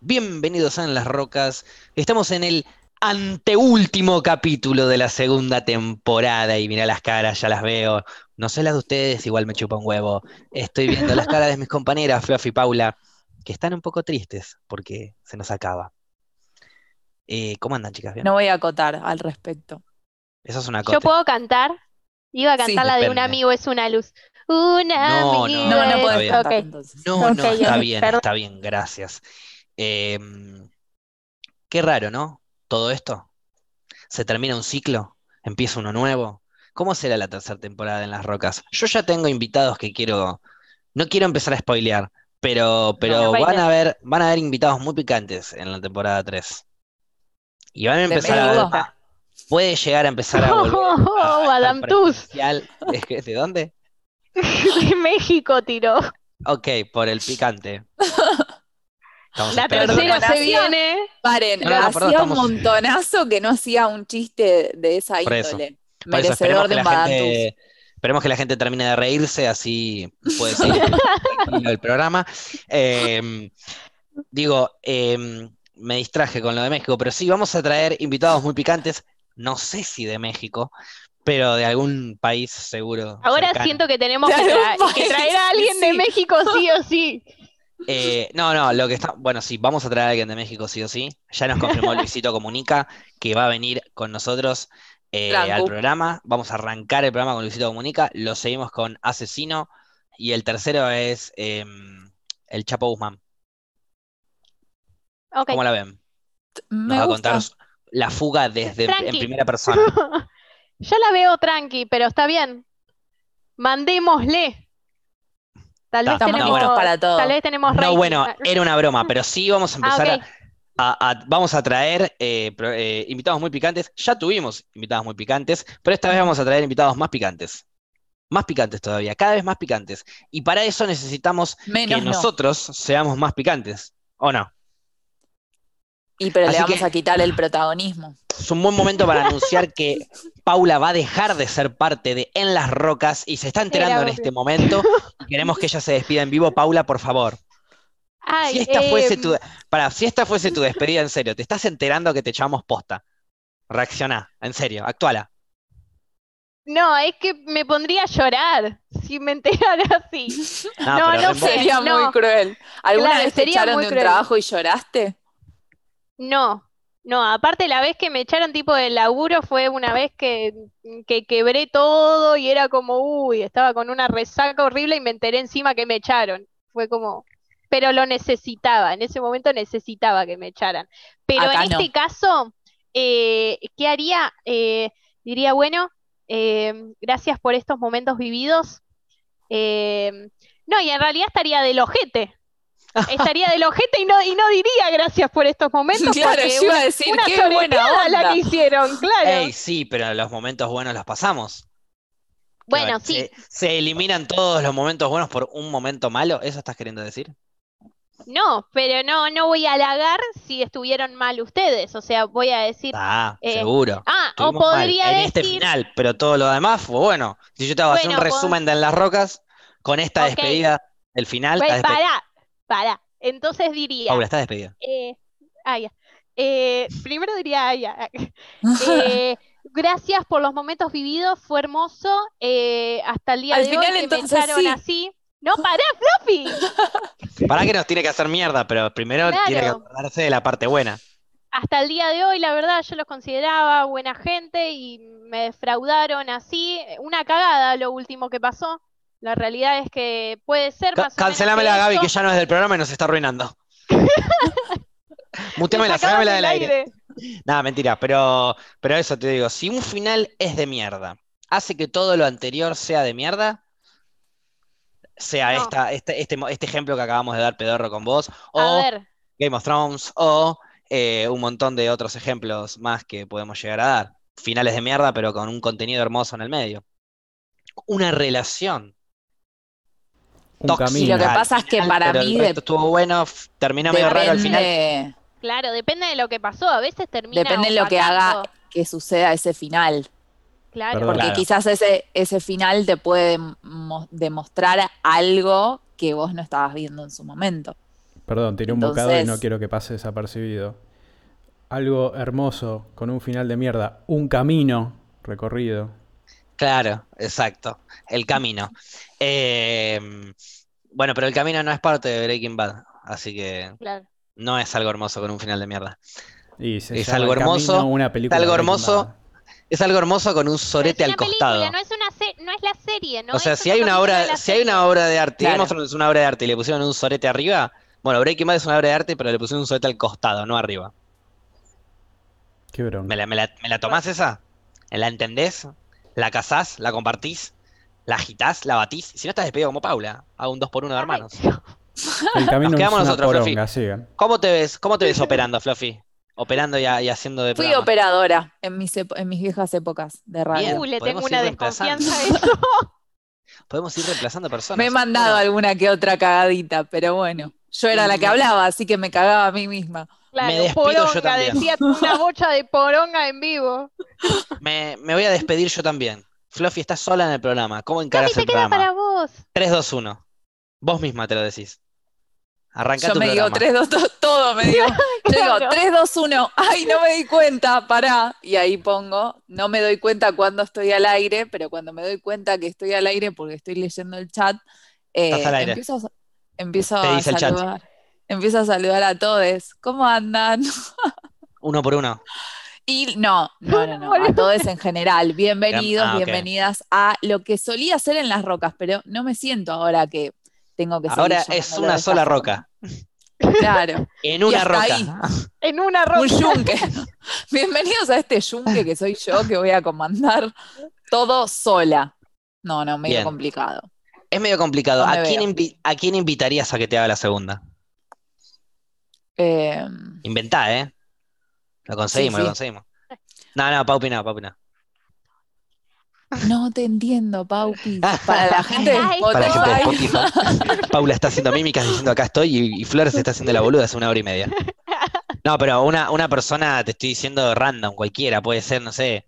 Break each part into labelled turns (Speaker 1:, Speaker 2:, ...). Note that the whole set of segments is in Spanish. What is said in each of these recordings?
Speaker 1: Bienvenidos a En las Rocas. Estamos en el anteúltimo capítulo de la segunda temporada y mira las caras, ya las veo. No sé las de ustedes, igual me chupa un huevo. Estoy viendo las caras de mis compañeras, Feof y Paula, que están un poco tristes porque se nos acaba. Eh, ¿cómo andan, chicas? ¿Bien?
Speaker 2: No voy a acotar al respecto.
Speaker 1: Eso es una
Speaker 3: Yo
Speaker 1: cosa.
Speaker 3: puedo cantar. Iba a
Speaker 2: Sí,
Speaker 3: cantar la de un amigo es una luz. Una
Speaker 1: No, no,
Speaker 3: amigo
Speaker 2: No, no
Speaker 3: es-
Speaker 2: entonces.
Speaker 1: No,
Speaker 3: Ok,
Speaker 1: no, está bien,
Speaker 3: perdón.
Speaker 1: está bien, gracias. Em, qué raro, ¿no? Todo esto. Se termina un ciclo, empieza uno nuevo. ¿Cómo será la tercera temporada en Las Rocas? Yo ya tengo invitados que quiero. No quiero empezar a spoilear, pero, pero
Speaker 3: No,
Speaker 1: van a haber, van a haber invitados muy picantes en la temporada 3. Y van a empezar a ver- Puede llegar a empezar a volver a-
Speaker 3: Oh,
Speaker 1: a
Speaker 3: Madame.
Speaker 1: ¿Es que- ¿De dónde?
Speaker 3: de México tiró.
Speaker 1: Ok, por el picante. Estamos
Speaker 3: La tercera se viene.
Speaker 2: Paren,
Speaker 1: No, no, no,
Speaker 2: hacía
Speaker 1: perdón,
Speaker 2: un montonazo que no hacía un chiste de esa
Speaker 1: Por eso.
Speaker 2: índole. Merecedor de un
Speaker 1: gente, esperemos que la gente termine de reírse, así puede seguir tranquilo el programa. Eh, digo, eh, me distraje con lo de México, pero sí, vamos a traer invitados muy picantes, no sé si de México, pero de algún país seguro.
Speaker 3: Ahora
Speaker 1: cercano.
Speaker 3: siento que tenemos que, tra- traer a alguien de. México sí o sí.
Speaker 1: Eh, no, no, lo que está, bueno, sí, vamos a traer a alguien de México sí o sí. Ya nos confirmó Luisito Comunica que va a venir con nosotros eh, al programa. Vamos a arrancar el programa con Luisito Comunica. Lo seguimos con Asesino. Y el tercero es em, el Chapo Guzmán. ¿Cómo la ven? Nos
Speaker 2: Me
Speaker 1: va a contar la fuga desde en primera persona.
Speaker 3: Yo la veo tranqui, pero está bien. Mandémosle. Tal vez tenemos,
Speaker 2: listos para todo.
Speaker 3: tal vez tenemos
Speaker 1: No,
Speaker 3: rating.
Speaker 1: bueno, era una broma, pero sí vamos a
Speaker 3: Ah,
Speaker 1: empezar a, a- vamos a traer eh, pro- eh, invitados muy picantes. Ya tuvimos invitados muy picantes, pero esta vez vamos a traer invitados más picantes. Más picantes todavía, cada vez más picantes. Y para eso necesitamos que
Speaker 2: Menos no.
Speaker 1: nosotros seamos más picantes, ¿o no?
Speaker 2: Y pero le vamos
Speaker 1: que-
Speaker 2: a quitar el protagonismo.
Speaker 1: Es un buen momento para anunciar que Paula va a dejar de ser parte de En las Rocas y se está enterando
Speaker 3: Era
Speaker 1: en
Speaker 3: obvio.
Speaker 1: este momento. Queremos que ella se despida en vivo. Paula, por favor.
Speaker 3: Ay,
Speaker 1: Si esta fuese
Speaker 3: em,
Speaker 1: tu, para, si esta fuese tu despedida en serio, te estás enterando que te echamos posta. Reaccioná, en serio, actuala.
Speaker 3: No, es que me pondría a llorar si me enterara así.
Speaker 1: No,
Speaker 3: No, sé.
Speaker 2: Sería
Speaker 3: no.
Speaker 2: muy cruel. ¿Alguna
Speaker 3: Claro,
Speaker 2: vez te
Speaker 3: sería
Speaker 2: echaron de un
Speaker 3: cruel.
Speaker 2: trabajo y lloraste?
Speaker 3: No, no, aparte la vez que me echaron tipo del laburo fue una vez que, que quebré todo y era como, uy, estaba con una resaca horrible y me enteré encima que me echaron. Fue como, pero lo necesitaba, en ese momento necesitaba que me echaran. Pero
Speaker 2: Acá
Speaker 3: en
Speaker 2: no.
Speaker 3: este caso, eh, ¿qué haría? Eh, diría, bueno, eh, gracias por estos momentos vividos. Eh, no, y en realidad estaría del ojete. Estaría del ojete y no, y no diría gracias por estos momentos
Speaker 2: Claro,
Speaker 3: porque
Speaker 2: yo iba
Speaker 3: una-
Speaker 2: a decir,
Speaker 3: una
Speaker 2: qué buena
Speaker 3: soreteada la que hicieron, claro.
Speaker 1: Ey, sí, pero los momentos buenos los pasamos. ¿Qué
Speaker 3: Bueno, sí,
Speaker 1: ¿Se, se eliminan todos los momentos buenos por un momento malo? ¿Eso estás queriendo decir?
Speaker 3: no, pero no, no voy a halagar si estuvieron mal ustedes. O sea, voy a decir,
Speaker 1: Ah,
Speaker 3: Eh,
Speaker 1: seguro.
Speaker 3: ah, o
Speaker 1: Estuvimos mal
Speaker 3: podría
Speaker 1: en este
Speaker 3: decir,
Speaker 1: final, pero todo lo demás fue bueno. Si yo te hago hacer un
Speaker 3: Bueno, pues-
Speaker 1: resumen de En las Rocas, con esta despedida, el final,
Speaker 3: "Güey,
Speaker 1: estás despedida.
Speaker 3: pará, pará. Entonces diría,
Speaker 1: Paula, estás despedida.
Speaker 3: eh, ah, ya. Eh, primero diría, ah, ya. Eh, gracias por los momentos vividos, fue hermoso. eh, hasta el día
Speaker 2: Al
Speaker 3: de hoy
Speaker 2: final,
Speaker 3: que me
Speaker 2: entonces,
Speaker 3: echaron
Speaker 2: sí.
Speaker 3: así. No, pará, Fluffy.
Speaker 1: Para que nos tiene que hacer mierda, pero primero tiene que acordarse de la parte buena.
Speaker 3: Hasta el día de hoy, la verdad, yo los consideraba buena gente y me defraudaron así. Una cagada lo último que pasó. La realidad es que puede ser
Speaker 1: Ca-
Speaker 3: más
Speaker 1: Cancelámela, Gaby, que ya no es del programa y nos está arruinando.
Speaker 3: Sacaban
Speaker 1: sacámela
Speaker 3: del
Speaker 1: aire.
Speaker 3: aire.
Speaker 1: Nada, mentira, pero, pero eso te digo, si un final es de mierda, hace que todo lo anterior sea de mierda, sea
Speaker 3: No.
Speaker 1: esta, este, este, este ejemplo que acabamos de dar, Pedorro, con vos, o Game of Thrones, o eh, un montón de otros ejemplos más que podemos llegar a dar. Finales de mierda, pero con un contenido hermoso en el medio. Una relación
Speaker 4: Un
Speaker 1: tóxica.
Speaker 2: Y lo que pasa es que para
Speaker 1: pero
Speaker 2: mí de-
Speaker 1: estuvo bueno, terminó medio raro al final.
Speaker 3: Claro, depende de lo que pasó. A veces termina
Speaker 2: depende de lo que haga que suceda ese final.
Speaker 3: Claro.
Speaker 4: Perdón.
Speaker 2: Porque
Speaker 1: Claro.
Speaker 2: quizás ese, ese final te puede mo- demostrar algo que vos no estabas viendo en su momento.
Speaker 4: Perdón, tiré un bocado y no quiero que pase desapercibido. Algo hermoso, con un final de mierda. Un camino recorrido.
Speaker 1: Claro, exacto. El camino. Eh, bueno, pero el camino no es parte de Breaking Bad, así que
Speaker 3: Claro.
Speaker 1: no es algo hermoso con un final de mierda.
Speaker 4: Y se
Speaker 1: Es algo
Speaker 4: El Camino,
Speaker 1: hermoso,
Speaker 4: una película
Speaker 1: algo
Speaker 4: de Breaking
Speaker 1: hermoso,
Speaker 4: Bad.
Speaker 1: Es algo hermoso con un sorete
Speaker 3: es
Speaker 1: al
Speaker 3: película,
Speaker 1: costado.
Speaker 3: no es una no es la serie, ¿no?
Speaker 1: O sea,
Speaker 3: es
Speaker 1: si hay una obra, si hay una obra de arte, Game
Speaker 2: Claro.
Speaker 1: of Thrones es una obra de arte y le pusieron un sorete arriba, bueno, Breaking Bad es una obra de arte, pero le pusieron un sorete al costado, no arriba.
Speaker 4: Qué bronca.
Speaker 1: ¿Me la, me la- me la tomás esa? ¿La entendés? ¿La casás? ¿La compartís? ¿La agitás? ¿La batís? Si no estás despedido como Paula, hago un 2 por 1 de hermanos.
Speaker 4: El camino
Speaker 1: Nos
Speaker 4: es
Speaker 1: quedamos
Speaker 4: una
Speaker 1: nosotros, Fluffy.
Speaker 4: poronga, sigan.
Speaker 1: ¿Cómo te ves? ¿Cómo te ves operando, Fluffy? Operando y, y haciendo de
Speaker 2: Fui
Speaker 1: programa.
Speaker 2: operadora en mis, epo- en mis viejas épocas de radio.
Speaker 1: Bien.
Speaker 3: Uh, le tengo una desconfianza a eso.
Speaker 1: Podemos ir reemplazando personas.
Speaker 2: Me he mandado
Speaker 1: Bueno,
Speaker 2: alguna que otra cagadita, pero bueno, yo era la que hablaba, así que me cagaba a mí misma.
Speaker 3: Claro,
Speaker 1: despido yo
Speaker 3: poronga,
Speaker 1: también.
Speaker 3: decía una bocha de poronga en vivo.
Speaker 1: me, me voy a despedir yo también. Fluffy, estás sola en el programa. ¿Cómo encarás
Speaker 3: Cami,
Speaker 1: el
Speaker 3: te queda
Speaker 1: programa?
Speaker 3: para vos.
Speaker 1: 3, 2, 1. Vos misma te lo decís. Arranca
Speaker 2: Yo
Speaker 1: tu
Speaker 2: me digo
Speaker 1: programa.
Speaker 2: 3, 2, 2, todo me digo. Yo digo
Speaker 3: Claro.
Speaker 2: 3, 2, 1, ay, no me di cuenta, pará. Y ahí pongo, no me doy cuenta cuando estoy al aire, pero cuando me doy cuenta que estoy al aire porque estoy leyendo el chat, eh,
Speaker 1: Estás al aire.
Speaker 2: empiezo, a- empiezo
Speaker 1: Te
Speaker 2: a
Speaker 1: dice el chat.
Speaker 2: Empiezo a saludar a todos. ¿Cómo andan?
Speaker 1: Uno por uno.
Speaker 2: Y no, no, no, no, a todos en general. Bienvenidos,
Speaker 1: Ah,
Speaker 2: bienvenidas a lo que solía hacer en las rocas, pero no me siento ahora que tengo que
Speaker 1: Ahora es una sola
Speaker 2: forma.
Speaker 1: roca.
Speaker 2: Claro,
Speaker 1: En una roca.
Speaker 2: ahí.
Speaker 3: En una
Speaker 2: un
Speaker 3: roca.
Speaker 2: yunque. Bienvenidos a este yunque que soy yo, que voy a comandar todo sola. No, no, medio
Speaker 1: Bien.
Speaker 2: complicado.
Speaker 1: Es medio complicado.
Speaker 2: No me
Speaker 1: ¿A quién,
Speaker 2: veo.
Speaker 1: invi- ¿A quién invitarías a que te haga la segunda?
Speaker 2: Eh,
Speaker 1: Inventá, ¿eh? Lo conseguimos,
Speaker 2: sí.
Speaker 1: lo conseguimos. No, no, Paupi no, Paupi no.
Speaker 2: no te entiendo, Paupi. Para la gente de
Speaker 3: Ay,
Speaker 1: Para la gente de
Speaker 2: Spotify.
Speaker 1: Paula está haciendo mímicas diciendo acá estoy y, y Flores está haciendo la boluda hace una hora y media. No, pero una, una persona, te estoy diciendo random, cualquiera, puede ser, no sé,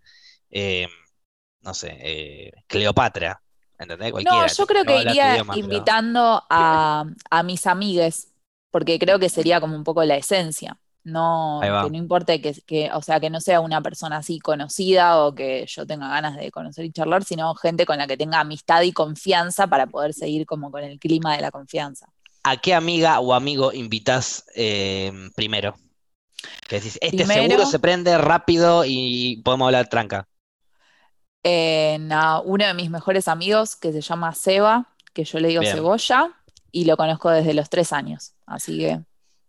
Speaker 1: eh, no sé, eh, Cleopatra, ¿entendés? Cualquiera.
Speaker 2: No, yo creo que iría
Speaker 1: idioma, pero-
Speaker 2: invitando a, a mis amigues, porque creo que sería como un poco la esencia. No, que no importe que, que, o sea, que no sea una persona así conocida o que yo tenga ganas de conocer y charlar, sino gente con la que tenga amistad y confianza para poder seguir como con el clima de la confianza.
Speaker 1: ¿A qué amiga o amigo invitas eh, primero? Que decís, este
Speaker 2: Primero-
Speaker 1: seguro se prende rápido y podemos hablar tranca.
Speaker 2: En, a uno de mis mejores amigos que se llama Seba, que yo le digo
Speaker 1: Bien.
Speaker 2: Cebolla, y lo conozco desde los tres años, así que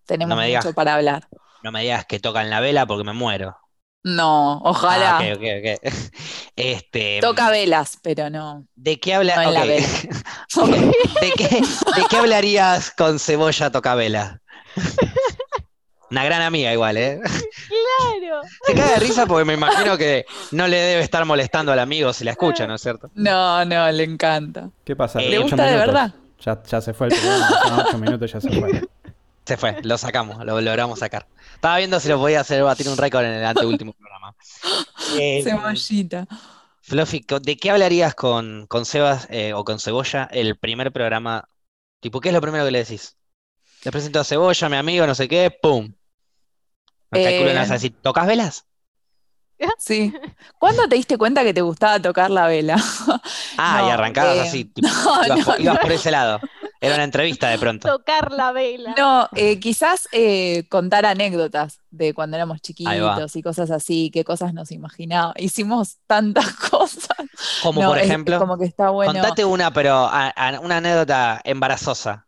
Speaker 2: tenemos
Speaker 1: No me digas.
Speaker 2: mucho para hablar.
Speaker 1: No me digas que tocan la vela porque me muero.
Speaker 2: No, ojalá.
Speaker 1: Ah, ok, ok, ok. Este,
Speaker 2: Toca velas, pero no.
Speaker 1: ¿de qué habla?
Speaker 2: No en la
Speaker 1: ok.
Speaker 2: vela.
Speaker 1: Ok. ¿De qué, de qué hablarías con Cebolla Tocavela? Una gran amiga igual, ¿eh?
Speaker 3: Claro.
Speaker 1: Se caga de risa porque me imagino que no le debe estar molestando al amigo si la escucha, ¿no es cierto?
Speaker 2: No, no, le encanta.
Speaker 4: ¿Qué pasa?
Speaker 1: Eh,
Speaker 2: ¿Le gusta de
Speaker 4: minutos.
Speaker 2: verdad?
Speaker 4: Ya, ya se fue el programa, son ocho minutos, ya se fue.
Speaker 1: Se fue, lo sacamos, lo logramos sacar. Estaba viendo si lo podía hacer batir un récord en el anteúltimo programa. Eh,
Speaker 2: Cebollita.
Speaker 1: Fluffy, ¿co- ¿de qué hablarías con, con Sebas eh, o con Cebolla el primer programa? Tipo, ¿qué es lo primero que le decís? Le presento a Cebolla, mi amigo, no sé qué, ¡pum! Me calculo que me vas a
Speaker 2: Eh,
Speaker 1: decir, ¿tocas velas?
Speaker 2: Sí. ¿Cuándo te diste cuenta que te gustaba tocar la vela?
Speaker 1: Ah, y arrancabas
Speaker 2: eh,
Speaker 1: así, tipo,
Speaker 2: no,
Speaker 1: ibas, por,
Speaker 2: no,
Speaker 1: ibas
Speaker 2: no.
Speaker 1: por ese lado. Era una entrevista de pronto.
Speaker 3: Tocar la vela.
Speaker 2: No, eh, quizás eh, contar anécdotas de cuando éramos chiquitos y cosas así, qué cosas nos imaginábamos. Hicimos tantas cosas.
Speaker 1: Como
Speaker 2: No,
Speaker 1: por
Speaker 2: es- es
Speaker 1: ejemplo,
Speaker 2: como que está bueno.
Speaker 1: contate una, pero a- a- una anécdota embarazosa.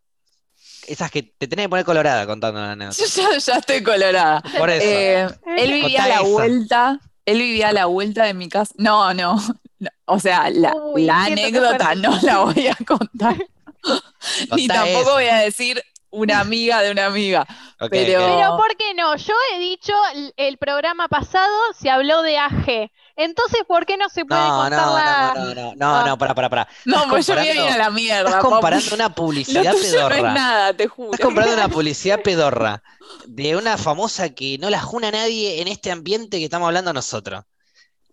Speaker 1: Esas que te tenés que poner colorada contando una anécdota.
Speaker 2: Yo ya, ya estoy colorada.
Speaker 1: Por eso.
Speaker 2: Eh, él vivía
Speaker 1: Contá
Speaker 2: a la
Speaker 1: esa.
Speaker 2: vuelta, él vivía a la vuelta de mi casa. No, no, no, o sea, la,
Speaker 3: Uy,
Speaker 2: anécdota no la voy a contar. Ni tampoco voy a decir una amiga de una amiga. Pero-.
Speaker 3: Pero ¿por qué no? Yo he dicho el, el programa pasado se habló de AG. Entonces, ¿por qué no se puede
Speaker 1: No,
Speaker 3: contar
Speaker 1: no,
Speaker 3: la-
Speaker 1: no, no, no, no, no, para, para, para.
Speaker 2: No, pues yo me voy a a
Speaker 1: comparando-
Speaker 2: la mierda.
Speaker 1: Estás comparando una publicidad
Speaker 2: tuyo no es
Speaker 1: pedorra.
Speaker 2: nada, te juro.
Speaker 1: Estás comprando una publicidad pedorra de una famosa que no la juna nadie en este ambiente que estamos hablando nosotros.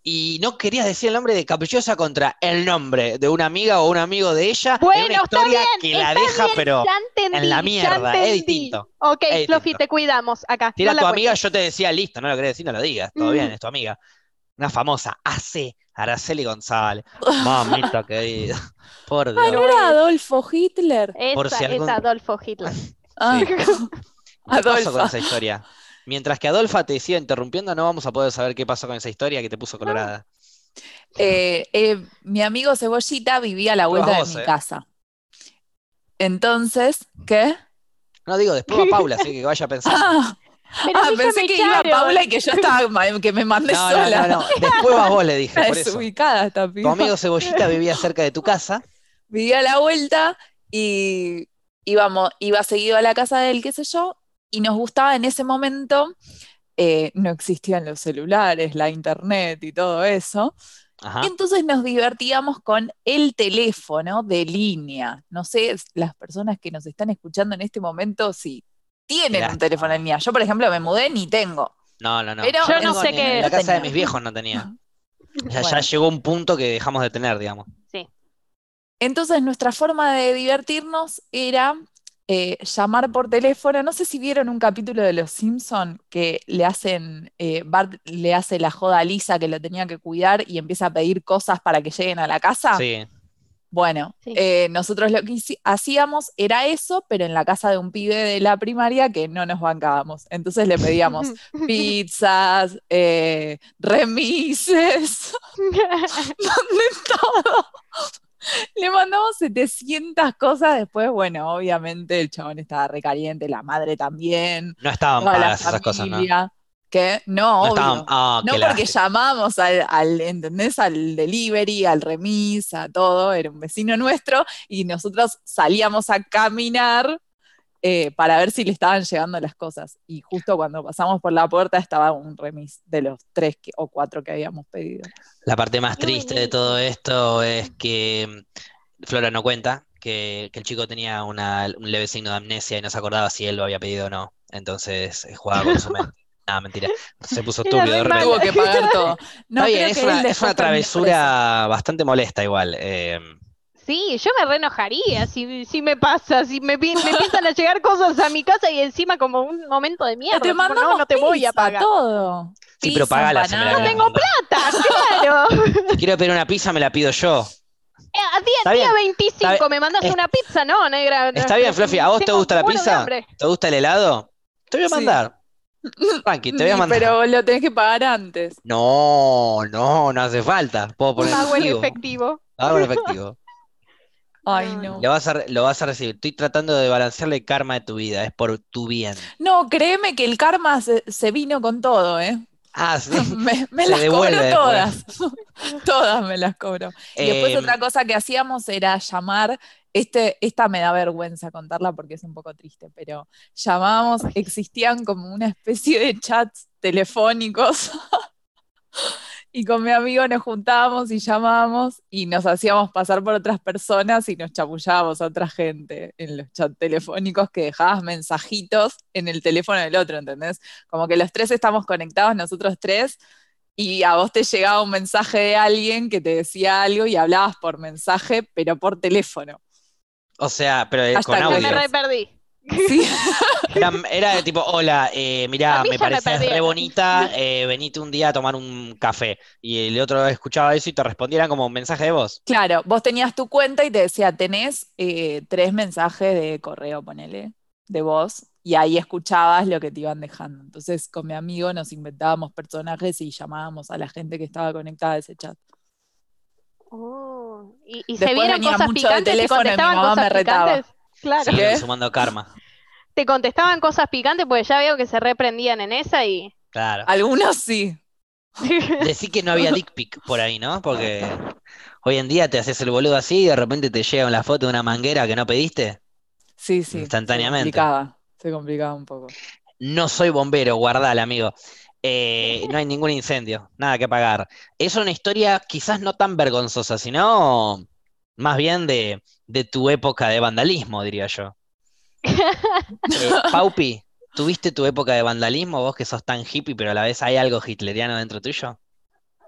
Speaker 1: y no querías decir el nombre de Caprichosa contra el nombre de una amiga o un amigo de ella. en
Speaker 3: Bueno,
Speaker 1: una
Speaker 3: está
Speaker 1: historia
Speaker 3: bien,
Speaker 1: que la
Speaker 3: está
Speaker 1: deja,
Speaker 3: bien,
Speaker 1: pero
Speaker 3: entendí,
Speaker 1: en la mierda, es distinto.
Speaker 3: Ok,
Speaker 1: Es
Speaker 3: Fluffy, te cuidamos acá.
Speaker 1: Si era
Speaker 3: no
Speaker 1: tu
Speaker 3: la
Speaker 1: amiga, yo te decía, listo, no lo querés decir, no lo digas. Todo
Speaker 3: Mm.
Speaker 1: bien, es tu amiga. Una famosa, AC, Araceli González. Mamita querida. Por
Speaker 2: Ah,
Speaker 1: Dios.
Speaker 2: ¿no era Adolfo Hitler?
Speaker 1: Por
Speaker 3: Esa
Speaker 1: si algún-
Speaker 3: es Adolfo Hitler.
Speaker 2: Ah,
Speaker 1: Sí. ¿Qué pasó con
Speaker 2: Adolfa.
Speaker 1: esa historia? Mientras que Adolfa te siga interrumpiendo, no vamos a poder saber qué pasó con esa historia que te puso colorada.
Speaker 2: Eh, eh, mi amigo Cebollita vivía a la vuelta de
Speaker 1: vos,
Speaker 2: mi
Speaker 1: eh.
Speaker 2: casa. Entonces, ¿qué?
Speaker 1: No digo, después va Paula, así que vaya pensando.
Speaker 2: Ah,
Speaker 3: Pero
Speaker 2: ah, pensé que iba. Paula y que yo estaba, que me mandé
Speaker 1: No, no,
Speaker 2: sola.
Speaker 1: no, no. Después vas vos, le dije, por eso.
Speaker 2: Desubicada esta
Speaker 1: Tu amigo Cebollita vivía cerca de tu casa.
Speaker 2: Vivía a la vuelta y íbamos, iba seguido a la casa de él, qué sé yo, y nos gustaba en ese momento, eh, no existían los celulares, la internet y todo eso.
Speaker 1: Ajá.
Speaker 2: Y entonces nos divertíamos con el teléfono de línea. No sé, las personas que nos están escuchando en este momento, si tienen
Speaker 1: Mirá.
Speaker 2: un teléfono en línea. Yo, por ejemplo, me mudé, ni tengo.
Speaker 1: No, no, no.
Speaker 2: Pero
Speaker 3: Yo no sé qué
Speaker 1: En la casa de mis viejos no tenía. Ya,
Speaker 2: Bueno.
Speaker 1: llegó un punto que dejamos de tener, digamos.
Speaker 2: Entonces, nuestra forma de divertirnos era eh, llamar por teléfono. No sé si vieron un capítulo de Los Simpson que le hacen, eh, Bart le hace la joda a Lisa que lo tenía que cuidar y empieza a pedir cosas para que lleguen a la casa.
Speaker 1: Sí.
Speaker 2: Bueno,
Speaker 3: Sí.
Speaker 2: eh, nosotros lo que hici- hacíamos era eso, pero en la casa de un pibe de la primaria que no nos bancábamos. Entonces le pedíamos pizzas, eh, remises, de todo. Le mandamos 700 cosas. Después, bueno, obviamente el chabón estaba recaliente, la madre también,
Speaker 1: No estaban pagas esas cosas, ¿no?
Speaker 2: ¿Qué? No,
Speaker 1: No
Speaker 2: obvio.
Speaker 1: estaban. Ah,
Speaker 2: No porque
Speaker 1: lástima.
Speaker 2: llamamos al, al, ¿entendés? Al delivery, al remis, a todo, era un vecino nuestro, y nosotros salíamos a caminar eh, para ver si le estaban llegando las cosas. Y justo cuando pasamos por la puerta estaba un remis de los tres que- o cuatro que habíamos pedido.
Speaker 1: La parte más triste de todo esto es que mm, Flora no cuenta que, que el chico tenía una- un leve signo de amnesia y no se acordaba si él lo había pedido o no. Entonces eh, jugaba con su mente. Nada, mentira. Se puso repente.
Speaker 2: Tuvo que pagar todo. No,
Speaker 1: Está bien,
Speaker 2: creo
Speaker 1: es una, es travesura bastante molesta igual. eh,
Speaker 3: Sí, yo me reenojaría si, si me pasa, si me, pi- me empiezan a llegar cosas a mi casa y encima como un momento de mierda.
Speaker 2: Te mandamos
Speaker 3: no, no te voy a
Speaker 2: pizza,
Speaker 3: pagar.
Speaker 2: todo.
Speaker 1: Sí, pero
Speaker 2: Pizza,
Speaker 1: pagala si querés
Speaker 3: tengo
Speaker 1: mandar.
Speaker 3: ¡Plata! ¡Claro!
Speaker 1: Si quiero pedir una pizza, me la pido yo.
Speaker 3: Eh, a día, día
Speaker 1: bien,
Speaker 3: 25
Speaker 1: está
Speaker 3: me mandas
Speaker 1: es-
Speaker 3: una pizza, ¿no, negra?
Speaker 1: Está bien, Fluffy. ¿A vos te gusta la pizza? ¿Te gusta el helado? Te voy a
Speaker 2: Sí.
Speaker 1: Tranqui, te voy a mandar.
Speaker 2: Pero lo tenés que pagar antes.
Speaker 1: No, no, no hace falta. Puedo poner
Speaker 3: Pago en
Speaker 1: efectivo.
Speaker 3: efectivo.
Speaker 1: Hago en efectivo.
Speaker 2: Ay,
Speaker 3: No.
Speaker 1: Lo vas a, re- lo vas a recibir. Estoy tratando de balancearle el karma de tu vida. Es por tu bien.
Speaker 2: No, créeme que el karma se, se vino con todo, ¿eh?
Speaker 1: Ah, sí.
Speaker 2: Me, las cobro todas. Todas me las cobro. Y después
Speaker 1: Eh,
Speaker 2: otra cosa que hacíamos era llamar, este, esta me da vergüenza contarla porque es un poco triste, pero llamábamos, existían como una especie de chats telefónicos. Y con mi amigo nos juntábamos y llamábamos y nos hacíamos pasar por otras personas y nos chamullábamos a otra gente en los chats telefónicos que dejabas mensajitos en el teléfono del otro, ¿entendés? Como que los tres estamos conectados, nosotros tres, y a vos te llegaba un mensaje de alguien que te decía algo y hablabas por mensaje, pero por teléfono.
Speaker 1: O sea, pero eh,
Speaker 2: Hashtag
Speaker 1: con audio.
Speaker 3: me re perdí.
Speaker 2: Sí.
Speaker 1: Era, era de tipo, hola, eh, mirá, me
Speaker 3: ya me
Speaker 1: pareces re bonita, eh, venite un día a tomar un café. Y el otro escuchaba eso y te respondieran como un mensaje de voz.
Speaker 2: Claro, vos tenías tu cuenta y te decía, tenés eh, tres mensajes de correo, ponele, de voz, y ahí escuchabas lo que te iban dejando. Entonces, con mi amigo nos inventábamos personajes y llamábamos a la gente que estaba conectada a ese chat.
Speaker 3: Oh, ¿Y, y se vieron cosas
Speaker 2: mucho de
Speaker 3: picantes? ¿Te
Speaker 2: teléfono y mi
Speaker 3: contestaban
Speaker 2: mamá
Speaker 3: cosas
Speaker 2: me retaba.
Speaker 3: picantes? Claro.
Speaker 1: Siguen
Speaker 2: ¿Qué?
Speaker 1: sumando karma.
Speaker 3: Te contestaban cosas picantes porque ya veo que se reprendían en esa y.
Speaker 1: Claro.
Speaker 2: Algunos sí.
Speaker 1: Decí que no había dick pic por ahí, ¿no? Porque hoy en día te haces el boludo así y de repente te llega una foto de una manguera que no pediste.
Speaker 2: Sí, sí.
Speaker 1: Instantáneamente.
Speaker 2: Se complicaba, se complicaba un poco.
Speaker 1: No soy bombero, guardala, amigo. Eh, no hay ningún incendio, nada que apagar. Es una historia quizás no tan vergonzosa, sino más bien de, de tu época de vandalismo, diría yo. Eh, Paupi, ¿tuviste tu época de vandalismo, vos que sos tan hippie, pero a la vez hay algo hitleriano dentro tuyo?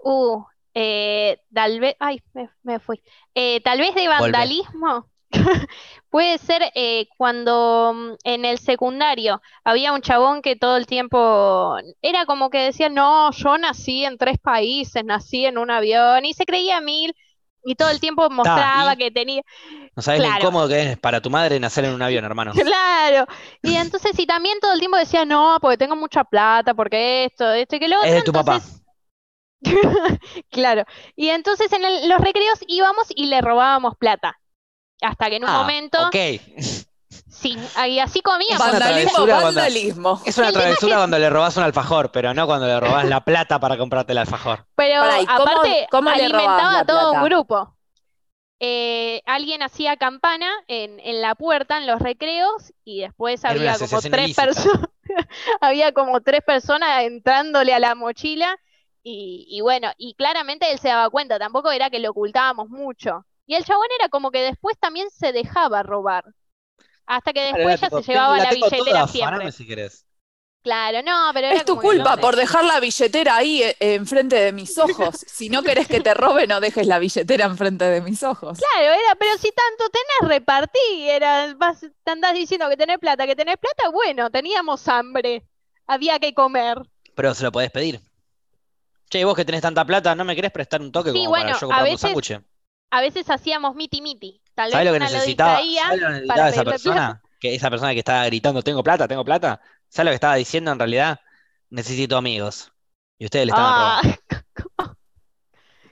Speaker 3: Uh, eh, tal vez, ay, me, me fui. Eh, tal vez de vandalismo. Puede ser eh, cuando mm, en el secundario había un chabón que todo el tiempo era como que decía, no, yo nací en tres países, nací en un avión, y se creía mil, y todo el tiempo mostraba
Speaker 1: ¿y?
Speaker 3: que tenía,
Speaker 1: No sabes lo incómodo que es para tu madre nacer en un avión, hermano.
Speaker 3: claro, y entonces y también todo el tiempo decía, no, porque tengo mucha plata, porque esto, esto y que lo otro,
Speaker 1: Es de tu papá.
Speaker 3: Claro. Y entonces en el- los recreos íbamos y le robábamos plata. Hasta que en un
Speaker 1: Ah,
Speaker 3: momento,
Speaker 1: ok.
Speaker 3: sí, y así comíamos.
Speaker 2: Vandalismo, vandalismo.
Speaker 1: Es una travesura cuando le robás un alfajor, pero no cuando le robás la plata para comprarte el alfajor.
Speaker 3: Pero
Speaker 2: Pará, ¿y cómo-
Speaker 3: aparte
Speaker 2: cómo le robabas
Speaker 3: alimentaba a todo un
Speaker 2: plata?
Speaker 3: grupo. Eh, alguien hacía campana en, en la puerta, en los recreos, y después
Speaker 1: Era
Speaker 3: había como tres personas, había como tres personas entrándole a la mochila, y, y bueno, y claramente él se daba cuenta, tampoco era que lo ocultábamos mucho. Y el chabón era como que después también se dejaba robar. Hasta que después ya se llevaba
Speaker 1: "Tengo-
Speaker 3: la
Speaker 1: toda,
Speaker 3: billetera
Speaker 1: afaname
Speaker 3: siempre.
Speaker 1: si querés.
Speaker 3: Claro, no, pero era
Speaker 2: Es tu culpa por dejar la billetera ahí eh, enfrente de mis ojos. Si no querés que te robe, no dejes la billetera enfrente de mis ojos.
Speaker 3: Claro, era, pero si tanto tenés, repartí, era, vas, te andás diciendo que tenés plata, que tenés plata, bueno, teníamos hambre, había que comer.
Speaker 1: Pero se lo podés pedir. Che, vos que tenés tanta plata, ¿no me querés prestar un toque
Speaker 3: Sí,
Speaker 1: como para
Speaker 3: bueno,
Speaker 1: yo
Speaker 3: a
Speaker 1: comprarme un
Speaker 3: veces
Speaker 1: sándwich?
Speaker 3: A veces hacíamos miti miti, tal
Speaker 1: ¿Sabés
Speaker 3: vez
Speaker 1: lo que
Speaker 3: lo
Speaker 1: necesitaba?
Speaker 3: distraía
Speaker 1: ¿Sabés lo que
Speaker 3: para
Speaker 1: necesitaba esa persona? Que esa persona que estaba gritando, tengo plata, tengo plata. ¿Sabes lo que estaba diciendo en realidad? Necesito amigos. Y ustedes le estaban
Speaker 3: Ah,
Speaker 1: robando.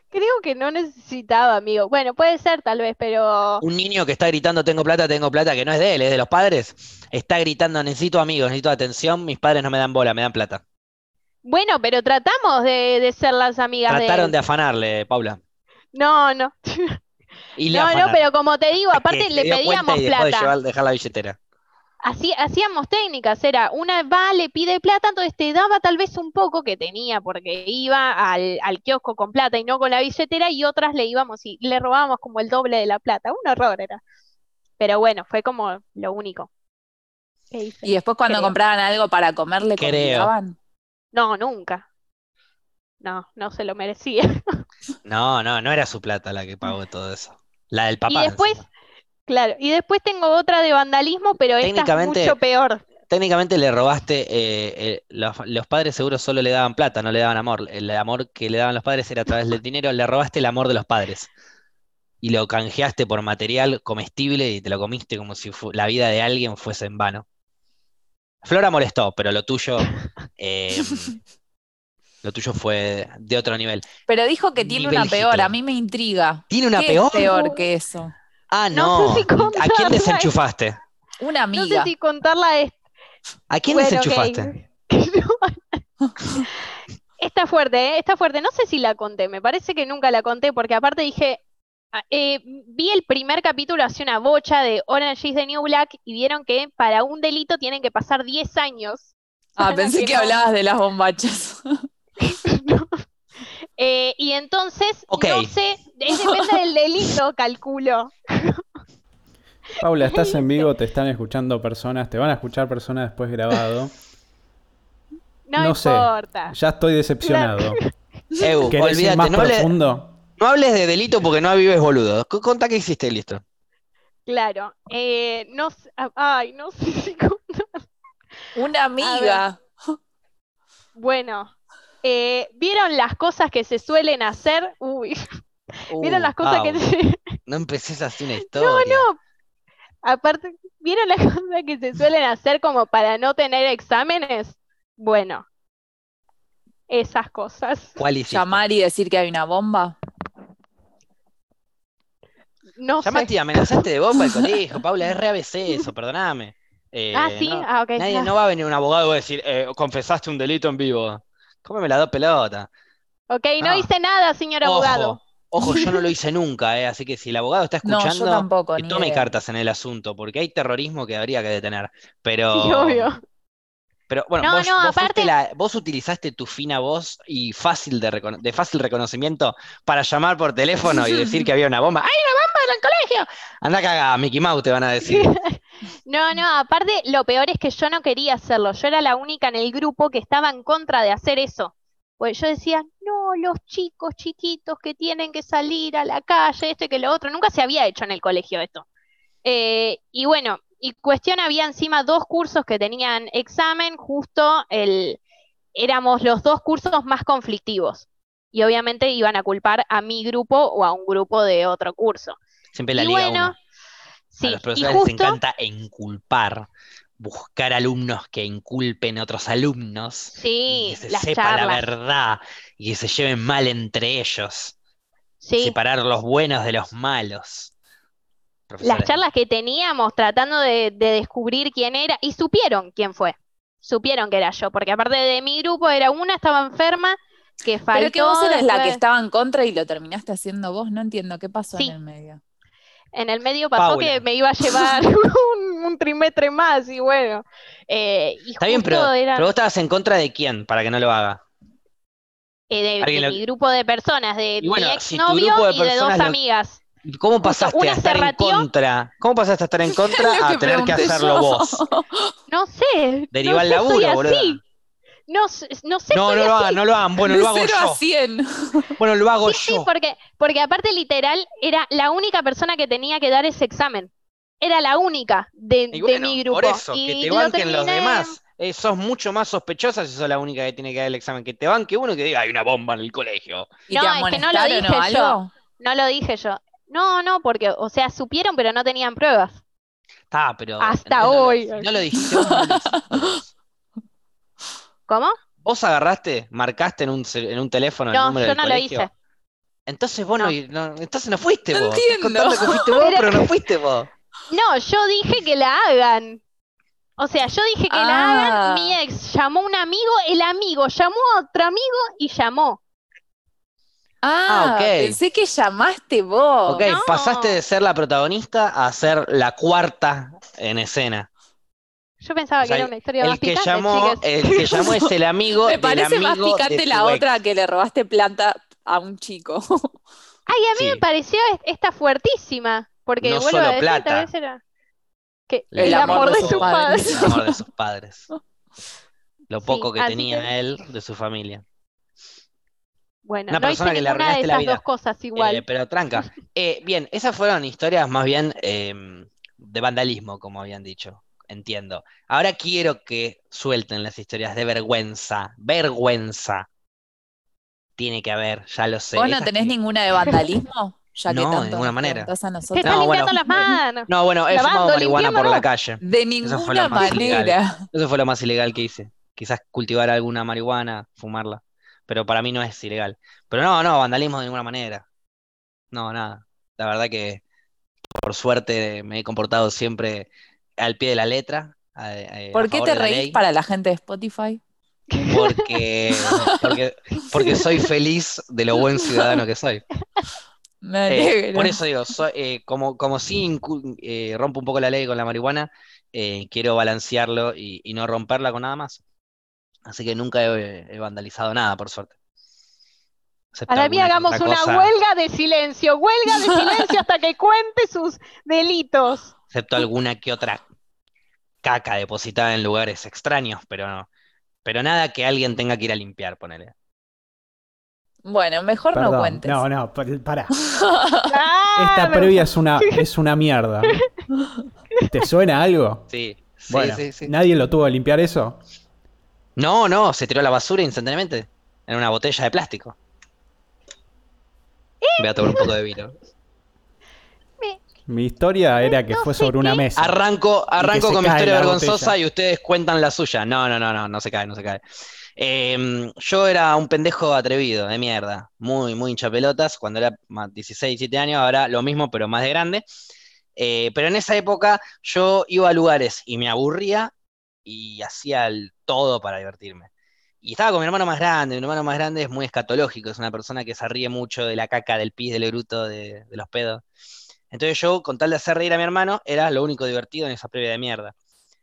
Speaker 3: creo que no necesitaba, amigo. Bueno, puede ser tal vez, pero
Speaker 1: Un niño que está gritando, tengo plata, tengo plata, que no es de él, es de los padres, está gritando, necesito amigos, necesito atención, mis padres no me dan bola, me dan plata.
Speaker 3: bueno, pero tratamos de, de ser las amigas de
Speaker 1: Trataron
Speaker 3: él.
Speaker 1: de afanarle, Paula.
Speaker 3: No, no.
Speaker 1: Y le
Speaker 3: No, no, pero como te digo, aparte le pedíamos
Speaker 1: y dejó de
Speaker 3: plata.
Speaker 1: llevar- dejar la billetera.
Speaker 3: Así, hacíamos técnicas, era una va, le pide plata, entonces te daba tal vez un poco que tenía, porque iba al, al kiosco con plata y no con la billetera, y otras le íbamos y le robábamos como el doble de la plata. Un horror era. Pero bueno, fue como lo único.
Speaker 2: Y después cuando
Speaker 3: Creo.
Speaker 2: compraban algo para comer, le convidaban.
Speaker 3: No, nunca. No, no se lo merecía.
Speaker 1: No, no, no era su plata la que pagó todo eso. La del papá.
Speaker 3: Y después,
Speaker 1: encima.
Speaker 3: Claro, y después tengo otra de vandalismo, pero esta es
Speaker 1: Técnicamente-
Speaker 3: mucho peor.
Speaker 1: Técnicamente le robaste, eh, eh, los, los padres seguros solo le daban plata, no le daban amor. El amor que le daban los padres era a través del dinero, le robaste el amor de los padres. Y lo canjeaste por material comestible y te lo comiste como si la vida de alguien fuese en vano. Flora molestó, pero lo tuyo, eh, lo tuyo fue de otro nivel.
Speaker 2: Pero dijo que tiene
Speaker 1: Nivel
Speaker 2: una peor,
Speaker 1: Hitler.
Speaker 2: a mí me intriga.
Speaker 1: ¿Tiene una
Speaker 2: ¿Qué
Speaker 1: peor?
Speaker 2: es peor que eso?
Speaker 1: Ah,
Speaker 3: No
Speaker 1: no.
Speaker 3: sé si
Speaker 1: ¿A quién desenchufaste?
Speaker 2: Una
Speaker 3: No sé
Speaker 2: amiga.
Speaker 3: si contarla es
Speaker 1: ¿A quién
Speaker 3: Bueno,
Speaker 1: desenchufaste?
Speaker 3: Está fuerte, ¿eh? Está fuerte. No sé si la conté, me parece que nunca la conté, porque aparte dije, ah, eh, vi el primer capítulo hace una bocha de Orange is the New Black y vieron que para un delito tienen que pasar 10 años.
Speaker 2: Ah, pensé
Speaker 3: que
Speaker 2: que
Speaker 3: no.
Speaker 2: hablabas de las bombachas.
Speaker 3: Eh, y entonces,
Speaker 1: Ok.
Speaker 3: no sé, es depende del delito, calculo.
Speaker 4: Paula, estás en vivo, te están escuchando personas, te van a escuchar personas después grabado.
Speaker 3: No,
Speaker 4: No sé.
Speaker 3: importa.
Speaker 4: Ya estoy decepcionado.
Speaker 1: Eu,
Speaker 4: ¿Querés ir
Speaker 1: olvídate,
Speaker 4: más
Speaker 1: no,
Speaker 4: profundo?
Speaker 1: no hables de delito porque no vives boludo. C- Contá qué hiciste listo.
Speaker 3: Claro. Eh, no sé, ay, no sé si contar.
Speaker 2: Una amiga.
Speaker 3: Bueno, eh, ¿vieron las cosas que se suelen hacer? Uy, ¿vieron
Speaker 1: Uh,
Speaker 3: las cosas que
Speaker 1: Paula,
Speaker 3: se...
Speaker 1: No empecés así una historia.
Speaker 3: No, no. Aparte, ¿vieron las cosas que se suelen hacer como para no tener exámenes? Bueno, esas cosas.
Speaker 1: ¿Cuál hiciste?
Speaker 2: Llamar y decir que hay una bomba.
Speaker 3: No sé.
Speaker 1: Llamaste y amenazaste de bomba al colegio, Paula, es re ABC eso, perdóname. Eh,
Speaker 3: Ah, sí,
Speaker 1: no,
Speaker 3: ah, ok.
Speaker 1: nadie,
Speaker 3: ah.
Speaker 1: no va a venir un abogado a decir, eh, confesaste un delito en vivo. Cómeme la dos pelota.
Speaker 3: Ok, no
Speaker 1: No.
Speaker 3: hice nada, señor abogado.
Speaker 1: Ojo, ojo, yo no lo hice nunca, eh, así que si el abogado está
Speaker 2: No, yo
Speaker 1: escuchando,
Speaker 2: tampoco,
Speaker 1: que tome
Speaker 2: idea.
Speaker 1: cartas en el asunto, porque hay terrorismo que habría que detener. Pero,
Speaker 3: Sí, obvio.
Speaker 1: pero bueno,
Speaker 3: No,
Speaker 1: vos,
Speaker 3: no,
Speaker 1: vos fuiste
Speaker 3: aparte-
Speaker 1: la- vos utilizaste tu fina voz y fácil de, recono- de fácil reconocimiento para llamar por teléfono y decir que había una bomba. ¡Hay una bomba en el colegio! Anda cagada, Mickey Mouse te van a decir.
Speaker 3: No, no, aparte lo peor es que yo no quería hacerlo. Yo era la única en el grupo que estaba en contra de hacer eso. Pues yo decía, no, los chicos chiquitos que tienen que salir a la calle, esto y que lo otro, nunca se había hecho en el colegio esto. Eh, y bueno, y cuestión había encima dos cursos que tenían examen, justo el, éramos los dos cursos más conflictivos. Y obviamente iban a culpar a mi grupo o a un grupo de otro curso.
Speaker 1: Siempre la
Speaker 3: y
Speaker 1: liga
Speaker 3: bueno,
Speaker 1: uno.
Speaker 3: Sí,
Speaker 1: A los
Speaker 3: y
Speaker 1: profesores les
Speaker 3: justo,
Speaker 1: encanta enculpar, buscar alumnos que inculpen a otros alumnos y
Speaker 3: sí,
Speaker 1: que se
Speaker 3: las
Speaker 1: sepa la verdad y que se lleven mal entre ellos.
Speaker 3: sí.
Speaker 1: Separar los buenos de los malos.
Speaker 3: las charlas que teníamos tratando de, de descubrir quién era, y supieron quién fue. Supieron que era yo, porque aparte de mi grupo era una, estaba enferma, que faltó.
Speaker 2: Pero que vos eras la que estaba en contra y lo terminaste haciendo vos, no entiendo qué pasó
Speaker 3: Sí.
Speaker 2: en el medio.
Speaker 3: En el medio pasó
Speaker 1: Paula.
Speaker 3: que me iba a llevar un, un trimestre más, y bueno. eh, y
Speaker 1: Está bien, pero,
Speaker 3: justo era
Speaker 1: pero vos estabas en contra de quién para que no lo haga.
Speaker 3: eh, de,
Speaker 1: alguien
Speaker 3: de
Speaker 1: lo-
Speaker 3: mi grupo de personas, de
Speaker 1: Y bueno,
Speaker 3: mi
Speaker 1: si
Speaker 3: exnovio
Speaker 1: grupo de
Speaker 3: y de dos
Speaker 1: lo-
Speaker 3: amigas.
Speaker 1: ¿Cómo pasaste
Speaker 3: una
Speaker 1: a estar en contra? ¿Cómo pasaste a estar en contra a tener que hacerlo
Speaker 2: yo.
Speaker 1: vos?
Speaker 3: No sé,
Speaker 1: Deriva
Speaker 3: no
Speaker 1: el
Speaker 3: sé,
Speaker 1: laburo,
Speaker 3: así. No, sé- no sé,
Speaker 1: No, no lo hagan, no lo hagan. Bueno,
Speaker 2: de
Speaker 1: lo hago
Speaker 2: 0 a
Speaker 1: yo.
Speaker 2: 100.
Speaker 1: Bueno, lo hago
Speaker 3: Sí, sí,
Speaker 1: yo.
Speaker 3: porque, porque aparte literal era la única persona que tenía que dar ese examen. Era la única de,
Speaker 1: Y
Speaker 3: de mi grupo.
Speaker 1: por eso, que
Speaker 3: Y
Speaker 1: te
Speaker 3: lo
Speaker 1: banquen los demás. Eh, sos mucho más sospechosa si sos la única que tiene que dar el examen. Que te banque uno y que diga, hay una bomba en el colegio.
Speaker 2: ¿Y
Speaker 3: No,
Speaker 2: te
Speaker 3: es que no lo dije yo. No lo dije yo. No, no, porque, o sea, supieron, pero no tenían pruebas.
Speaker 1: Está, pero.
Speaker 3: Hasta
Speaker 1: ¿entendés? No lo-
Speaker 3: hoy.
Speaker 1: no lo dijiste vos, no lo hiciste vos.
Speaker 3: ¿Cómo?
Speaker 1: Vos agarraste, marcaste en un, cel- en un teléfono el
Speaker 3: No,
Speaker 1: número
Speaker 3: yo
Speaker 1: del
Speaker 3: no lo
Speaker 1: colegio.
Speaker 3: hice.
Speaker 1: Entonces vos no,
Speaker 3: No.
Speaker 1: no- entonces no fuiste
Speaker 2: No
Speaker 1: vos.
Speaker 2: Entiendo.
Speaker 1: que fuiste vos,
Speaker 3: Pero-
Speaker 1: no fuiste vos.
Speaker 3: No, yo dije que la hagan. O sea, yo dije que la
Speaker 2: Ah.
Speaker 3: hagan. Mi ex llamó a un amigo, el amigo llamó a otro amigo y llamó.
Speaker 2: Ah,
Speaker 1: Ah, ok.
Speaker 2: pensé que llamaste vos.
Speaker 1: Ok,
Speaker 3: no.
Speaker 1: pasaste de ser la protagonista a ser la cuarta en escena.
Speaker 3: Yo pensaba
Speaker 1: O sea,
Speaker 3: que era una historia
Speaker 1: El
Speaker 3: más
Speaker 1: que
Speaker 3: picante,
Speaker 1: llamó, el que llamó es el amigo
Speaker 2: Me parece más
Speaker 1: amigo de
Speaker 2: picante la
Speaker 1: ex.
Speaker 2: otra que le robaste plata a un chico.
Speaker 3: Ay, a mí
Speaker 1: Sí.
Speaker 3: me pareció es- esta fuertísima. Porque
Speaker 1: No
Speaker 3: vuelvo
Speaker 1: solo
Speaker 3: a decir,
Speaker 1: plata.
Speaker 3: tal vez era. Que
Speaker 1: El
Speaker 3: el,
Speaker 1: amor
Speaker 3: amor
Speaker 1: de
Speaker 3: de
Speaker 1: sus
Speaker 2: padres.
Speaker 3: padres.
Speaker 1: El amor de sus padres. Lo
Speaker 3: Sí,
Speaker 1: poco que tenía
Speaker 3: que-
Speaker 1: él de su familia.
Speaker 3: Bueno,
Speaker 1: Una
Speaker 3: no hice
Speaker 1: persona que le
Speaker 3: de
Speaker 1: arruinaste la vida.
Speaker 3: dos cosas igual.
Speaker 1: Eh, pero tranca. Eh, bien, esas fueron historias más bien eh, de vandalismo, como habían dicho. Entiendo. Ahora quiero que suelten las historias de vergüenza. Vergüenza. Tiene que haber, ya lo sé.
Speaker 2: ¿Vos no
Speaker 1: Esas
Speaker 2: tenés
Speaker 1: que-
Speaker 2: ninguna de vandalismo? Ya que
Speaker 1: No, de
Speaker 2: tanto
Speaker 1: ninguna
Speaker 2: nos
Speaker 1: manera.
Speaker 3: Te
Speaker 1: No, bueno.
Speaker 3: limpiando las manos.
Speaker 1: No, bueno, he
Speaker 3: Lavando,
Speaker 1: fumado marihuana por la calle.
Speaker 2: De
Speaker 1: Eso
Speaker 2: ninguna
Speaker 1: ilegal.
Speaker 2: manera.
Speaker 1: Eso fue lo más ilegal que hice. Quizás cultivar alguna marihuana, fumarla. Pero para mí no es ilegal. Pero no, no, vandalismo de ninguna manera. No, nada. La verdad que por suerte me he comportado siempre al pie de la letra. a- a- a
Speaker 2: ¿Por qué te reís
Speaker 1: ley,
Speaker 2: para la gente de Spotify?
Speaker 1: Porque, porque, porque soy feliz de lo buen ciudadano que soy.
Speaker 2: Me
Speaker 1: Eh,
Speaker 2: alegro.
Speaker 1: por eso digo, soy, eh, como, como sí incu- eh, rompo un poco la ley con la marihuana, eh, quiero balancearlo y, y no romperla con nada más. Así que nunca he, he vandalizado nada, por suerte. Excepto
Speaker 3: Para mí hagamos una
Speaker 1: cosa-
Speaker 3: huelga de silencio, huelga de silencio hasta que cuente sus delitos.
Speaker 1: Excepto alguna que otra caca depositada en lugares extraños, pero no. Pero nada que alguien tenga que ir a limpiar, ponele.
Speaker 2: Bueno, mejor no cuentes.
Speaker 4: No, no, pa- pará. Esta previa es una, es una mierda. ¿Te suena algo?
Speaker 1: Sí, sí,
Speaker 4: Bueno,
Speaker 1: sí, sí.
Speaker 4: ¿nadie lo tuvo que limpiar eso?
Speaker 1: No, no, se tiró a la basura instantáneamente en una botella de plástico. Voy a tomar un poco de vino.
Speaker 4: Mi historia era que
Speaker 3: no
Speaker 4: fue sobre una mesa.
Speaker 1: Arranco, arranco con mi historia vergonzosa
Speaker 4: botella.
Speaker 1: y ustedes cuentan la suya. No, no, no, no, no se cae, no se cae. Eh, yo era un pendejo atrevido, de mierda. Muy, muy hincha pelotas. Cuando era más 16, 17 años, ahora lo mismo, pero más de grande. Eh, pero en esa época yo iba a lugares y me aburría y hacía el todo para divertirme. Y estaba con mi hermano más grande. Mi hermano más grande es muy escatológico, es una persona que se ríe mucho de la caca, del pis, del bruto, de, de los pedos. Entonces yo, con tal de hacer reír a mi hermano, era lo único divertido en esa previa de mierda.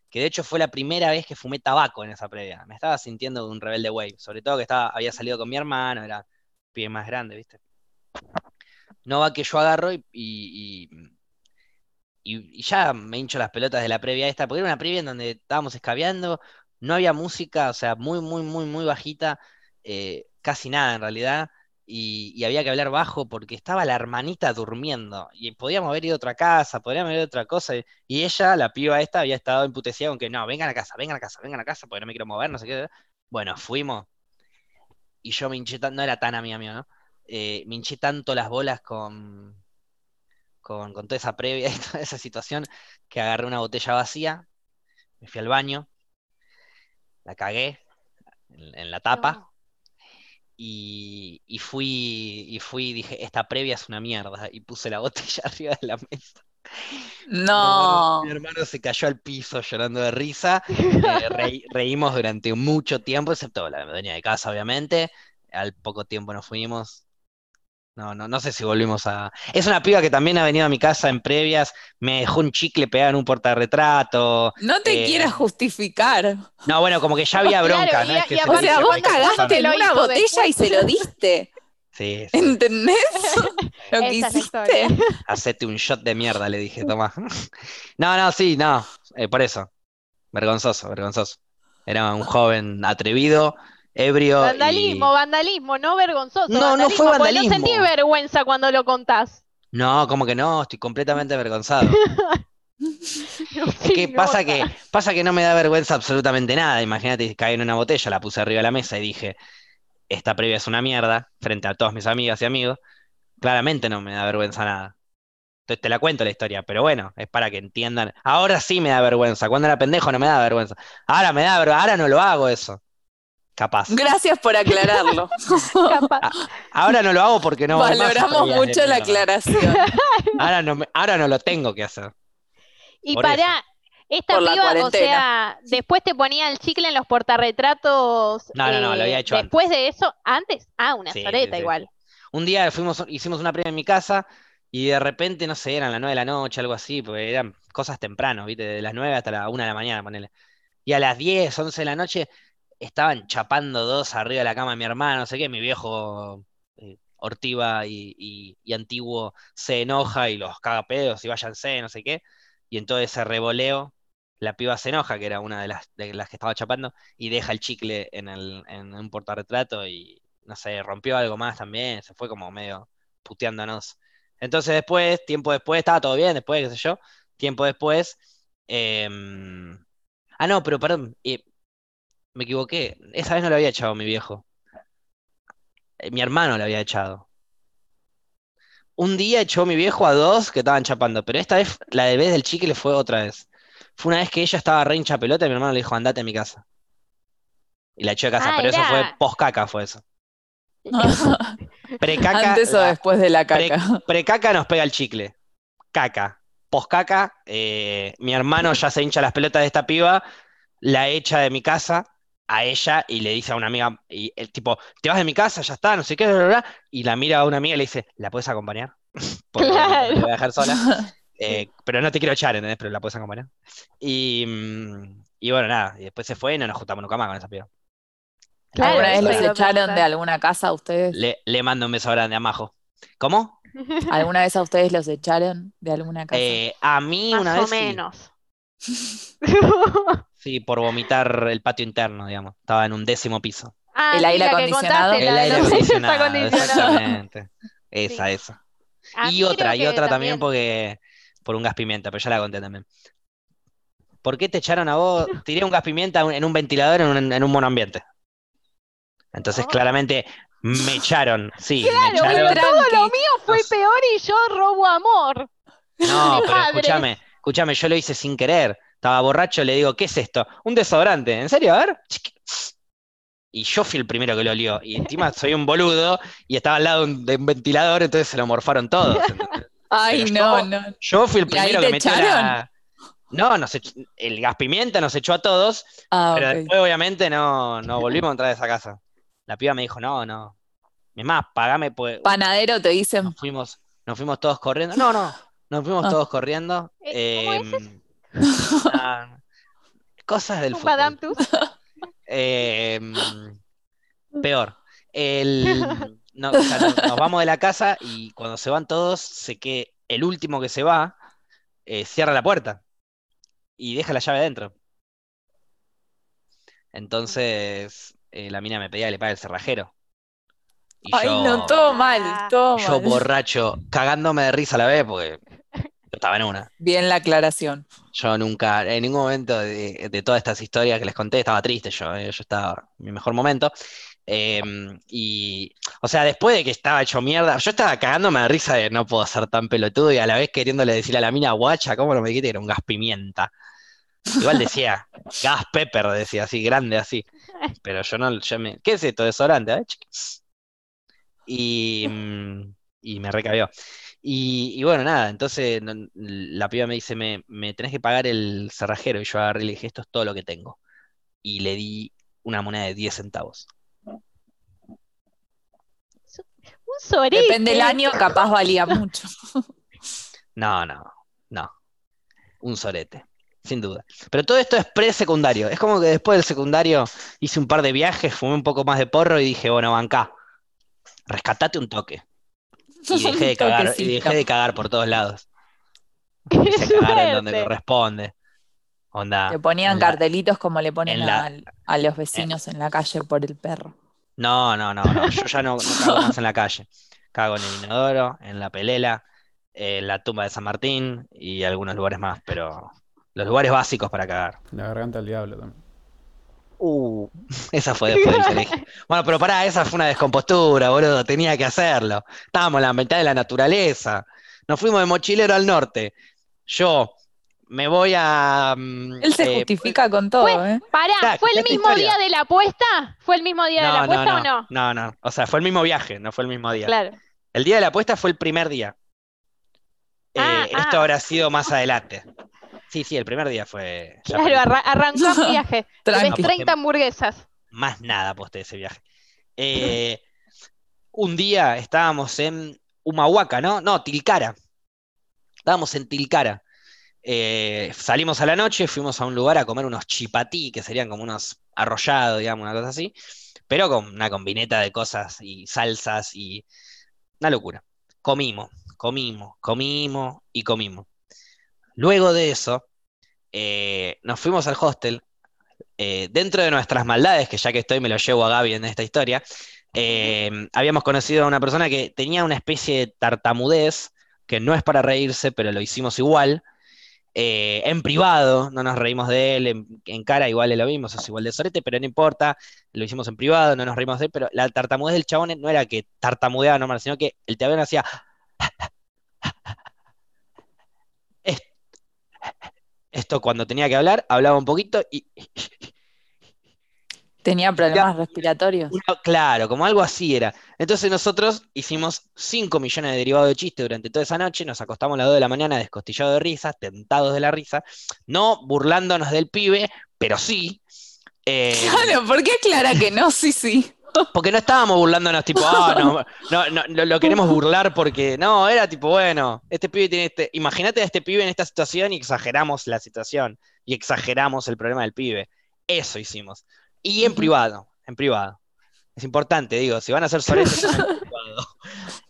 Speaker 1: Que de hecho fue la primera vez que fumé tabaco en esa previa. Me estaba sintiendo un rebelde güey. Sobre todo que estaba, había salido con mi hermano, era pibe más grande, ¿viste? No va que yo agarro y, y, y- y ya me hincho las pelotas de la previa esta, porque era una previa en donde estábamos escabeando, no había música, o sea, muy, muy, muy, muy bajita. eh, casi nada en realidad, y, había que hablar bajo porque estaba la hermanita durmiendo, y podíamos haber ido a otra casa, podríamos haber ido a otra cosa, y, ella, la piba esta, había estado emputecida con que no, vengan a casa, vengan a casa, vengan a casa, porque no me quiero mover, no sé qué. Bueno, fuimos, y yo me hinché tanto, no era tan amiga mía, ¿no? Eh, me hinché tanto las bolas con, con, toda esa previa y toda esa situación que agarré una botella vacía, me fui al baño, la cagué en, la tapa. Y, y fui, y fui, dije, esta previa es una mierda, y puse la botella arriba de la mesa. Mi hermano,
Speaker 2: No.
Speaker 1: mi hermano se cayó al piso llorando de risa. eh, reí- reímos durante mucho tiempo, excepto la dueña de casa, obviamente. Al poco tiempo nos fuimos. No, no, no sé si volvimos a. Es una piba que también ha venido a mi casa en previas, me dejó un chicle pegado en un portarretrato.
Speaker 2: No te
Speaker 1: eh,
Speaker 2: quieras justificar.
Speaker 1: No, bueno, como que ya había bronca, ¿no?
Speaker 3: a-
Speaker 1: Es que
Speaker 3: y
Speaker 1: se
Speaker 2: O sea, vos cagaste en una botella y se lo diste.
Speaker 1: Sí, sí.
Speaker 2: ¿Entendés? Lo que
Speaker 3: Esa
Speaker 2: hiciste.
Speaker 1: Hacete un shot de mierda, le dije, toma. No, no, sí, no, eh, por eso. Vergonzoso, vergonzoso. Era un joven atrevido, ebrio
Speaker 3: Vandalismo,
Speaker 1: y...
Speaker 3: vandalismo, no vergonzoso.
Speaker 1: No, no fue
Speaker 3: vandalismo. No sentí vergüenza cuando lo contás.
Speaker 1: No, como que no, estoy completamente avergonzado. Es que pasa que, pasa que no me da vergüenza absolutamente nada. Imagínate, caí en una botella, la puse arriba de la mesa y dije, esta previa es una mierda, frente a todas mis amigas y amigos. Claramente no me da vergüenza nada. Entonces te la cuento la historia, pero bueno, es para que entiendan. Ahora sí me da vergüenza. Cuando era pendejo no me da vergüenza. Ahora me da vergüenza, ahora no lo hago eso. Capaz.
Speaker 2: Gracias por aclararlo.
Speaker 3: Capaz.
Speaker 1: Ahora no lo hago porque no más
Speaker 2: Valoramos mucho la aclaración.
Speaker 1: Ahora no, me- ahora no lo tengo que hacer.
Speaker 3: Y
Speaker 1: Por
Speaker 3: para esta
Speaker 2: Por
Speaker 3: piba, o sea, después te ponía el chicle en los portarretratos.
Speaker 1: No, no, no, lo había
Speaker 3: eh,
Speaker 1: hecho antes.
Speaker 3: Después de eso, antes, ah, una
Speaker 1: Sí,
Speaker 3: soleta
Speaker 1: sí, sí.
Speaker 3: igual.
Speaker 1: Un día fuimos, hicimos una previa en mi casa y de repente, no sé, eran las 9 de la noche, algo así, porque eran cosas temprano, ¿viste? De las 9 hasta la 1 de la mañana, ponele. Y a las 10, 11 de la noche estaban chapando dos arriba de la cama de mi hermano, no sé qué, mi viejo eh, Ortiva y, y- antiguo se enoja y los caga pedos y váyanse, no sé qué. Y en todo ese revoleo, la piba se enoja, que era una de las, de las que estaba chapando, y deja el chicle en, el, en un portarretrato y, no sé, rompió algo más también, se fue como medio puteándonos. Entonces después, tiempo después, estaba todo bien, después, qué sé yo, tiempo después, em, ah, no, pero perdón, eh, me equivoqué, esa vez no lo había echado mi viejo, Eh, mi hermano lo había echado. Un día echó mi viejo a dos que estaban chapando, pero esta vez la de vez del chicle fue otra vez. Fue una vez que ella estaba re hincha pelota y mi hermano le dijo, andate a mi casa. Y la echó de casa,
Speaker 3: Ah,
Speaker 1: pero eso fue
Speaker 3: era-
Speaker 1: post caca, fue eso. Precaca,
Speaker 2: Antes o
Speaker 1: la-
Speaker 2: después de la caca.
Speaker 1: precaca nos pega el chicle. Caca. Post caca, eh, mi hermano ya se hincha las pelotas de esta piba, la echa de mi casa a ella y le dice a una amiga, y el tipo, te vas de mi casa, ya está, no sé qué, bla, bla, bla", y la mira a una amiga y le dice, ¿la puedes acompañar? Porque
Speaker 3: Claro.
Speaker 1: te voy a dejar sola. Eh, pero no te quiero echar, ¿entendés? Pero la puedes acompañar. Y, mm, y bueno, nada, y después se fue y no nos juntamos nunca más con esa piba.
Speaker 3: Claro,
Speaker 2: ¿Alguna vez los echaron de alguna casa a ustedes?
Speaker 1: Le, le mando un beso grande a Majo. ¿Cómo?
Speaker 2: ¿Alguna vez a ustedes los echaron de alguna casa?
Speaker 1: Eh, a mí
Speaker 3: Más
Speaker 1: una
Speaker 3: o menos.
Speaker 1: Sí, por vomitar el patio interno, digamos. Estaba en un décimo piso.
Speaker 3: Ah,
Speaker 2: ¿El
Speaker 3: sí,
Speaker 2: aire acondicionado?
Speaker 3: contaste,
Speaker 1: El aire acondicionado, exactamente. Esa,
Speaker 3: Sí.
Speaker 1: esa.
Speaker 3: A
Speaker 1: Y otra, y otra también porque por un gas pimienta, pero ya la conté también. ¿Por qué te echaron a vos? Tiré un gas pimienta en un ventilador en un, en un monoambiente. Entonces,
Speaker 3: Oh.
Speaker 1: claramente me echaron. Sí, me
Speaker 3: Claro,
Speaker 1: echaron.
Speaker 3: pero todo lo mío fue peor y yo robo amor.
Speaker 1: No, pero escúchame, escúchame, yo lo hice sin querer. Estaba borracho, le digo, ¿qué es esto? Un desodorante. ¿En serio? A ver. Y yo fui el primero que lo olió. Y encima soy un boludo y estaba al lado de un, ventilador, entonces se lo morfaron todos.
Speaker 2: Ay,
Speaker 1: pero
Speaker 2: no,
Speaker 1: yo-
Speaker 2: no.
Speaker 1: Yo fui el
Speaker 2: ¿Y ahí
Speaker 1: primero que metió la. No, nos el gas pimienta nos echó a todos,
Speaker 2: Ah,
Speaker 1: pero después obviamente no, no volvimos a entrar a esa casa. La piba me dijo, no, no. Es más, pagame, pues.
Speaker 2: Panadero te dicen.
Speaker 1: Nos fuimos, nos fuimos todos corriendo. No, no, nos fuimos
Speaker 2: Ah.
Speaker 1: todos corriendo.
Speaker 3: Eh, ¿cómo es
Speaker 1: Ah, cosas del fútbol. Em, peor. El, no, o sea, nos, nos vamos de la casa y cuando se van todos, sé que el último que se va eh, cierra la puerta y deja la llave adentro. Entonces, eh, la mina me pedía que le pague el cerrajero. Y
Speaker 2: Ay,
Speaker 1: yo,
Speaker 2: no, todo mal, todo
Speaker 1: yo
Speaker 2: mal.
Speaker 1: borracho, cagándome de risa a la vez, porque yo estaba en una.
Speaker 2: Bien la aclaración.
Speaker 1: Yo nunca, en ningún momento de, de todas estas historias que les conté, estaba triste yo, eh, yo estaba en mi mejor momento. Eh, y, o sea, después de que estaba hecho mierda, yo estaba cagándome de risa de no puedo ser tan pelotudo y a la vez queriéndole decir a la mina, guacha, ¿cómo no me dijiste que era un gas pimienta? Igual decía, gas pepper, decía así, grande así. Pero yo no, yo me, ¿qué es esto? Desodorante, ¿eh? Y, mm, y me recabió. Y, y bueno, nada, entonces no- la piba me dice, me, me tenés que pagar el cerrajero. Y yo agarré y le dije, esto es todo lo que tengo. Y le di una moneda de 10 centavos.
Speaker 3: Un sorete.
Speaker 2: Depende del año, capaz valía mucho.
Speaker 1: No, no, no. Un sorete, sin duda. Pero todo esto es pre-secundario. Es como que después del secundario hice un par de viajes, fumé un poco más de porro y dije, bueno, bancá, rescatate un toque. Y dejé de cagar, y
Speaker 2: toquecito.
Speaker 1: dejé de cagar por todos lados.
Speaker 3: ¡Qué
Speaker 1: Empecé a cagar en donde corresponde. Onda.
Speaker 2: Te ponían
Speaker 1: en la-
Speaker 2: cartelitos como le ponen
Speaker 1: la-
Speaker 2: a, a los vecinos en la calle por el perro.
Speaker 1: No, no, no, no. Yo ya no, no cago más en la calle. Cago en el inodoro, en la pelela, en la tumba de San Martín y algunos lugares más, pero los lugares básicos para cagar.
Speaker 4: La garganta del diablo también.
Speaker 1: Uh, esa fue después del colegio. Bueno, pero pará, esa fue una descompostura, boludo. Tenía que hacerlo. Estábamos en la mitad de la naturaleza. Nos fuimos de mochilero al norte. Yo me voy a. mm,
Speaker 2: Él se
Speaker 1: eh,
Speaker 2: justifica con todo,
Speaker 3: Fue-
Speaker 2: ¿eh?
Speaker 3: Pará, ¿fue el mismo
Speaker 1: historia.
Speaker 3: día de la apuesta? ¿Fue el mismo día de la
Speaker 1: No, no,
Speaker 3: apuesta o
Speaker 1: no,
Speaker 3: no?
Speaker 1: no, no. O sea, fue el mismo viaje, no fue el mismo día.
Speaker 3: Claro.
Speaker 1: El día de la apuesta fue el primer día. Eh,
Speaker 3: Ah,
Speaker 1: esto
Speaker 3: ah.
Speaker 1: habrá sido más adelante. Sí, sí, el primer día fue.
Speaker 3: Claro, arra- arrancó el viaje.
Speaker 2: Tranqui.
Speaker 3: 30 hamburguesas.
Speaker 1: más nada posté ese viaje. Eh, un día estábamos en Humahuaca, ¿no? No, Tilcara. Estábamos en Tilcara. Eh, salimos a la noche, fuimos a un lugar a comer unos chipatí, que serían como unos arrollados, digamos, una cosa así, pero con una combineta de cosas y salsas y una locura. Comimos, comimos, comimos y comimos. Luego de eso, eh, nos fuimos al hostel. Eh, dentro de nuestras maldades, que ya que estoy me lo llevo a Gaby en esta historia, eh, habíamos conocido a una persona que tenía una especie de tartamudez, que no es para reírse, pero lo hicimos igual, en privado, no nos reímos de él, en, cara igual lo vimos, es igual de sorete, pero no importa, lo hicimos en privado, no nos reímos de él, pero la tartamudez del chabón no era que tartamudeaba normal, sino que el chabón hacía... Esto cuando tenía que hablar, hablaba un poquito y
Speaker 2: Tenía problemas respiratorios.
Speaker 1: Una- claro, como algo así era. Entonces nosotros hicimos 5 millones de derivados de chiste durante toda esa noche, nos acostamos a las 2 de la mañana descostillados de risa, tentados de la risa, no burlándonos del pibe, pero sí. eh,
Speaker 2: Claro, ¿por qué aclara que no? Sí, sí.
Speaker 1: Porque no estábamos burlándonos tipo, ah, no, no, no, lo, lo queremos burlar porque, no, era tipo, bueno, este pibe tiene este, imagínate a este pibe en esta situación y exageramos la situación y exageramos el problema del pibe. Eso hicimos. Y en privado, en privado. Es importante, digo, si van a hacer soletes, en privado.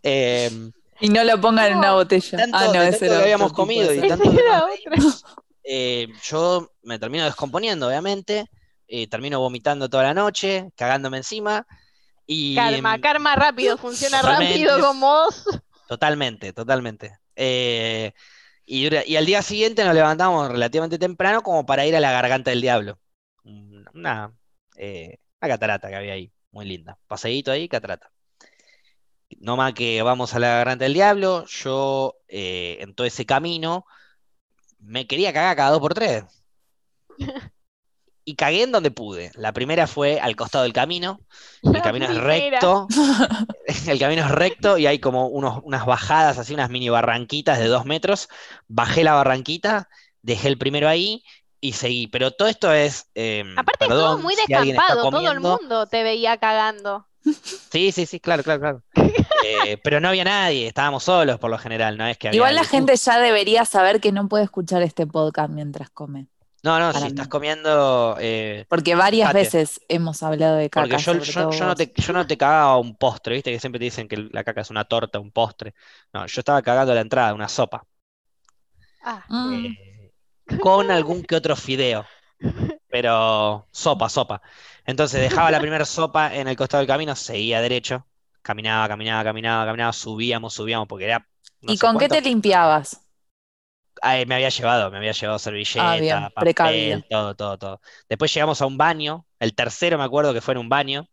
Speaker 1: Eh,
Speaker 2: Y no lo pongan en una
Speaker 3: No,
Speaker 2: botella.
Speaker 1: tanto,
Speaker 2: ah, no,
Speaker 1: de
Speaker 2: ese
Speaker 1: tanto que habíamos comido y tanto que eh, yo me termino descomponiendo, obviamente, eh, termino vomitando toda la noche, cagándome encima, y
Speaker 3: Karma, karma rápido, funciona rápido como vos.
Speaker 1: totalmente, totalmente. Eh, y, al día siguiente nos levantamos relativamente temprano como para ir a la Garganta del Diablo. Una, eh, una catarata que había ahí, muy linda. Paseíto ahí, catarata. No más que vamos a la Garganta del Diablo, yo eh, en todo ese camino me quería cagar cada dos por tres. Y cagué en donde pude. La primera fue al costado del camino. El camino es recto. El camino es recto y hay como unos, unas bajadas, así unas mini barranquitas de dos metros. Bajé la barranquita, dejé el primero ahí y seguí. Pero todo esto es. eh,
Speaker 3: Aparte es todo
Speaker 1: perdón
Speaker 3: muy
Speaker 1: si
Speaker 3: descampado, todo el mundo te veía cagando.
Speaker 1: Sí, sí, sí, claro, claro, claro. Eh, pero no había nadie, estábamos solos por lo general, no es que había
Speaker 2: Igual la
Speaker 1: alguien.
Speaker 2: gente ya debería saber que no puede escuchar este podcast mientras come.
Speaker 1: No, no, si estás comiendo. eh,
Speaker 2: Porque varias veces hemos hablado de caca.
Speaker 1: Porque yo, no te, yo no te cagaba un postre, ¿viste? Que siempre te dicen que la caca es una torta, un postre. No, yo estaba cagando a la entrada, una sopa.
Speaker 3: Ah,
Speaker 2: Mm.
Speaker 1: eh, con algún que otro fideo. Pero sopa, sopa. Entonces dejaba la primera sopa en el costado del camino, seguía derecho, caminaba, caminaba, caminaba, caminaba, subíamos, subíamos, porque era... no
Speaker 2: ¿Y con qué te limpiabas?
Speaker 1: Ay, me había llevado, me había llevado
Speaker 2: Ah,
Speaker 1: servilleta,
Speaker 2: bien,
Speaker 1: papel,
Speaker 2: precavido.
Speaker 1: todo, todo, todo. Después llegamos a un baño, el tercero me acuerdo que fue en un baño.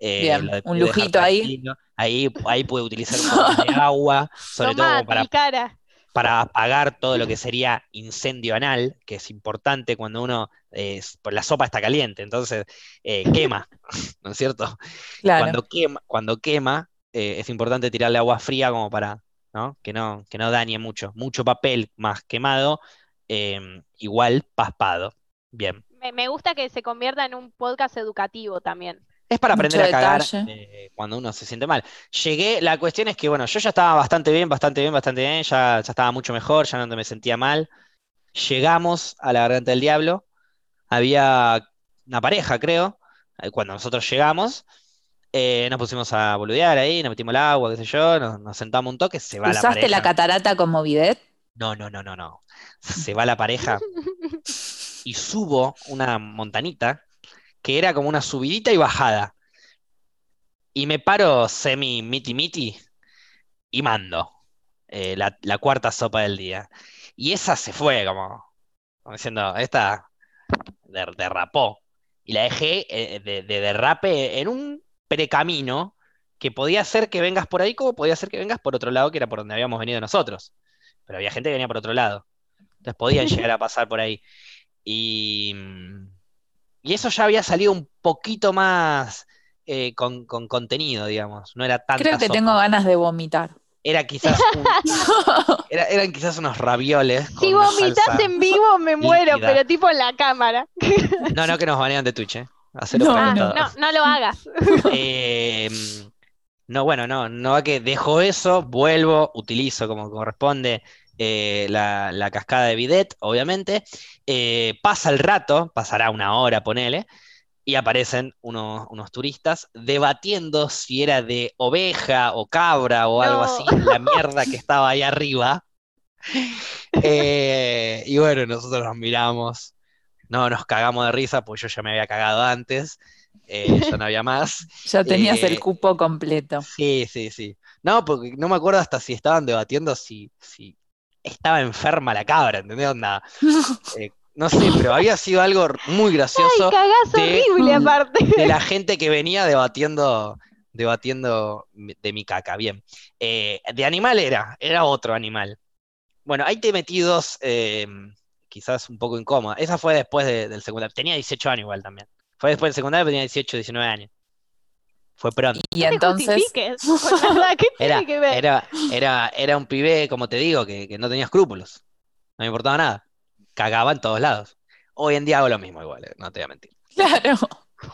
Speaker 1: eh,
Speaker 2: Bien,
Speaker 1: de-
Speaker 2: un lujito ahí.
Speaker 1: Ahí, ahí pude utilizar un poco de agua, sobre todo
Speaker 3: Tomá,
Speaker 1: como para,
Speaker 3: cara.
Speaker 1: para apagar todo lo que sería incendio anal, que es importante cuando uno, eh, pues la sopa está caliente, entonces eh, quema, ¿no es cierto?
Speaker 2: Claro.
Speaker 1: Cuando quema, cuando quema eh, es importante tirarle agua fría como para, ¿no? Que no, que no dañe mucho. Mucho papel más quemado, eh, igual paspado. Bien.
Speaker 3: Me, me gusta que se convierta en un podcast educativo también.
Speaker 1: Es para
Speaker 2: Mucho
Speaker 1: aprender a cagar eh, cuando uno se siente mal. Llegué, la cuestión es que, bueno, yo ya estaba bastante bien, bastante bien, bastante bien, ya, ya estaba mucho mejor, ya no me sentía mal. Llegamos a la Garganta del Diablo, había una pareja, creo, eh, cuando nosotros llegamos, eh, nos pusimos a boludear ahí, nos metimos el agua, qué sé yo, nos, nos sentamos un toque, se va la
Speaker 2: ¿Usaste la
Speaker 1: pareja.
Speaker 2: catarata como bidet?
Speaker 1: No, no, no, no, no. Se va la pareja y subo una montanita que era como una subidita y bajada. Y me paro semi miti miti y mando eh, la, la cuarta sopa del día. Y esa se fue como, como diciendo, esta der- derrapó. Y la dejé eh, de, de derrape en un precamino que podía ser que vengas por ahí como podía ser que vengas por otro lado, que era por donde habíamos venido nosotros. Pero había gente que venía por otro lado. Entonces podían llegar a pasar por ahí. Y, y eso ya había salido un poquito más eh, con, con contenido, digamos. No era tanta
Speaker 2: Creo que
Speaker 1: sopa.
Speaker 2: tengo ganas de vomitar.
Speaker 1: Era quizás un- era- eran quizás unos ravioles
Speaker 3: Si vomitas en vivo me muero,
Speaker 1: líquida.
Speaker 3: pero tipo en la cámara.
Speaker 1: No, no, que nos banean de Twitch, ¿eh?
Speaker 2: No,
Speaker 3: Ah, no, no lo hagas.
Speaker 1: Eh, no, bueno, no, no va que dejo eso, vuelvo, utilizo como corresponde eh, la, la cascada de bidet, obviamente. Eh, pasa el rato, pasará una hora, ponele, y aparecen unos, unos turistas debatiendo si era de oveja o cabra o algo así, la mierda que estaba ahí arriba. Eh, y bueno, nosotros nos miramos, no nos cagamos de risa, pues yo ya me había cagado antes, eh, ya no había más.
Speaker 2: Ya tenías
Speaker 1: Eh,
Speaker 2: el cupo completo.
Speaker 1: Sí, sí, sí. No, porque no me acuerdo hasta si estaban debatiendo si, si estaba enferma la cabra, ¿entendés? Onda, eh, no sé, pero había sido algo muy
Speaker 3: Ay,
Speaker 1: gracioso
Speaker 3: cagás
Speaker 1: de-
Speaker 3: horrible aparte.
Speaker 1: de la gente que venía debatiendo, debatiendo de mi caca. Bien. Eh, de animal era, era otro animal. Bueno, ahí te metí dos, eh, quizás un poco incómoda. Esa fue después de- del secundario. Tenía 18 años igual también. Fue después del secundario, pero tenía 18, 19 años. Fue pronto.
Speaker 2: Y entonces,
Speaker 3: ¿qué
Speaker 1: Era,
Speaker 3: tiene que ver?
Speaker 1: era, era, era un pibe, como te digo, que, que no tenía escrúpulos. No me importaba nada. Cagaba en todos lados. Hoy en día hago lo mismo igual, eh, no te voy a mentir.
Speaker 2: claro,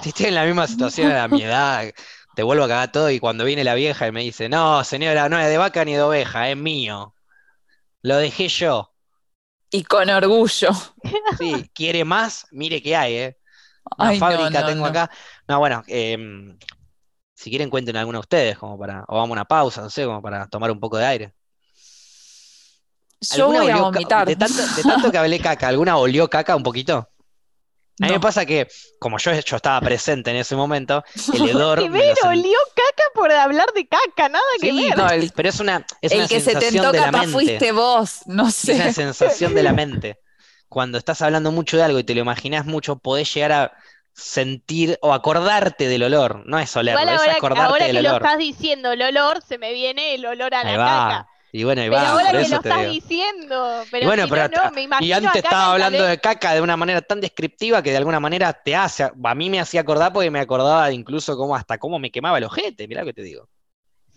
Speaker 1: Si estoy en la misma situación a mi edad, te vuelvo a cagar todo y cuando viene la vieja y me dice, no, señora, no es de vaca ni de oveja, es mío. Lo dejé yo.
Speaker 2: Y con orgullo.
Speaker 1: Sí, quiere más, mire qué hay, ¿eh? Una
Speaker 2: Ay,
Speaker 1: fábrica
Speaker 2: no,
Speaker 1: tengo
Speaker 2: no.
Speaker 1: acá. No, bueno, em, si quieren cuenten alguno de ustedes, como para, o vamos a una pausa, no sé, como para tomar un poco de aire.
Speaker 2: Yo
Speaker 1: ¿Alguna
Speaker 2: voy a vomitar.
Speaker 1: De tanto, de tanto que hablé caca, ¿alguna olió caca un poquito? A mí me
Speaker 2: No.
Speaker 1: pasa que, como yo, yo estaba presente en ese momento, el hedor me lo
Speaker 3: Primero
Speaker 1: sen-
Speaker 3: olió caca por hablar de caca, nada que ver.
Speaker 2: No, el,
Speaker 1: pero es una, es
Speaker 2: el
Speaker 1: una
Speaker 2: que se te
Speaker 1: sensación de la
Speaker 2: capaz
Speaker 1: mente.
Speaker 2: fuiste vos, no
Speaker 1: Es una
Speaker 2: sé.
Speaker 1: sensación de la mente. Cuando estás hablando mucho de algo y te lo imaginas mucho, podés llegar a sentir o acordarte del olor. No es olerlo,
Speaker 3: Igual
Speaker 1: es
Speaker 3: ahora,
Speaker 1: acordarte
Speaker 3: ahora
Speaker 1: del
Speaker 3: que lo
Speaker 1: olor.
Speaker 3: estás diciendo el olor, se me viene el olor a la
Speaker 1: va.
Speaker 3: caca.
Speaker 1: Y bueno, ahí
Speaker 3: Pero
Speaker 1: va,
Speaker 3: ahora
Speaker 1: por
Speaker 3: lo
Speaker 1: te
Speaker 3: estás
Speaker 1: digo.
Speaker 3: diciendo, pero
Speaker 1: Y bueno,
Speaker 3: si
Speaker 1: pero
Speaker 3: no, me
Speaker 1: y
Speaker 3: imagino
Speaker 1: antes
Speaker 3: acá
Speaker 1: estaba hablando de caca de una manera tan descriptiva que de alguna manera te hace, a mí me hacía acordar porque me acordaba de incluso cómo hasta cómo me quemaba el ojete, mirá lo que te digo.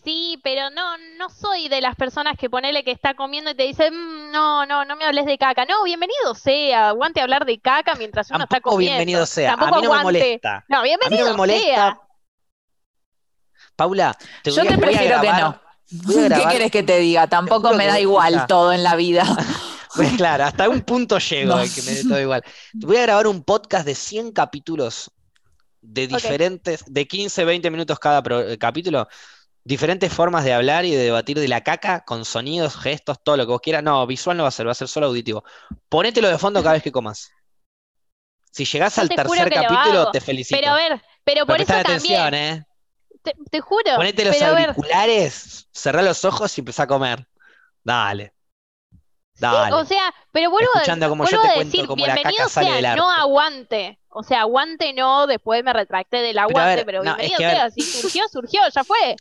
Speaker 3: Sí, pero no, no soy de las personas que ponele que está comiendo y te dice, "Mm, no, no, no me hables de caca. No, bienvenido sea, aguante hablar de caca mientras uno está comiendo.
Speaker 1: bienvenido sea, a mí no me molesta.
Speaker 3: No,
Speaker 1: A mí no
Speaker 3: bienvenido
Speaker 1: me molesta.
Speaker 3: sea.
Speaker 1: Paula, te
Speaker 2: Yo
Speaker 1: voy
Speaker 2: te
Speaker 1: voy a
Speaker 2: prefiero que no. ¿Qué quieres que te diga? Tampoco me da igual todo en la vida.
Speaker 1: Pues claro, hasta un punto llego
Speaker 2: No.
Speaker 1: que me dé todo igual. Voy a grabar un podcast de 100 capítulos de diferentes, de 15, 20 minutos cada pro- eh, capítulo, diferentes formas de hablar y de debatir de la caca con sonidos, gestos, todo lo que vos quieras. No, visual no va a ser, va a ser solo auditivo. Ponételo de fondo cada vez que comas. Si llegás
Speaker 3: Yo
Speaker 1: al tercer capítulo, te felicito.
Speaker 3: Pero a ver, pero por
Speaker 1: Pero
Speaker 3: eso también.
Speaker 1: atención, ¿eh?
Speaker 3: Te, te juro.
Speaker 1: Ponete los
Speaker 3: pero
Speaker 1: auriculares, cerrá los ojos y empezá a comer. Dale. Dale.
Speaker 3: o sea, pero vuelvo,
Speaker 1: Escuchando como yo te
Speaker 3: a
Speaker 1: cuento
Speaker 3: decir,
Speaker 1: cómo la caca
Speaker 3: bienvenido
Speaker 1: sale
Speaker 3: sea,
Speaker 1: del
Speaker 3: no
Speaker 1: arco.
Speaker 3: aguante. O sea, aguante no, después me retracté del aguante,
Speaker 1: ver,
Speaker 3: pero
Speaker 1: no, es
Speaker 3: bienvenido
Speaker 1: que, ver.
Speaker 3: sea, si surgió, surgió, ya fue.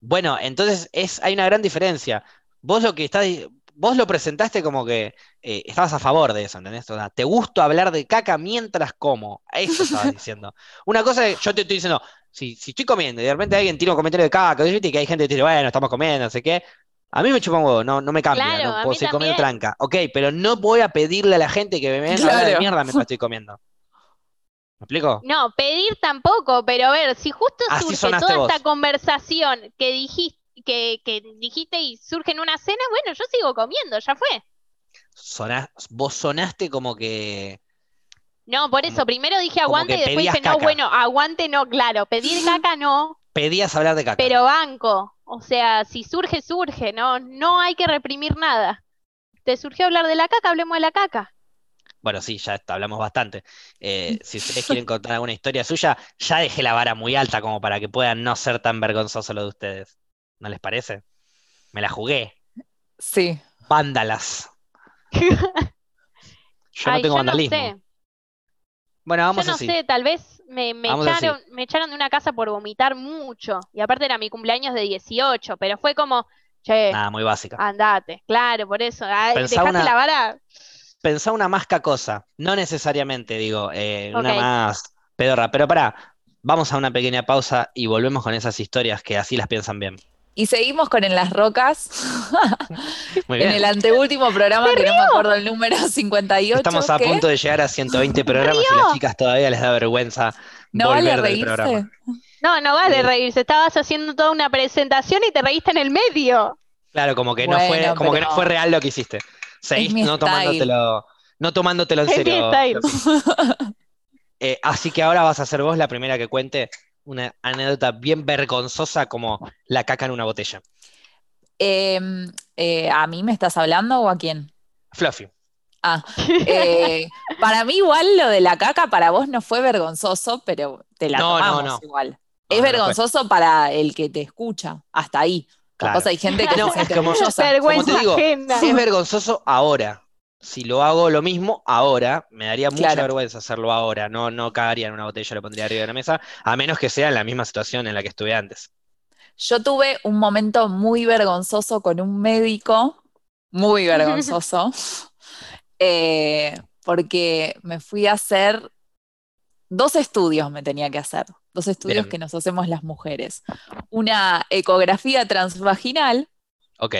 Speaker 1: Bueno, entonces es, hay una gran diferencia. Vos lo que estás, vos lo presentaste como que eh, estabas a favor de eso, ¿entendés? O sea, te gusta hablar de caca mientras como. Eso estabas diciendo. Una cosa que yo te estoy diciendo, si, si estoy comiendo y de repente alguien tira un comentario de caca, ¿viste? y que hay gente que dice, bueno, estamos comiendo, no sé qué. A mí me chupa un huevo, no, no me cambia,
Speaker 3: Claro,
Speaker 1: no puedo seguir comiendo tranca. Ok, pero no voy a pedirle a la gente que me venga hablar de
Speaker 2: Claro.
Speaker 1: mierda mientras estoy comiendo. ¿Me explico?
Speaker 3: No, pedir tampoco, pero a ver, si justo
Speaker 1: Así
Speaker 3: surge toda
Speaker 1: vos.
Speaker 3: esta conversación que dijiste, que, que dijiste y surge en una cena, bueno, yo sigo comiendo, ya fue.
Speaker 1: Sonás- vos sonaste como que.
Speaker 3: No, por eso,
Speaker 1: Como-
Speaker 3: primero dije aguante y después dije, no,
Speaker 1: caca.
Speaker 3: bueno, aguante no, claro, pedir caca no,
Speaker 1: Pedías hablar de caca.
Speaker 3: pero banco. O sea, si surge, surge, no, no hay que reprimir nada. ¿Te surgió hablar de la caca? Hablemos de la caca.
Speaker 1: Bueno, sí, ya está, hablamos bastante. Eh, si ustedes quieren contar alguna historia suya, ya dejé la vara muy alta como para que puedan no ser tan vergonzoso lo de ustedes. ¿No les parece? Me la jugué.
Speaker 2: Sí.
Speaker 1: Vándalas. Yo no
Speaker 3: Ay,
Speaker 1: tengo
Speaker 3: yo no
Speaker 1: vandalismo.
Speaker 3: sé.
Speaker 1: Bueno,
Speaker 3: Yo
Speaker 1: vamos
Speaker 3: no
Speaker 1: así.
Speaker 3: sé, tal vez me, me
Speaker 1: Vamos así.
Speaker 3: echaron, me echaron de una casa por vomitar mucho. Y aparte era mi cumpleaños de 18, pero fue como, che,
Speaker 1: Nada, muy básica.
Speaker 3: andate. Claro, por eso. Ay,
Speaker 1: Pensá
Speaker 3: dejaste
Speaker 1: una-
Speaker 3: la vara.
Speaker 1: Pensá una más cosa. No necesariamente, digo, eh, una más pedorra. Pero pará, vamos a una pequeña pausa y volvemos con esas historias que así las piensan bien.
Speaker 2: Y seguimos con En las Rocas,
Speaker 1: Muy
Speaker 2: en el anteúltimo programa, que no me acuerdo el número 58.
Speaker 1: Estamos a
Speaker 2: ¿qué?
Speaker 1: punto de llegar a 120 programas y las chicas todavía les da vergüenza
Speaker 2: No vale
Speaker 1: volver del
Speaker 2: reírse.
Speaker 1: programa.
Speaker 3: No, no vale
Speaker 1: Eh.
Speaker 3: reírse. Estabas haciendo toda una presentación y te reíste en el medio.
Speaker 1: Claro, como que no fue, como que no fue real lo que hiciste. Seguís
Speaker 2: mi
Speaker 1: no tomándotelo, no tomándotelo en
Speaker 3: Es mi
Speaker 1: serio.
Speaker 3: style.
Speaker 1: Sofi. Eh, así que ahora vas a ser vos la primera que cuente una anécdota bien vergonzosa como la caca en una botella.
Speaker 2: Em, eh, ¿a mí me estás hablando o a quién?
Speaker 1: Fluffy.
Speaker 2: Ah, eh, para mí igual lo de la caca para vos no fue vergonzoso, pero te la
Speaker 1: No, no,
Speaker 2: tomamos
Speaker 1: no.
Speaker 2: igual.
Speaker 1: No,
Speaker 2: es
Speaker 1: no lo fue.
Speaker 2: vergonzoso para el que te escucha, hasta ahí.
Speaker 1: Claro.
Speaker 2: Capaz hay gente que
Speaker 1: No,
Speaker 2: se
Speaker 1: es como-.
Speaker 3: Vergüenza
Speaker 1: te digo,
Speaker 3: ajena.
Speaker 1: Es vergonzoso ahora. Si lo hago lo mismo ahora, me daría mucha
Speaker 2: Claro.
Speaker 1: vergüenza hacerlo ahora. No, no cagaría en una botella, lo pondría arriba de la mesa, a menos que sea en la misma situación en la que estuve antes.
Speaker 2: Yo tuve un momento muy vergonzoso con un médico, muy vergonzoso, eh, porque me fui a hacer dos estudios, me tenía que hacer, dos estudios
Speaker 1: Bien.
Speaker 2: que nos hacemos las mujeres. Una ecografía transvaginal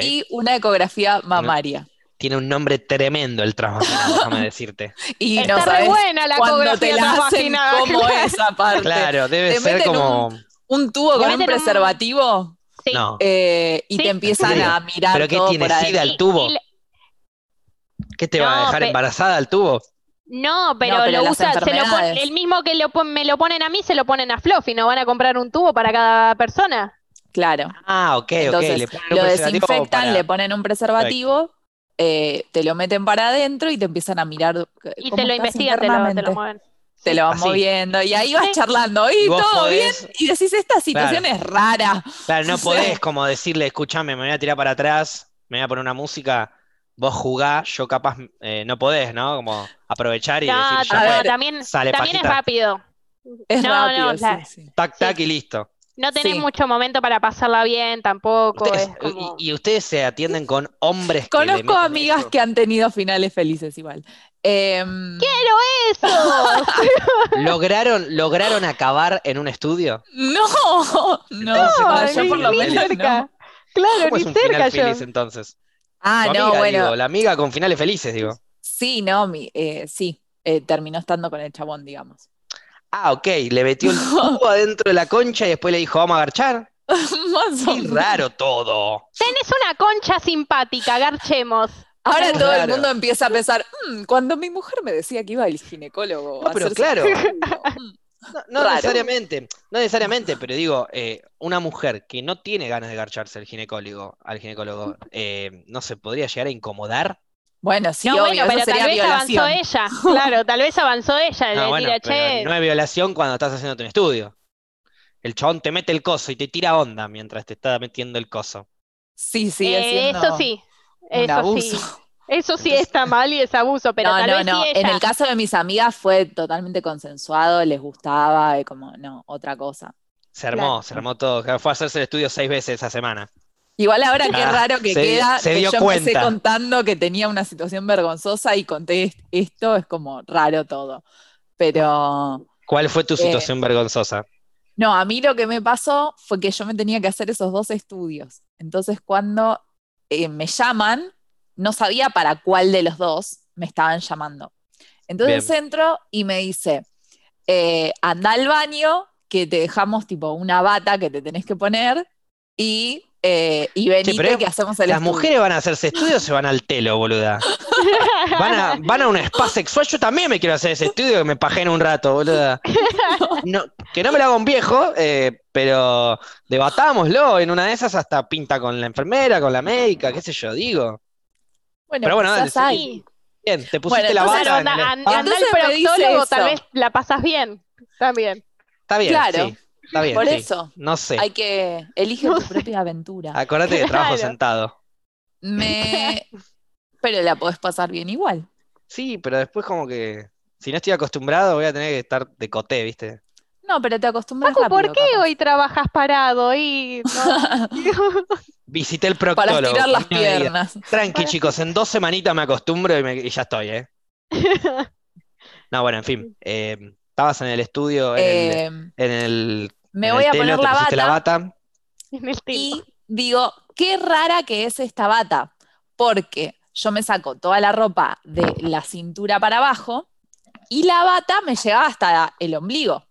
Speaker 2: y una ecografía mamaria.
Speaker 1: Tiene un nombre tremendo el transvaginal, déjame decirte.
Speaker 2: Y
Speaker 3: Está
Speaker 2: no
Speaker 3: re
Speaker 2: sabes
Speaker 3: buena la
Speaker 2: cuando
Speaker 3: ecografía
Speaker 2: te la hacen cómo
Speaker 3: claro.
Speaker 2: es aparte.
Speaker 1: Claro, debe
Speaker 2: Te
Speaker 1: ser como.
Speaker 2: Un tubo con un preservativo
Speaker 3: Sí.
Speaker 1: No.
Speaker 2: eh, y
Speaker 3: Sí.
Speaker 2: te empiezan a mirar
Speaker 1: ¿Pero qué
Speaker 2: todo
Speaker 1: tiene? ¿Sida el tubo? ¿Qué te va a dejar embarazada el tubo?
Speaker 3: No, pero,
Speaker 2: pero
Speaker 3: lo usa, se lo pon-
Speaker 2: enfermedades.
Speaker 3: el mismo que lo pon- me lo ponen a mí, se lo ponen a Fluffy, ¿no van a comprar un tubo para cada persona?
Speaker 2: Claro.
Speaker 1: Ah, ok, ok.
Speaker 2: Entonces,
Speaker 1: Le ponen un
Speaker 2: lo desinfectan,
Speaker 1: para-
Speaker 2: le ponen un preservativo, eh, te lo meten para adentro y te empiezan a mirar eh,
Speaker 3: Y te lo investigan, te lo, te lo mueven.
Speaker 2: Te lo van
Speaker 1: Así.
Speaker 2: moviendo y ahí vas charlando,
Speaker 1: Y
Speaker 2: todo
Speaker 1: podés-
Speaker 2: bien, y decís, esta situación es rara.
Speaker 1: Claro, no
Speaker 2: Sí.
Speaker 1: podés como decirle, escúchame, me voy a tirar para atrás, me voy a poner una música, vos jugás, yo capaz eh, no podés, ¿no? Como aprovechar y
Speaker 3: No,
Speaker 1: decir, ya
Speaker 2: ver,
Speaker 3: también,
Speaker 1: sale
Speaker 3: también es rápido.
Speaker 2: Es
Speaker 3: No,
Speaker 2: rápido,
Speaker 3: no, la-
Speaker 2: sí, sí.
Speaker 1: tac, tac
Speaker 3: Sí.
Speaker 1: y listo.
Speaker 3: No tenés
Speaker 2: Sí.
Speaker 3: mucho momento para pasarla bien tampoco.
Speaker 1: Ustedes-
Speaker 3: es como-
Speaker 1: y, y ustedes se atienden con hombres
Speaker 2: Conozco amigas
Speaker 1: eso.
Speaker 2: que han tenido finales felices igual. Em,
Speaker 3: ¡Eso!
Speaker 1: ¿Lograron, ¿Lograron acabar en un estudio?
Speaker 2: No, no, no.
Speaker 3: cerca. Claro,
Speaker 1: ¿Cómo
Speaker 3: ni
Speaker 1: es un
Speaker 3: cerca
Speaker 1: final
Speaker 3: yo.
Speaker 1: feliz entonces?
Speaker 2: Ah,
Speaker 1: Tu
Speaker 2: no,
Speaker 1: amiga,
Speaker 2: bueno,
Speaker 1: digo, la amiga con finales felices, digo.
Speaker 2: sí, no, mi, eh, sí, eh, terminó estando con el chabón, digamos.
Speaker 1: Ah, ok, le metió el tubo adentro de la concha y después le dijo, vamos a
Speaker 2: o
Speaker 1: Qué raro todo.
Speaker 3: Tenés una concha simpática, garchemos.
Speaker 2: Ahora todo el mundo empieza a pensar, "Mm, cuando mi mujer me decía que iba al ginecólogo.
Speaker 1: No,
Speaker 2: a
Speaker 1: pero claro.
Speaker 2: mm".
Speaker 1: No, necesariamente, no necesariamente, pero digo, eh, una mujer que no tiene ganas de garcharse al ginecólogo, al ginecólogo, eh, ¿no se podría llegar a incomodar?
Speaker 2: Bueno, sí,
Speaker 3: no,
Speaker 2: obvio,
Speaker 3: bueno,
Speaker 2: eso
Speaker 3: pero
Speaker 2: sería
Speaker 3: tal vez
Speaker 2: violación.
Speaker 3: avanzó ella. Claro, tal vez avanzó ella.
Speaker 1: No,
Speaker 3: le
Speaker 1: bueno,
Speaker 3: tira, che,
Speaker 1: no es violación cuando estás haciéndote un estudio. el chabón te mete el coso y te tira onda mientras te está metiendo el coso.
Speaker 2: Sí, sigue
Speaker 3: Eh, eso sí,
Speaker 2: un
Speaker 3: eso
Speaker 2: abuso.
Speaker 3: sí. Eso sí está mal y es abuso, pero
Speaker 2: no,
Speaker 3: tal
Speaker 2: no,
Speaker 3: vez
Speaker 2: no.
Speaker 3: sí
Speaker 2: En el caso de mis amigas fue totalmente consensuado, les gustaba, y como, no, otra cosa.
Speaker 1: Se armó,
Speaker 3: Claro.
Speaker 1: se armó todo. Fue a hacerse el estudio seis veces esa semana.
Speaker 2: Igual ahora qué
Speaker 1: Ah,
Speaker 2: raro que
Speaker 1: se-
Speaker 2: queda
Speaker 1: se
Speaker 2: que
Speaker 1: dio
Speaker 2: yo empecé contando que tenía una situación vergonzosa y conté est- esto, es como raro todo. Pero
Speaker 1: ¿Cuál fue tu
Speaker 2: Eh,
Speaker 1: situación vergonzosa?
Speaker 2: no, a mí lo que me pasó fue que yo me tenía que hacer esos dos estudios. Entonces cuando eh, me llaman, no sabía para cuál de los dos me estaban llamando. Entonces
Speaker 1: Bien.
Speaker 2: entro y me dice, eh, anda al baño, que te dejamos tipo una bata que te tenés que poner y, eh, y venite
Speaker 1: pero
Speaker 2: que hacemos el
Speaker 1: ¿Las
Speaker 2: estudio.
Speaker 1: mujeres van a hacerse estudios o se van al telo, boluda? Van a, van a un spa sexual. Yo también me quiero hacer ese estudio que me pajeen un rato, boluda. No, que no me lo haga un viejo, eh, pero debatámoslo. En una de esas hasta pinta con la enfermera, con la médica, qué sé yo, digo.
Speaker 2: Bueno,
Speaker 1: Pero bueno, dale.
Speaker 3: Sí.
Speaker 1: Bien, te pusiste
Speaker 2: Bueno,
Speaker 1: la
Speaker 3: Claro,
Speaker 1: en el
Speaker 3: anda, anda
Speaker 2: dice
Speaker 3: proctólogo, tal vez la pasas bien. También.
Speaker 1: Está bien,
Speaker 2: Claro.
Speaker 1: sí. Está bien,
Speaker 2: Por
Speaker 1: sí.
Speaker 2: eso.
Speaker 1: No sé.
Speaker 2: Hay que elige
Speaker 3: No
Speaker 2: tu
Speaker 3: sé.
Speaker 2: propia aventura.
Speaker 1: Acordate que trabajo
Speaker 3: Claro.
Speaker 1: sentado.
Speaker 2: Me... Pero la podés pasar bien igual.
Speaker 1: Sí, pero después como que si no estoy acostumbrado voy a tener que estar de coté, ¿viste?
Speaker 2: No, pero te acostumbras
Speaker 3: Paco, ¿por
Speaker 2: rápido,
Speaker 3: qué
Speaker 2: capaz.
Speaker 3: hoy trabajas parado? Y no-
Speaker 1: Visité el
Speaker 2: Para
Speaker 1: proctólogo.
Speaker 2: estirar las piernas.
Speaker 1: Tranqui,
Speaker 3: Para-
Speaker 1: chicos, en dos semanitas me acostumbro y, me- y ya estoy, ¿eh? No, bueno, en fin. eh, estabas en el estudio, en el,
Speaker 2: Eh,
Speaker 1: en el,
Speaker 2: me
Speaker 1: en
Speaker 2: voy
Speaker 1: el
Speaker 2: a
Speaker 1: telo,
Speaker 2: poner
Speaker 1: te
Speaker 2: la
Speaker 1: pusiste la
Speaker 2: bata
Speaker 1: bata.
Speaker 3: en el tiempo.
Speaker 2: y digo, qué rara que es esta bata, porque yo me saco toda la ropa de la cintura para abajo y la bata me llegaba hasta el ombligo.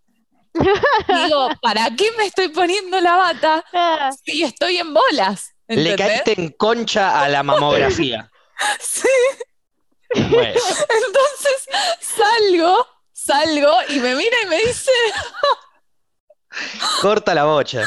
Speaker 2: Digo, ¿para qué me estoy poniendo la bata
Speaker 3: Ah,
Speaker 2: si estoy en bolas?
Speaker 1: Le caíste en concha a la mamografía.
Speaker 2: Sí.
Speaker 1: Bueno,
Speaker 2: Entonces salgo, salgo y me mira y me dice,
Speaker 1: corta la bocha.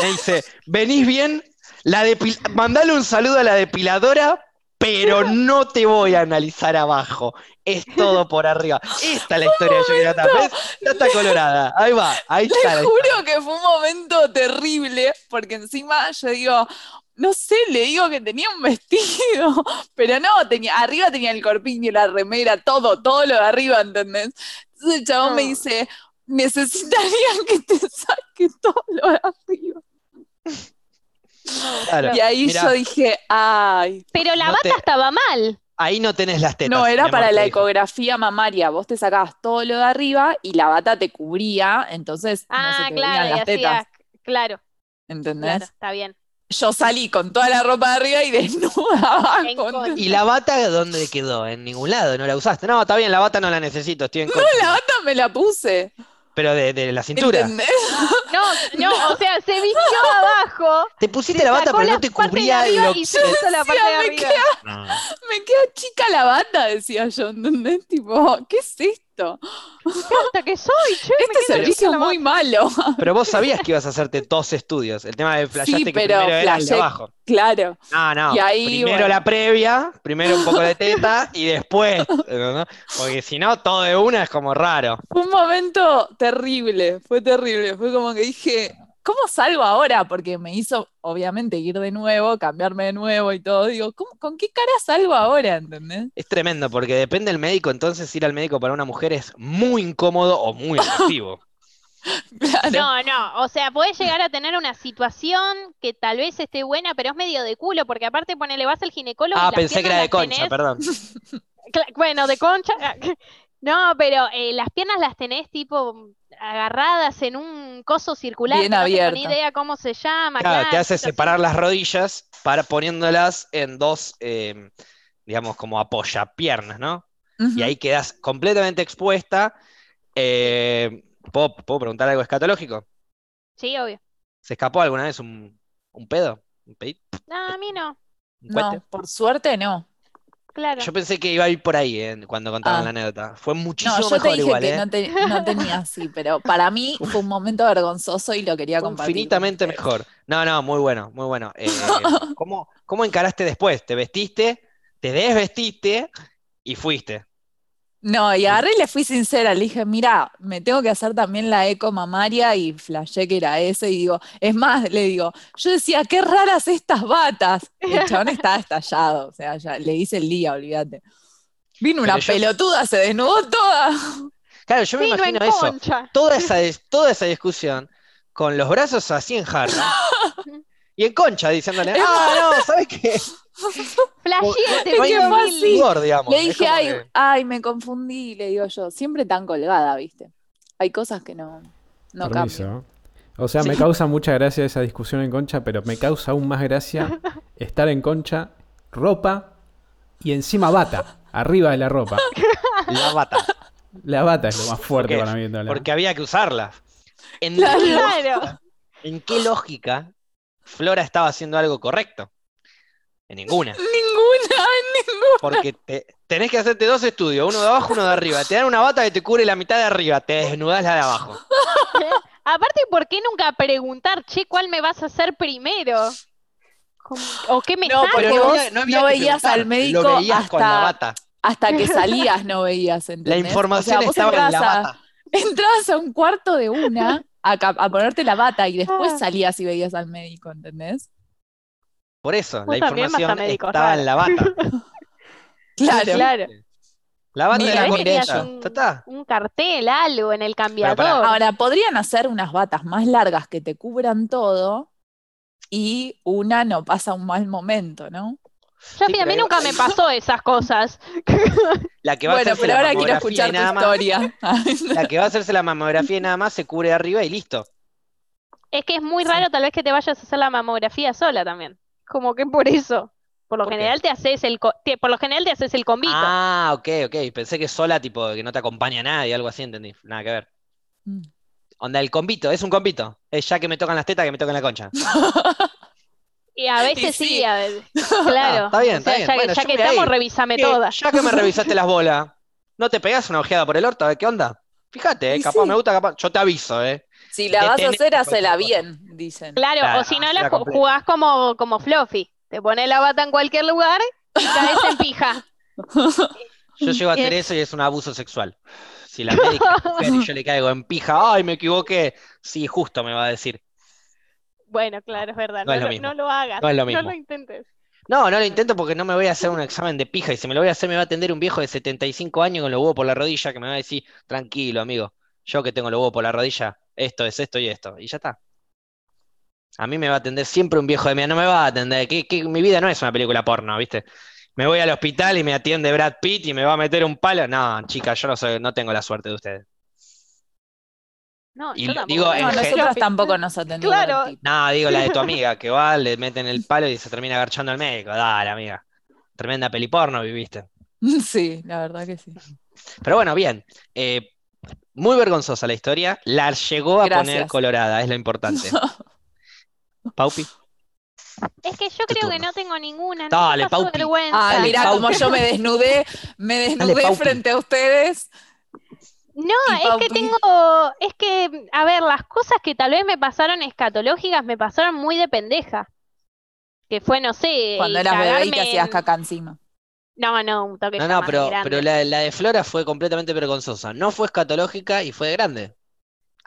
Speaker 1: Me dice, ¿venís bien? La Mandale un saludo a la depiladora, pero no te voy a analizar abajo. Es todo por arriba. Esta es la historia de Matar. ¿Ves? Ya está colorada. Ahí va, ahí está. la
Speaker 2: juro que fue un momento terrible, porque encima yo digo, no sé, le digo que tenía un vestido, pero no, tenía, arriba tenía el corpiño, la remera, todo, todo lo de arriba, ¿entendés? Entonces el chabón me dice, necesitaría que te saque todo lo de arriba.
Speaker 1: Claro.
Speaker 2: Y ahí
Speaker 1: Mirá,
Speaker 2: yo dije, ay,
Speaker 3: Pero la
Speaker 1: No
Speaker 3: bata
Speaker 1: te-
Speaker 3: estaba mal.
Speaker 1: Ahí no tenés las tetas.
Speaker 2: no, era para la ecografía mamaria, vos te sacabas todo lo de arriba y la bata te cubría, entonces no
Speaker 3: Ah,
Speaker 2: se te
Speaker 3: claro,
Speaker 2: veían las tetas,
Speaker 3: hacía, claro,
Speaker 2: ¿entendés?
Speaker 3: claro, está bien.
Speaker 2: Yo salí con toda la ropa de arriba y desnuda abajo.
Speaker 1: ¿Y la bata dónde quedó? En ningún lado, no la usaste. No, está bien, la bata no la necesito, estoy en contra.
Speaker 2: La bata me la puse.
Speaker 1: Pero de, de la cintura.
Speaker 2: ¿entendés?
Speaker 3: No, no, o sea, se vistió abajo.
Speaker 1: Te pusiste la bata, pero no te cubría lo
Speaker 3: puso la parte de
Speaker 2: me
Speaker 3: arriba.
Speaker 1: No.
Speaker 2: Me queda chica la bata, decía yo, ¿entendés? Tipo, ¿qué es esto?
Speaker 3: Hasta que soy, che, me
Speaker 2: Este servicio es muy malo.
Speaker 1: Pero vos sabías que ibas a hacerte dos estudios. El tema de flasheaste
Speaker 2: Sí,
Speaker 1: que
Speaker 2: pero
Speaker 1: primero era el de
Speaker 2: flashé-
Speaker 1: abajo.
Speaker 2: Claro.
Speaker 1: No, no.
Speaker 2: Y ahí,
Speaker 1: primero
Speaker 2: bueno.
Speaker 1: la previa, primero un poco de teta y después. ¿no? Porque si no, todo de una es como raro.
Speaker 2: Fue un momento terrible, fue terrible. Fue como que dije, ¿cómo salgo ahora? Porque me hizo, obviamente, ir de nuevo, cambiarme de nuevo y todo. Digo, ¿cómo- ¿con qué cara salgo ahora? ¿Entendés?
Speaker 1: Es tremendo, porque depende del médico, entonces ir al médico para una mujer es muy incómodo o muy efectivo.
Speaker 2: Claro.
Speaker 3: No, no, o sea, podés llegar a tener una situación que tal vez esté buena, pero es medio de culo, porque aparte ponele, vas al ginecólogo y
Speaker 1: Ah, pensé que era de concha,
Speaker 3: tenés-
Speaker 1: perdón.
Speaker 3: Bueno, de concha. No, pero eh, las piernas las tenés tipo agarradas en un coso circular,
Speaker 2: Bien
Speaker 3: que no tengo ni
Speaker 2: abierta.
Speaker 3: idea cómo se llama.
Speaker 1: Claro, te hace separar las rodillas para poniéndolas en dos, eh, digamos, como apoyapiernas, ¿no? Y ahí quedas completamente expuesta. Eh, ¿puedo, puedo preguntar algo escatológico?
Speaker 3: Sí, obvio.
Speaker 1: ¿Se escapó alguna vez un, un pedo? ¿Un pedito?
Speaker 3: No, a mí. No,
Speaker 2: por suerte no.
Speaker 3: Claro.
Speaker 1: Yo pensé que iba a ir por ahí eh, cuando contaban
Speaker 2: Ah.
Speaker 1: la anécdota. Fue
Speaker 2: No,
Speaker 1: muchísimo
Speaker 2: te
Speaker 1: mejor
Speaker 2: dije
Speaker 1: igual,
Speaker 2: que
Speaker 1: ¿eh?
Speaker 2: no, te- no tenía así, pero para mí fue un momento vergonzoso y lo quería
Speaker 1: Fue
Speaker 2: compartir.
Speaker 1: infinitamente mejor. No, no, muy bueno, muy bueno. Eh, ¿cómo, cómo encaraste después? ¿Te vestiste? ¿Te desvestiste? Y fuiste.
Speaker 2: No, y agarré y le fui sincera, le dije, mira, me tengo que hacer también la eco mamaria y flashé que era ese y digo, es más, le digo, yo decía, qué raras estas batas. El chabón estaba estallado, o sea, ya le hice el día, olvídate. Vino una
Speaker 1: yo-
Speaker 2: pelotuda, se desnudó toda.
Speaker 1: Claro, yo me
Speaker 3: Vino
Speaker 1: imagino eso.
Speaker 3: concha.
Speaker 1: Toda esa, toda esa discusión con los brazos así en jarra y en concha diciéndole, ah, no, ¿sabes qué? No
Speaker 2: fácil.
Speaker 1: digamos.
Speaker 2: Le dije, ay,
Speaker 1: que-
Speaker 2: ay, me confundí, le digo yo, siempre tan colgada, ¿viste? Hay cosas que no, no cambian.
Speaker 4: Permiso. O sea, me causa mucha gracia esa discusión en concha, pero me causa aún más gracia estar en concha, ropa y encima bata, arriba de la ropa.
Speaker 1: La bata.
Speaker 4: La bata es lo más fuerte
Speaker 1: Porque-
Speaker 4: para mí. la-
Speaker 1: Porque había que usarla. ¿En,
Speaker 2: Claro.
Speaker 1: qué
Speaker 3: Claro.
Speaker 1: lógica- ¿En qué lógica Flora estaba haciendo algo correcto? En ninguna.
Speaker 2: Ninguna, ninguna.
Speaker 1: Porque te- tenés que hacerte dos estudios, uno de abajo, uno de arriba. Te dan una bata que te cubre la mitad de arriba, te desnudás la de abajo.
Speaker 3: Aparte, ¿por qué nunca preguntar, che, cuál me vas a hacer primero? ¿O qué me
Speaker 2: No,
Speaker 3: saco?
Speaker 2: porque
Speaker 1: no había- no había
Speaker 2: no veías al médico
Speaker 1: Lo veías con la
Speaker 2: hasta-
Speaker 1: bata.
Speaker 2: Hasta que salías no veías,
Speaker 1: La
Speaker 2: ¿entendés?
Speaker 1: información
Speaker 2: o sea,
Speaker 1: estaba en la bata.
Speaker 2: entrabas a un cuarto de una a, a ponerte la bata y después
Speaker 3: Ah.
Speaker 2: salías y veías al médico, ¿entendés?
Speaker 1: Por eso,
Speaker 3: Vos
Speaker 1: la información
Speaker 3: médicos
Speaker 1: estaba en la bata.
Speaker 2: Claro.
Speaker 3: Claro.
Speaker 1: La bata
Speaker 2: Ni
Speaker 1: de
Speaker 2: la
Speaker 1: la
Speaker 2: miré
Speaker 1: corneta.
Speaker 2: yo.
Speaker 1: Ya está.
Speaker 3: Un cartel, algo en el cambiador.
Speaker 2: Ahora, podrían hacer unas batas más largas que te cubran todo y una no pasa un mal momento, ¿no?
Speaker 3: Yo,
Speaker 1: Sí,
Speaker 3: a mí nunca me pasó esas cosas.
Speaker 1: La que va a
Speaker 2: Bueno, pero
Speaker 1: la
Speaker 2: ahora quiero
Speaker 1: mamografía
Speaker 2: escuchar
Speaker 1: y
Speaker 2: tu
Speaker 1: nada más-
Speaker 2: historia.
Speaker 1: La que va a hacerse la mamografía y nada más se cubre de arriba y listo.
Speaker 3: Es que es muy
Speaker 2: Sí.
Speaker 3: raro tal vez que te vayas a hacer la mamografía sola también. Como que por eso. Por lo
Speaker 1: ¿Por qué?
Speaker 3: general te haces el co- te- por lo general te haces el convito.
Speaker 1: Ah, ok, ok. Pensé que sola, tipo, que no te acompaña nadie, algo así, entendí. Nada que ver.
Speaker 2: Mm.
Speaker 1: Onda, el convito, es un convito. Es ya que me tocan las tetas que me tocan la concha.
Speaker 3: Y a
Speaker 2: Y
Speaker 3: veces
Speaker 2: sí.
Speaker 3: sí, a veces. Claro.
Speaker 1: Ah, está bien,
Speaker 3: O sea,
Speaker 1: está bien.
Speaker 3: ya, que-
Speaker 1: Bueno,
Speaker 3: ya estamos, revísame
Speaker 1: ¿Qué?
Speaker 3: todas.
Speaker 1: Ya que me revisaste las bolas, ¿no te pegás una ojeada por el orto? A ver qué onda. Fíjate, eh, capaz
Speaker 2: sí.
Speaker 1: me gusta, capaz. Yo te aviso, ¿eh?
Speaker 2: Si la vas a hacer, hacela bien, dicen.
Speaker 3: Claro,
Speaker 1: Claro,
Speaker 3: o si no la
Speaker 1: completa.
Speaker 3: jugás como, como Fluffy. Te pones la bata en cualquier lugar y caes en pija.
Speaker 1: Yo llego a hacer
Speaker 3: Eh.
Speaker 1: eso y es un abuso sexual. Si la médica es mujer y yo le caigo en pija, ay, me equivoqué. Sí, justo me va a decir.
Speaker 3: Bueno, claro, es verdad.
Speaker 1: No es lo
Speaker 3: lo,
Speaker 1: mismo.
Speaker 3: no lo hagas.
Speaker 1: No es lo
Speaker 3: No lo intentes.
Speaker 1: No, no lo intento porque no me voy a hacer un examen de pija y si me lo voy a hacer me va a atender un viejo de 75 años con los huevos por la rodilla que me va a decir, tranquilo, amigo, yo que tengo los huevos por la rodilla, esto es esto y esto, y ya está. A mí me va a atender siempre un viejo de mí, no me va a atender, que, que mi vida no es una película porno, ¿viste? Me voy al hospital y me atiende Brad Pitt y me va a meter un palo. No, chica, yo no soy, no tengo la suerte de ustedes.
Speaker 3: No,
Speaker 1: Y
Speaker 3: yo
Speaker 1: digo,
Speaker 2: No, nosotros tampoco nos atendemos.
Speaker 3: Claro.
Speaker 1: No, digo la de tu amiga, que va, le meten el palo y se termina agarchando al médico. Dale, amiga. Tremenda peliporno viviste.
Speaker 2: Sí, la verdad que sí.
Speaker 1: Pero bueno, bien. Eh, muy vergonzosa la historia. La llegó a poner colorada, es lo importante. Paupi.
Speaker 3: Es que yo creo que no tengo ninguna. No
Speaker 1: Dale, Paupi.
Speaker 3: vergüenza.
Speaker 2: Ah,
Speaker 1: Dale,
Speaker 2: mira,
Speaker 1: Paupi.
Speaker 2: como yo me desnudé, me desnudé frente a ustedes.
Speaker 3: No, es que tengo, es que, a ver, las cosas que tal vez me pasaron escatológicas me pasaron muy de pendeja. Que fue, no sé,
Speaker 2: Cuando eras bebé y te hacías caca encima.
Speaker 3: No, no, un toque
Speaker 1: No,
Speaker 3: ya
Speaker 1: no,
Speaker 3: más
Speaker 1: pero, la, la de Flora fue completamente vergonzosa. No fue escatológica y fue de grande.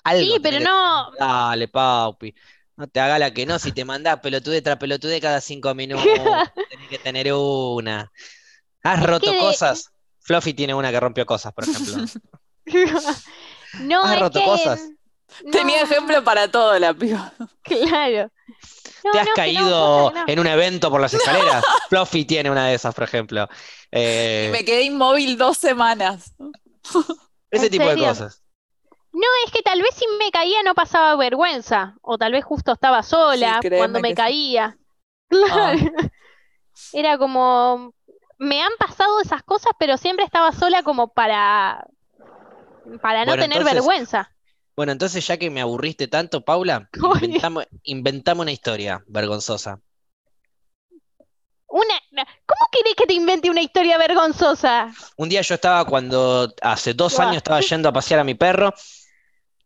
Speaker 1: Algo
Speaker 3: Sí, pero no,
Speaker 1: Dale, Paupi. No te haga la que no, si te mandás pelotude tras pelotude cada cinco minutos, tenés que tener una. ¿Has roto cosas? Fluffy tiene una que rompió cosas, por ejemplo.
Speaker 3: no,
Speaker 1: ¿Has
Speaker 3: es
Speaker 1: roto
Speaker 3: que
Speaker 1: cosas?
Speaker 2: Tenía ejemplo para todo la piba.
Speaker 3: Claro. No,
Speaker 1: ¿Te has
Speaker 3: no, que no,
Speaker 1: caído
Speaker 3: no.
Speaker 1: en un evento por las escaleras? Fluffy tiene una de esas, por ejemplo. Eh,
Speaker 2: Me quedé inmóvil dos semanas.
Speaker 1: ese
Speaker 3: ¿En
Speaker 1: tipo de cosas.
Speaker 3: No, es que tal vez si me caía no pasaba vergüenza, o tal vez justo estaba sola cuando me
Speaker 2: sí.
Speaker 3: caía. Claro. Era como, me han pasado esas cosas, pero siempre estaba sola como para, para no
Speaker 1: Bueno,
Speaker 3: tener
Speaker 1: entonces-
Speaker 3: vergüenza.
Speaker 1: Bueno, entonces ya que me aburriste tanto, Paula, inventamos, inventamos una historia vergonzosa.
Speaker 3: Una, ¿cómo querés que te invente una historia vergonzosa?
Speaker 1: Un día yo estaba cuando, hace dos años estaba yendo a pasear a mi perro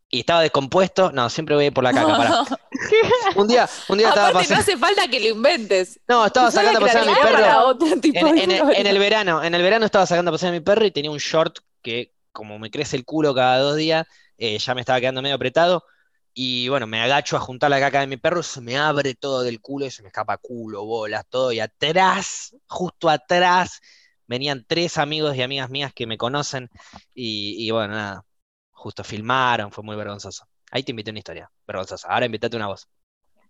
Speaker 1: y estaba descompuesto. No, siempre voy a ir por la caca, pará. Un día, un día estaba
Speaker 2: Aparte, no hace falta que lo inventes.
Speaker 1: No, estaba sacando a pasear a mi perro. el- en el verano, en el verano estaba sacando a pasear a mi perro y tenía un short que como me crece el culo cada dos días, eh, ya me estaba quedando medio apretado. Y bueno, me agacho a juntar la caca de mi perro, se me abre todo del culo y se me escapa culo, bolas, todo. Y atrás, justo atrás, venían tres amigos y amigas mías que me conocen. Y, y bueno, nada, justo filmaron, fue muy vergonzoso. Ahí te invité una historia, vergonzosa. Ahora invítate una voz.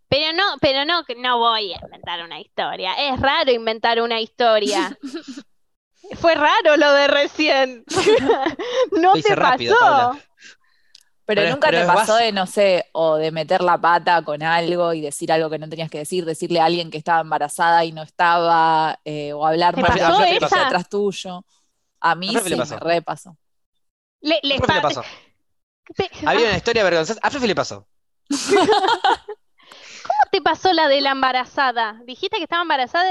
Speaker 3: Pero no, pero no, que no voy a inventar una historia. Es raro inventar una historia. Fue raro lo de recién. no
Speaker 1: Lo
Speaker 3: te
Speaker 1: hice
Speaker 3: pasó.
Speaker 1: Paula.
Speaker 2: Pero,
Speaker 1: Pero-
Speaker 2: nunca
Speaker 1: pero
Speaker 2: te pasó
Speaker 1: base-
Speaker 2: de, no sé, o de meter la pata con algo y decir algo que no tenías que decir, decirle a alguien que estaba embarazada y no estaba, eh, o hablar
Speaker 3: ¿Te
Speaker 2: mal de
Speaker 1: pasó
Speaker 2: que
Speaker 3: esa?
Speaker 2: atrás tuyo. A mí
Speaker 1: A Fefi le
Speaker 2: sí,
Speaker 1: pasó.
Speaker 2: me re pasó.
Speaker 3: Le,
Speaker 1: ¿A
Speaker 3: les
Speaker 1: Fefi le
Speaker 3: pa-
Speaker 1: pasó? Había una historia vergonzosa. A Fefi le pasó.
Speaker 3: ¿Cómo te pasó la de la embarazada? ¿Dijiste que estaba embarazada?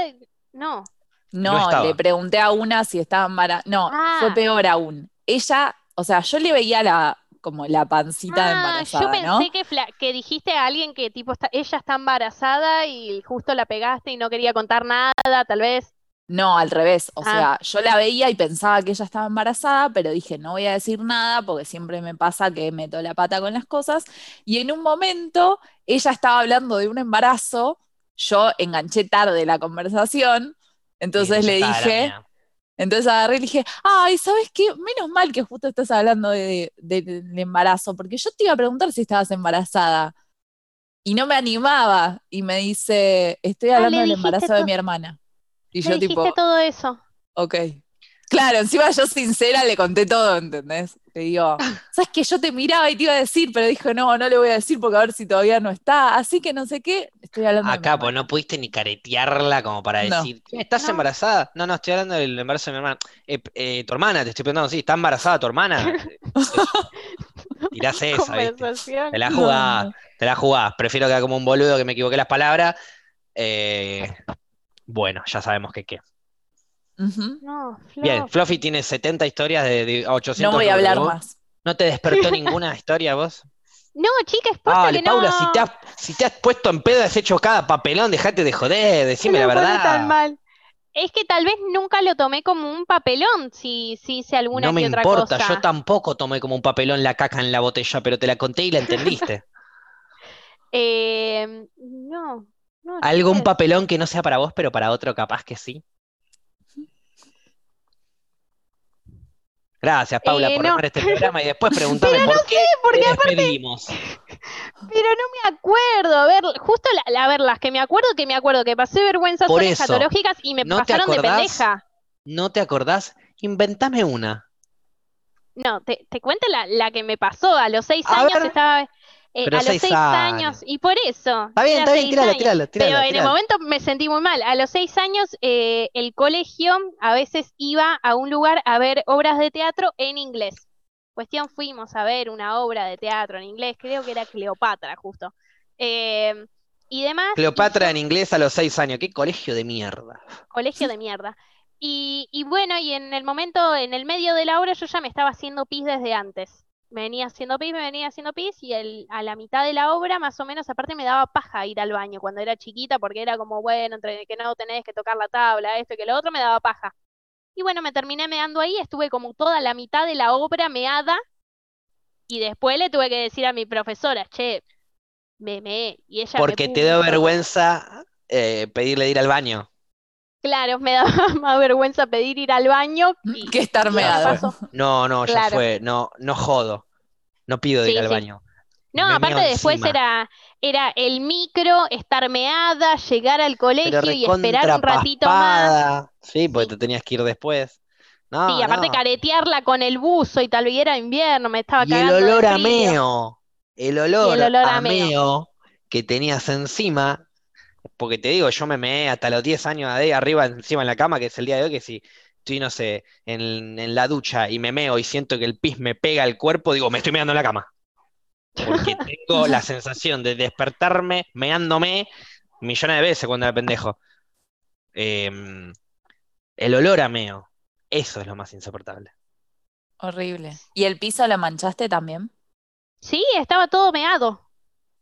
Speaker 3: No.
Speaker 1: No
Speaker 2: No, le pregunté a una si estaba embarazada. No,
Speaker 3: Ah.
Speaker 2: fue peor aún. Ella, o sea, yo le veía la, como la pancita de
Speaker 3: Ah,
Speaker 2: embarazada,
Speaker 3: yo pensé
Speaker 2: ¿no?
Speaker 3: que, fla- que dijiste a alguien que tipo está, ella está embarazada y justo la pegaste y no quería contar nada, tal vez.
Speaker 2: No, al revés. O
Speaker 3: Ah.
Speaker 2: sea, yo la veía y pensaba que ella estaba embarazada, pero dije, no voy a decir nada porque siempre me pasa que meto la pata con las cosas. Y en un momento ella estaba hablando de un embarazo, yo enganché tarde la conversación, entonces le dije. Entonces agarré y dije, ay, ¿sabes qué? Menos mal que justo estás hablando de, de- del embarazo, porque yo te iba a preguntar si estabas embarazada. Y no me animaba. Y me dice, estoy
Speaker 3: Ah,
Speaker 2: hablando del embarazo de mi hermana. Y
Speaker 3: Le
Speaker 2: yo
Speaker 3: dijiste
Speaker 2: tipo,
Speaker 3: todo eso.
Speaker 2: ok. Claro, encima yo sincera le conté todo, ¿entendés? Le digo, ¿sabes que Yo te miraba y te iba a decir, pero dije, no, no le voy a decir porque a ver si todavía no está. Así que no sé qué, estoy hablando
Speaker 1: Acá, pues
Speaker 2: hermana.
Speaker 1: no pudiste ni caretearla como para
Speaker 2: No.
Speaker 1: decir, "Che, ¿estás
Speaker 3: No.
Speaker 1: embarazada? No, no, estoy hablando del embarazo de mi hermana. Eh, eh, tu hermana, te estoy preguntando, sí, ¿está embarazada tu hermana? Tirás esa, ¿viste? Te la jugás,
Speaker 2: no.
Speaker 1: te la jugás. Prefiero quedar como un boludo que me equivoqué las palabras. Eh, bueno, ya sabemos que qué.
Speaker 3: No,
Speaker 1: Bien. Fluffy tiene 70 historias de, de 800
Speaker 2: No voy a hablar
Speaker 1: ¿Vos
Speaker 2: más.
Speaker 1: ¿No te despertó ninguna historia vos?
Speaker 3: No, chica, es posta que no.
Speaker 1: Paula, si te, has, si te has puesto en pedo, has hecho cada papelón, dejate de joder, decime
Speaker 3: No
Speaker 1: la
Speaker 3: me
Speaker 1: verdad.
Speaker 3: tan mal. Es que tal vez nunca lo tomé como un papelón, si, si hice alguna
Speaker 1: No me
Speaker 3: que otra
Speaker 1: importa,
Speaker 3: cosa.
Speaker 1: yo tampoco tomé como un papelón la caca en la botella, pero te la conté y la entendiste.
Speaker 3: Eh, no, no,
Speaker 1: ¿Algún papelón que no sea para vos, pero para otro capaz que sí? Gracias, Paula,
Speaker 3: Eh,
Speaker 1: por
Speaker 3: no.
Speaker 1: armar este programa y después preguntame
Speaker 3: Pero
Speaker 1: por
Speaker 3: no
Speaker 1: qué
Speaker 3: sé, porque
Speaker 1: te
Speaker 3: aparte-
Speaker 1: despedimos.
Speaker 3: Pero no me acuerdo. A ver, justo la, a ver, las que me acuerdo, que me acuerdo que pasé vergüenzas
Speaker 1: Por
Speaker 3: son
Speaker 1: eso,
Speaker 3: escatológicas y me
Speaker 1: ¿no te
Speaker 3: pasaron de pendeja.
Speaker 1: ¿No te acordás? Inventame una.
Speaker 3: No, te, te cuento la, la que me pasó. A los seis
Speaker 1: A
Speaker 3: años
Speaker 1: ver.
Speaker 3: estaba. Eh, a los
Speaker 1: seis
Speaker 3: seis años.
Speaker 1: años.
Speaker 3: Y por eso.
Speaker 1: Está bien, está bien, tirala,
Speaker 3: años.
Speaker 1: tirala,
Speaker 3: Pero en el momento me sentí muy mal. A los seis años, eh, el colegio a veces iba a un lugar a ver obras de teatro en inglés. Cuestión, fuimos a ver una obra de teatro en inglés, creo que era Cleopatra, justo. Eh, y demás. y
Speaker 1: Cleopatra
Speaker 3: yo-
Speaker 1: en inglés a los seis años. Qué colegio de mierda.
Speaker 3: colegio de mierda. Y, y bueno, y en el momento, en el medio de la obra, yo ya me estaba haciendo pis desde antes. Me venía haciendo pis, me venía haciendo pis, y el, a la mitad de la obra, más o menos, aparte me daba paja ir al baño cuando era chiquita, porque era como, bueno, entre que no tenés que tocar la tabla, esto y que lo otro, me daba paja. Y bueno, me terminé meando ahí, estuve como toda la mitad de la obra meada, y después le tuve que decir a mi profesora, che, me meé, y ella me
Speaker 1: Porque te dio vergüenza eh, pedirle de ir al baño.
Speaker 3: Claro, me daba más vergüenza pedir ir al baño y,
Speaker 2: Que estar meado.
Speaker 1: No, no, ya
Speaker 3: Claro.
Speaker 1: fue. No, no jodo. No pido de ir
Speaker 3: Sí,
Speaker 1: al
Speaker 3: sí.
Speaker 1: baño.
Speaker 3: No,
Speaker 1: Me
Speaker 3: aparte después
Speaker 1: encima.
Speaker 3: era, era el micro, estar meada, llegar al colegio y esperar un ratito más.
Speaker 1: paspada. Sí, porque
Speaker 3: Sí.
Speaker 1: te tenías que ir después. No,
Speaker 3: Sí, aparte
Speaker 1: no.
Speaker 3: caretearla con el buzo y tal vez era invierno, me estaba
Speaker 1: Y el
Speaker 3: cagando de
Speaker 1: olor a meo. El olor,
Speaker 3: el olor a
Speaker 1: a meo que tenías encima. Porque te digo, yo me meé hasta los 10 años de ahí arriba, encima en la cama, que es el día de hoy, que si estoy, no sé, en, en la ducha y me meo y siento que el pis me pega al cuerpo, digo, me estoy meando en la cama. Porque tengo la sensación de despertarme meándome millones de veces cuando era pendejo. Em, el olor a meo, eso es lo más insoportable.
Speaker 2: Horrible. ¿Y el piso lo manchaste también?
Speaker 3: Sí, estaba todo meado.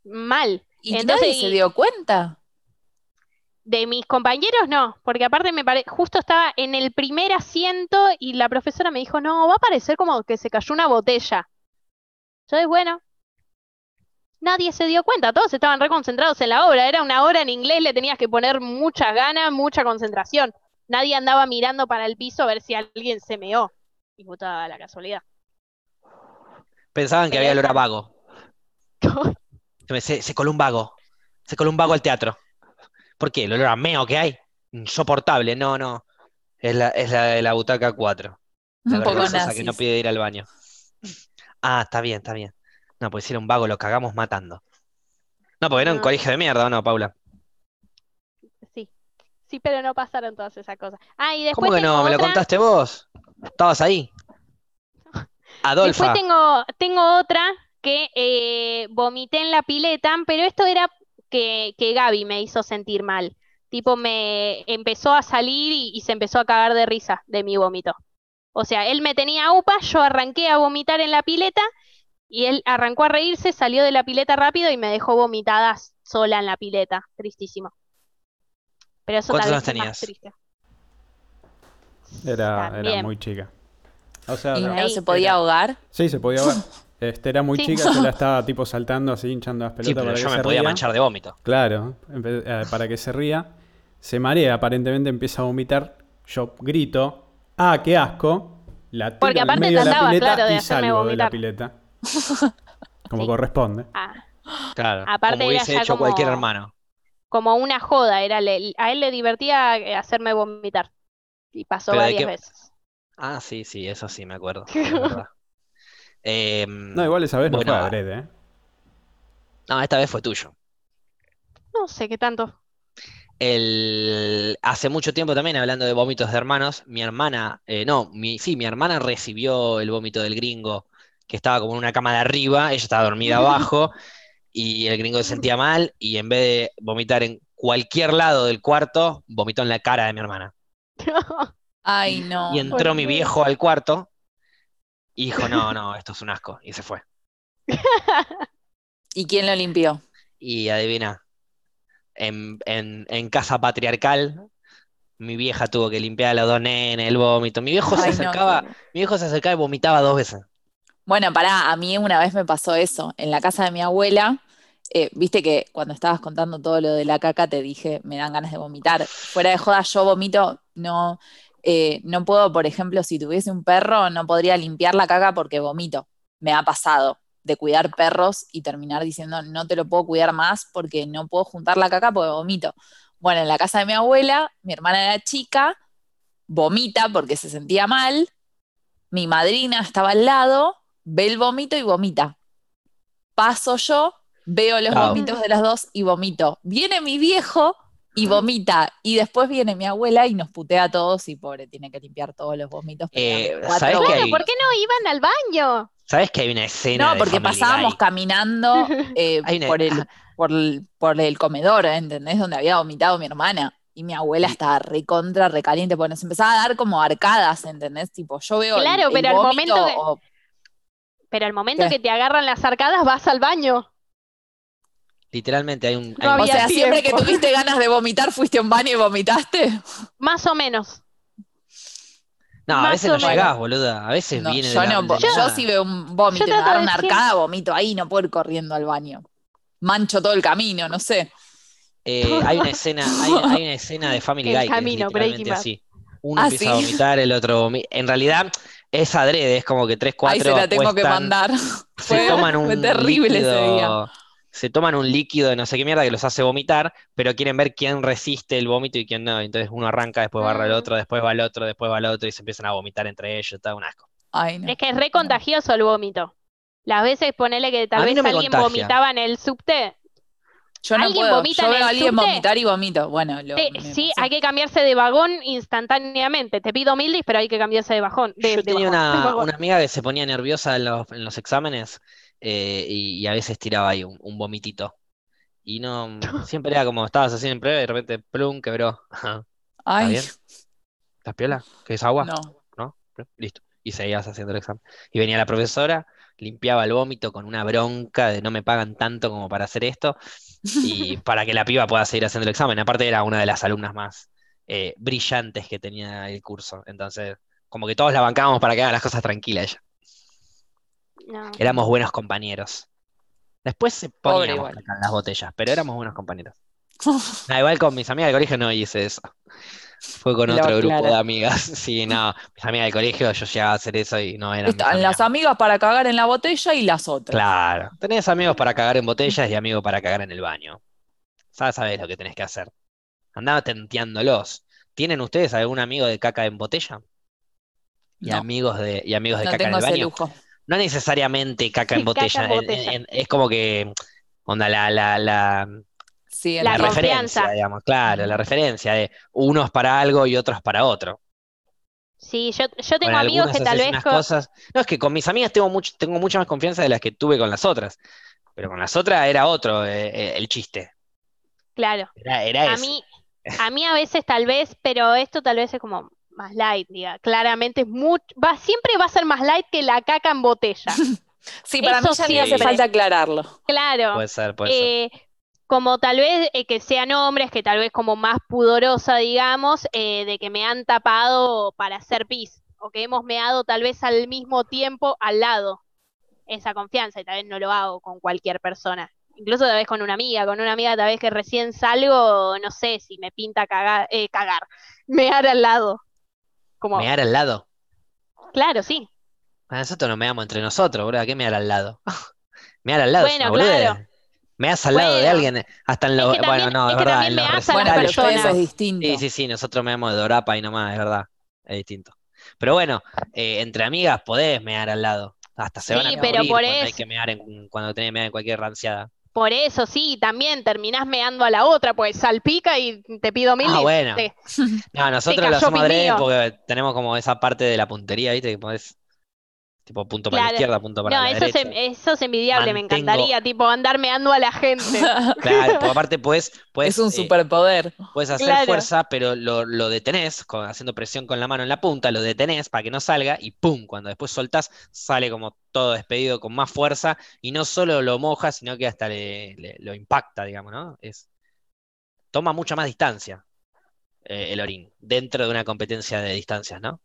Speaker 3: Mal.
Speaker 2: ¿Y
Speaker 3: Entonces,
Speaker 2: nadie se dio cuenta?
Speaker 3: De mis compañeros no, porque aparte me pare... justo estaba en el primer asiento y la profesora me dijo, no, va a parecer como que se cayó una botella. Yo dije, bueno, nadie se dio cuenta, todos estaban reconcentrados en la obra, era una obra en inglés, le tenías que poner muchas ganas, mucha concentración. Nadie andaba mirando para el piso a ver si alguien se meó. Y puta la casualidad.
Speaker 1: Pensaban que
Speaker 3: Pero
Speaker 1: había olor a vago. Se- se coló un vago. Se coló un vago al teatro. ¿Por qué? ¿El olor a meo que hay? Insoportable. No, no. Es la, es la de la butaca 4. La
Speaker 2: Un poco
Speaker 1: vergonzosa que no
Speaker 2: nazis.
Speaker 1: pide ir al baño. Ah, está bien, está bien. No, pues si era un vago, lo cagamos matando. No, porque era un
Speaker 3: No.
Speaker 1: colegio de mierda, ¿o no, Paula?
Speaker 3: Sí, sí, pero no pasaron todas esas cosas. Ah, y después
Speaker 1: ¿Cómo que no? ¿Me lo contaste vos? ¿Estabas ahí? Adolfa.
Speaker 3: Después tengo, tengo otra que eh, vomité en la pileta, pero esto era que, que Gaby me hizo sentir mal. Tipo, me empezó a salir y, y se empezó a cagar de risa de mi vómito. O sea, él me tenía upa, yo arranqué a vomitar en la pileta y él arrancó a reírse, salió de la pileta rápido y me dejó vomitada sola en la pileta. Tristísimo. Pero eso
Speaker 1: ¿Cuántos años tenías?
Speaker 3: triste.
Speaker 4: Era, era muy chica. O sea,
Speaker 2: ¿Y
Speaker 4: la-
Speaker 2: no
Speaker 3: Ahí.
Speaker 2: se podía ahogar?
Speaker 4: sí, se podía ver. Este, era muy
Speaker 3: Sí.
Speaker 4: chica, yo la estaba tipo saltando así, hinchando las
Speaker 1: Sí,
Speaker 4: pelotas
Speaker 1: pero
Speaker 4: para que
Speaker 1: yo me
Speaker 4: se
Speaker 1: podía
Speaker 4: ría.
Speaker 1: manchar de vómito.
Speaker 4: Claro, eh, para que se ría. Se marea, aparentemente empieza a vomitar. Yo grito, ¡ah, qué asco! La tiro
Speaker 3: Porque
Speaker 4: en
Speaker 3: aparte
Speaker 4: medio de la
Speaker 3: trataba,
Speaker 4: pileta
Speaker 3: claro, de
Speaker 4: y salgo de la pileta. Como
Speaker 3: Sí.
Speaker 4: corresponde.
Speaker 3: Ah,
Speaker 1: Claro.
Speaker 3: Aparte
Speaker 1: como hubiese hecho cualquier
Speaker 3: como-
Speaker 1: hermano.
Speaker 3: como una joda, era le- a él le divertía eh, hacerme vomitar. Y pasó
Speaker 1: Pero
Speaker 3: varias veces.
Speaker 1: Ah, sí, sí, eso sí me acuerdo. Em,
Speaker 4: No, igual esa vez no fue adrede, ¿eh?
Speaker 1: no, esta vez fue tuyo.
Speaker 3: No sé qué tanto.
Speaker 1: El, hace mucho tiempo también, hablando de vómitos de hermanos, mi hermana, eh, no, mi, sí, mi hermana recibió el vómito del gringo, que estaba como en una cama de arriba, ella estaba dormida abajo, y el gringo se sentía mal, y en vez de vomitar en cualquier lado del cuarto, vomitó en la cara de mi hermana.
Speaker 2: Ay, no.
Speaker 1: Y entró
Speaker 3: ¿por
Speaker 1: mi viejo al cuarto, y dijo, no, no, esto es un asco, y se fue.
Speaker 2: ¿Y quién lo limpió?
Speaker 1: Y adivina, en, en- en casa patriarcal, mi vieja tuvo que limpiar a los dos nenes, el vómito. Mi viejo se
Speaker 2: no,
Speaker 1: acercaba, mi viejo se acercaba y vomitaba dos veces.
Speaker 2: Bueno, pará, a mí una vez me pasó eso. En la casa de mi abuela, eh, viste que cuando estabas contando todo lo de la caca te dije, me dan ganas de vomitar. Fuera de joda, yo vomito, no, eh, no puedo, por ejemplo, si tuviese un perro, no podría limpiar la caca porque vomito. Me ha pasado de cuidar perros y terminar diciendo, no te lo puedo cuidar más porque no puedo juntar la caca porque vomito. Bueno, en la casa de mi abuela, mi hermana era chica, vomita porque se sentía mal, mi madrina estaba al lado, ve el vómito y vomita. Paso yo, veo los
Speaker 1: Chao.
Speaker 2: vómitos de las dos y vomito. Viene mi viejo y vomita. Y después viene mi abuela y nos putea a todos y pobre, tiene que limpiar todos los vómitos. pero
Speaker 1: Eh,
Speaker 2: eran cuatro
Speaker 1: ¿sabés qué
Speaker 2: vómitos.
Speaker 1: hay?
Speaker 3: ¿Por qué no iban al baño?
Speaker 1: ¿Sabes que hay una escena
Speaker 2: No, porque pasábamos
Speaker 1: Guy?
Speaker 2: caminando eh,
Speaker 1: una-
Speaker 2: por el, por el, por el comedor, ¿entendés? Donde había vomitado mi hermana. Y mi abuela estaba recontra, recaliente, porque nos empezaba a dar como arcadas, ¿entendés? Tipo, yo veo
Speaker 3: Claro,
Speaker 2: el,
Speaker 3: pero al momento que-
Speaker 2: o-
Speaker 3: Pero al momento
Speaker 2: ¿Qué?
Speaker 3: que te agarran las arcadas, vas al baño.
Speaker 1: Literalmente hay un...
Speaker 3: No
Speaker 1: hay
Speaker 2: O sea, siempre que tuviste ganas de vomitar, fuiste a un baño y vomitaste.
Speaker 3: Más o menos.
Speaker 1: No, a veces no
Speaker 3: menos.
Speaker 1: llegás, boluda. A veces
Speaker 2: No,
Speaker 1: viene de
Speaker 2: yo,
Speaker 1: la-
Speaker 2: no,
Speaker 1: de la
Speaker 2: yo
Speaker 1: nada.
Speaker 2: si veo un vómito y
Speaker 3: Yo
Speaker 2: me
Speaker 3: de
Speaker 2: una arcada, vomito ahí, no puedo ir corriendo al baño. Mancho todo el camino, no sé.
Speaker 1: Eh, hay una escena, hay, hay una escena de Family
Speaker 3: El
Speaker 1: Guy que es
Speaker 3: camino,
Speaker 1: literalmente
Speaker 3: Breaking Bad.
Speaker 1: así. Uno
Speaker 2: Ah,
Speaker 1: empieza a
Speaker 2: ¿sí?
Speaker 1: vomitar, el otro vomita. En realidad es adrede, es como que tres,
Speaker 2: Ahí se
Speaker 1: cuatro
Speaker 2: la tengo que mandar.
Speaker 1: se
Speaker 2: Fue,
Speaker 1: toman
Speaker 2: fue
Speaker 1: un
Speaker 2: terrible ese día.
Speaker 1: Se toman un líquido de no sé qué mierda que los hace vomitar, pero quieren ver quién resiste el vómito y quién no. Entonces uno arranca, después barra el otro, después va el otro, después va el otro y se empiezan a vomitar entre ellos, está un asco.
Speaker 2: Ay, no.
Speaker 3: Es que es re contagioso el vómito. Las veces ponele que tal vez
Speaker 1: no
Speaker 3: alguien
Speaker 1: contagia.
Speaker 3: vomitaba en el subte.
Speaker 2: Yo no
Speaker 3: ¿Alguien
Speaker 2: puedo.
Speaker 3: vomita
Speaker 2: Yo veo a alguien
Speaker 3: subte?
Speaker 2: vomitar y vomito. Bueno, lo,
Speaker 3: Sí,
Speaker 2: me
Speaker 3: sí,
Speaker 2: pasó.
Speaker 3: hay que cambiarse de vagón instantáneamente. Te pido mildis, pero hay que cambiarse de bajón. De,
Speaker 1: Yo
Speaker 3: de
Speaker 1: tenía
Speaker 3: de
Speaker 1: una,
Speaker 3: vagón.
Speaker 1: una amiga que se ponía nerviosa en los, en los exámenes eh, y, y a veces tiraba ahí un, un vomitito. Y no, siempre era como estabas así en prueba y de repente, plum, quebró. ¿Está
Speaker 2: Ay,
Speaker 1: bien? ¿Estás piola? ¿Qué es agua?
Speaker 2: no.
Speaker 1: ¿No? Listo. Y seguías haciendo el examen. Y venía la profesora limpiaba el vómito con una bronca de no me pagan tanto como para hacer esto y para que la piba pueda seguir haciendo el examen. Aparte era una de las alumnas más eh, brillantes que tenía el curso. Entonces, como que todos la bancábamos para que haga las cosas tranquilas ella.
Speaker 3: No.
Speaker 1: Éramos buenos compañeros. Después se poníamos en las botellas, pero éramos buenos compañeros. Ah, igual con mis amigas del colegio no hice eso. Fue con otro grupo de amigas. Sí, no, mis amigas del colegio yo llegaba a hacer eso y no eran
Speaker 2: Están
Speaker 1: amigas.
Speaker 2: las amigas para cagar en la botella y las otras.
Speaker 1: Claro, tenés amigos para cagar en botellas y amigos para cagar en el baño. Ya sabés lo que tenés que hacer. Andaba tenteándolos. ¿Tienen ustedes algún amigo de caca en botella? Y
Speaker 2: No.
Speaker 1: amigos de, y amigos de
Speaker 2: No
Speaker 1: caca en
Speaker 2: tengo
Speaker 1: el
Speaker 2: ese
Speaker 1: baño.
Speaker 2: lujo.
Speaker 1: No necesariamente caca en botella.
Speaker 3: en
Speaker 1: en-
Speaker 3: botella.
Speaker 1: en- es como que, onda, la, la, la,
Speaker 2: Sí,
Speaker 3: La
Speaker 1: referencia, digamos, claro, la referencia de unos para algo y otros para otro.
Speaker 3: Sí, yo, yo tengo
Speaker 1: Con
Speaker 3: amigos que tal vez
Speaker 1: cosas. No, es que con mis amigas tengo mucho, tengo mucha más confianza de las que tuve con las otras. Pero con las otras era otro eh, eh, el chiste.
Speaker 3: claro,
Speaker 1: Era, era
Speaker 3: a
Speaker 1: ese.
Speaker 3: mí, a mí a veces tal vez, pero esto tal vez es como más light, diga. Claramente es mucho, va, siempre va a ser más light que la caca en botella.
Speaker 2: Sí, para mí
Speaker 3: Eso
Speaker 2: ni hace falta aclararlo.
Speaker 3: Claro.
Speaker 1: Puede ser, puede ser.
Speaker 3: Eh, como tal vez eh, que sean hombres, que tal vez como más pudorosa, digamos, eh, de que me han tapado para hacer pis, o que hemos meado tal vez al mismo tiempo al lado. Esa confianza, y tal vez no lo hago con cualquier persona. Incluso tal vez con una amiga, con una amiga tal vez que recién salgo, no sé si me pinta cagar, eh, cagar, mear al lado. Como,
Speaker 1: Mear al lado.
Speaker 3: claro, sí.
Speaker 1: A nosotros no meamos entre nosotros, boludo. ¿A qué mear al lado? Mear al lado es
Speaker 3: Bueno, claro.
Speaker 1: Meas al lado de alguien, hasta en
Speaker 3: Es que
Speaker 1: Bueno, no,
Speaker 3: es
Speaker 1: es
Speaker 3: que
Speaker 1: verdad, en los recitales.
Speaker 3: persona.
Speaker 2: es distinto.
Speaker 1: Sí, sí, sí, nosotros meamos de dorapa y nomás, es verdad. Es distinto. Pero bueno, eh, entre amigas podés mear al lado. Hasta se van a
Speaker 3: Sí, pero
Speaker 1: morir
Speaker 3: por
Speaker 1: cuando hay
Speaker 3: eso-
Speaker 1: que mear en, cuando tenés que mear en cualquier ranciada.
Speaker 3: Por eso sí, también terminás meando a la otra, pues salpica y te pido mil
Speaker 1: Ah, bueno.
Speaker 3: te-
Speaker 1: No, nosotros lo hacemos adrede porque tenemos como esa parte de la puntería, ¿viste? Que podés, tipo punto para la izquierda, punto para
Speaker 3: No,
Speaker 1: la
Speaker 3: eso es,
Speaker 1: derecha.
Speaker 3: eso es envidiable, me encantaría, tipo, andar meando a la gente.
Speaker 1: Claro, aparte puedes, puedes,
Speaker 2: Es un
Speaker 1: eh,
Speaker 2: superpoder.
Speaker 1: puedes hacer
Speaker 3: Claro.
Speaker 1: fuerza, pero lo, lo detenés, con- haciendo presión con la mano en la punta, lo detenés para que no salga y ¡pum! Cuando después soltás, sale como todo despedido con más fuerza y no solo lo moja, sino que hasta le- le- lo impacta, digamos, ¿no? Es, toma mucha más distancia eh, el orín dentro de una competencia de distancias, ¿no?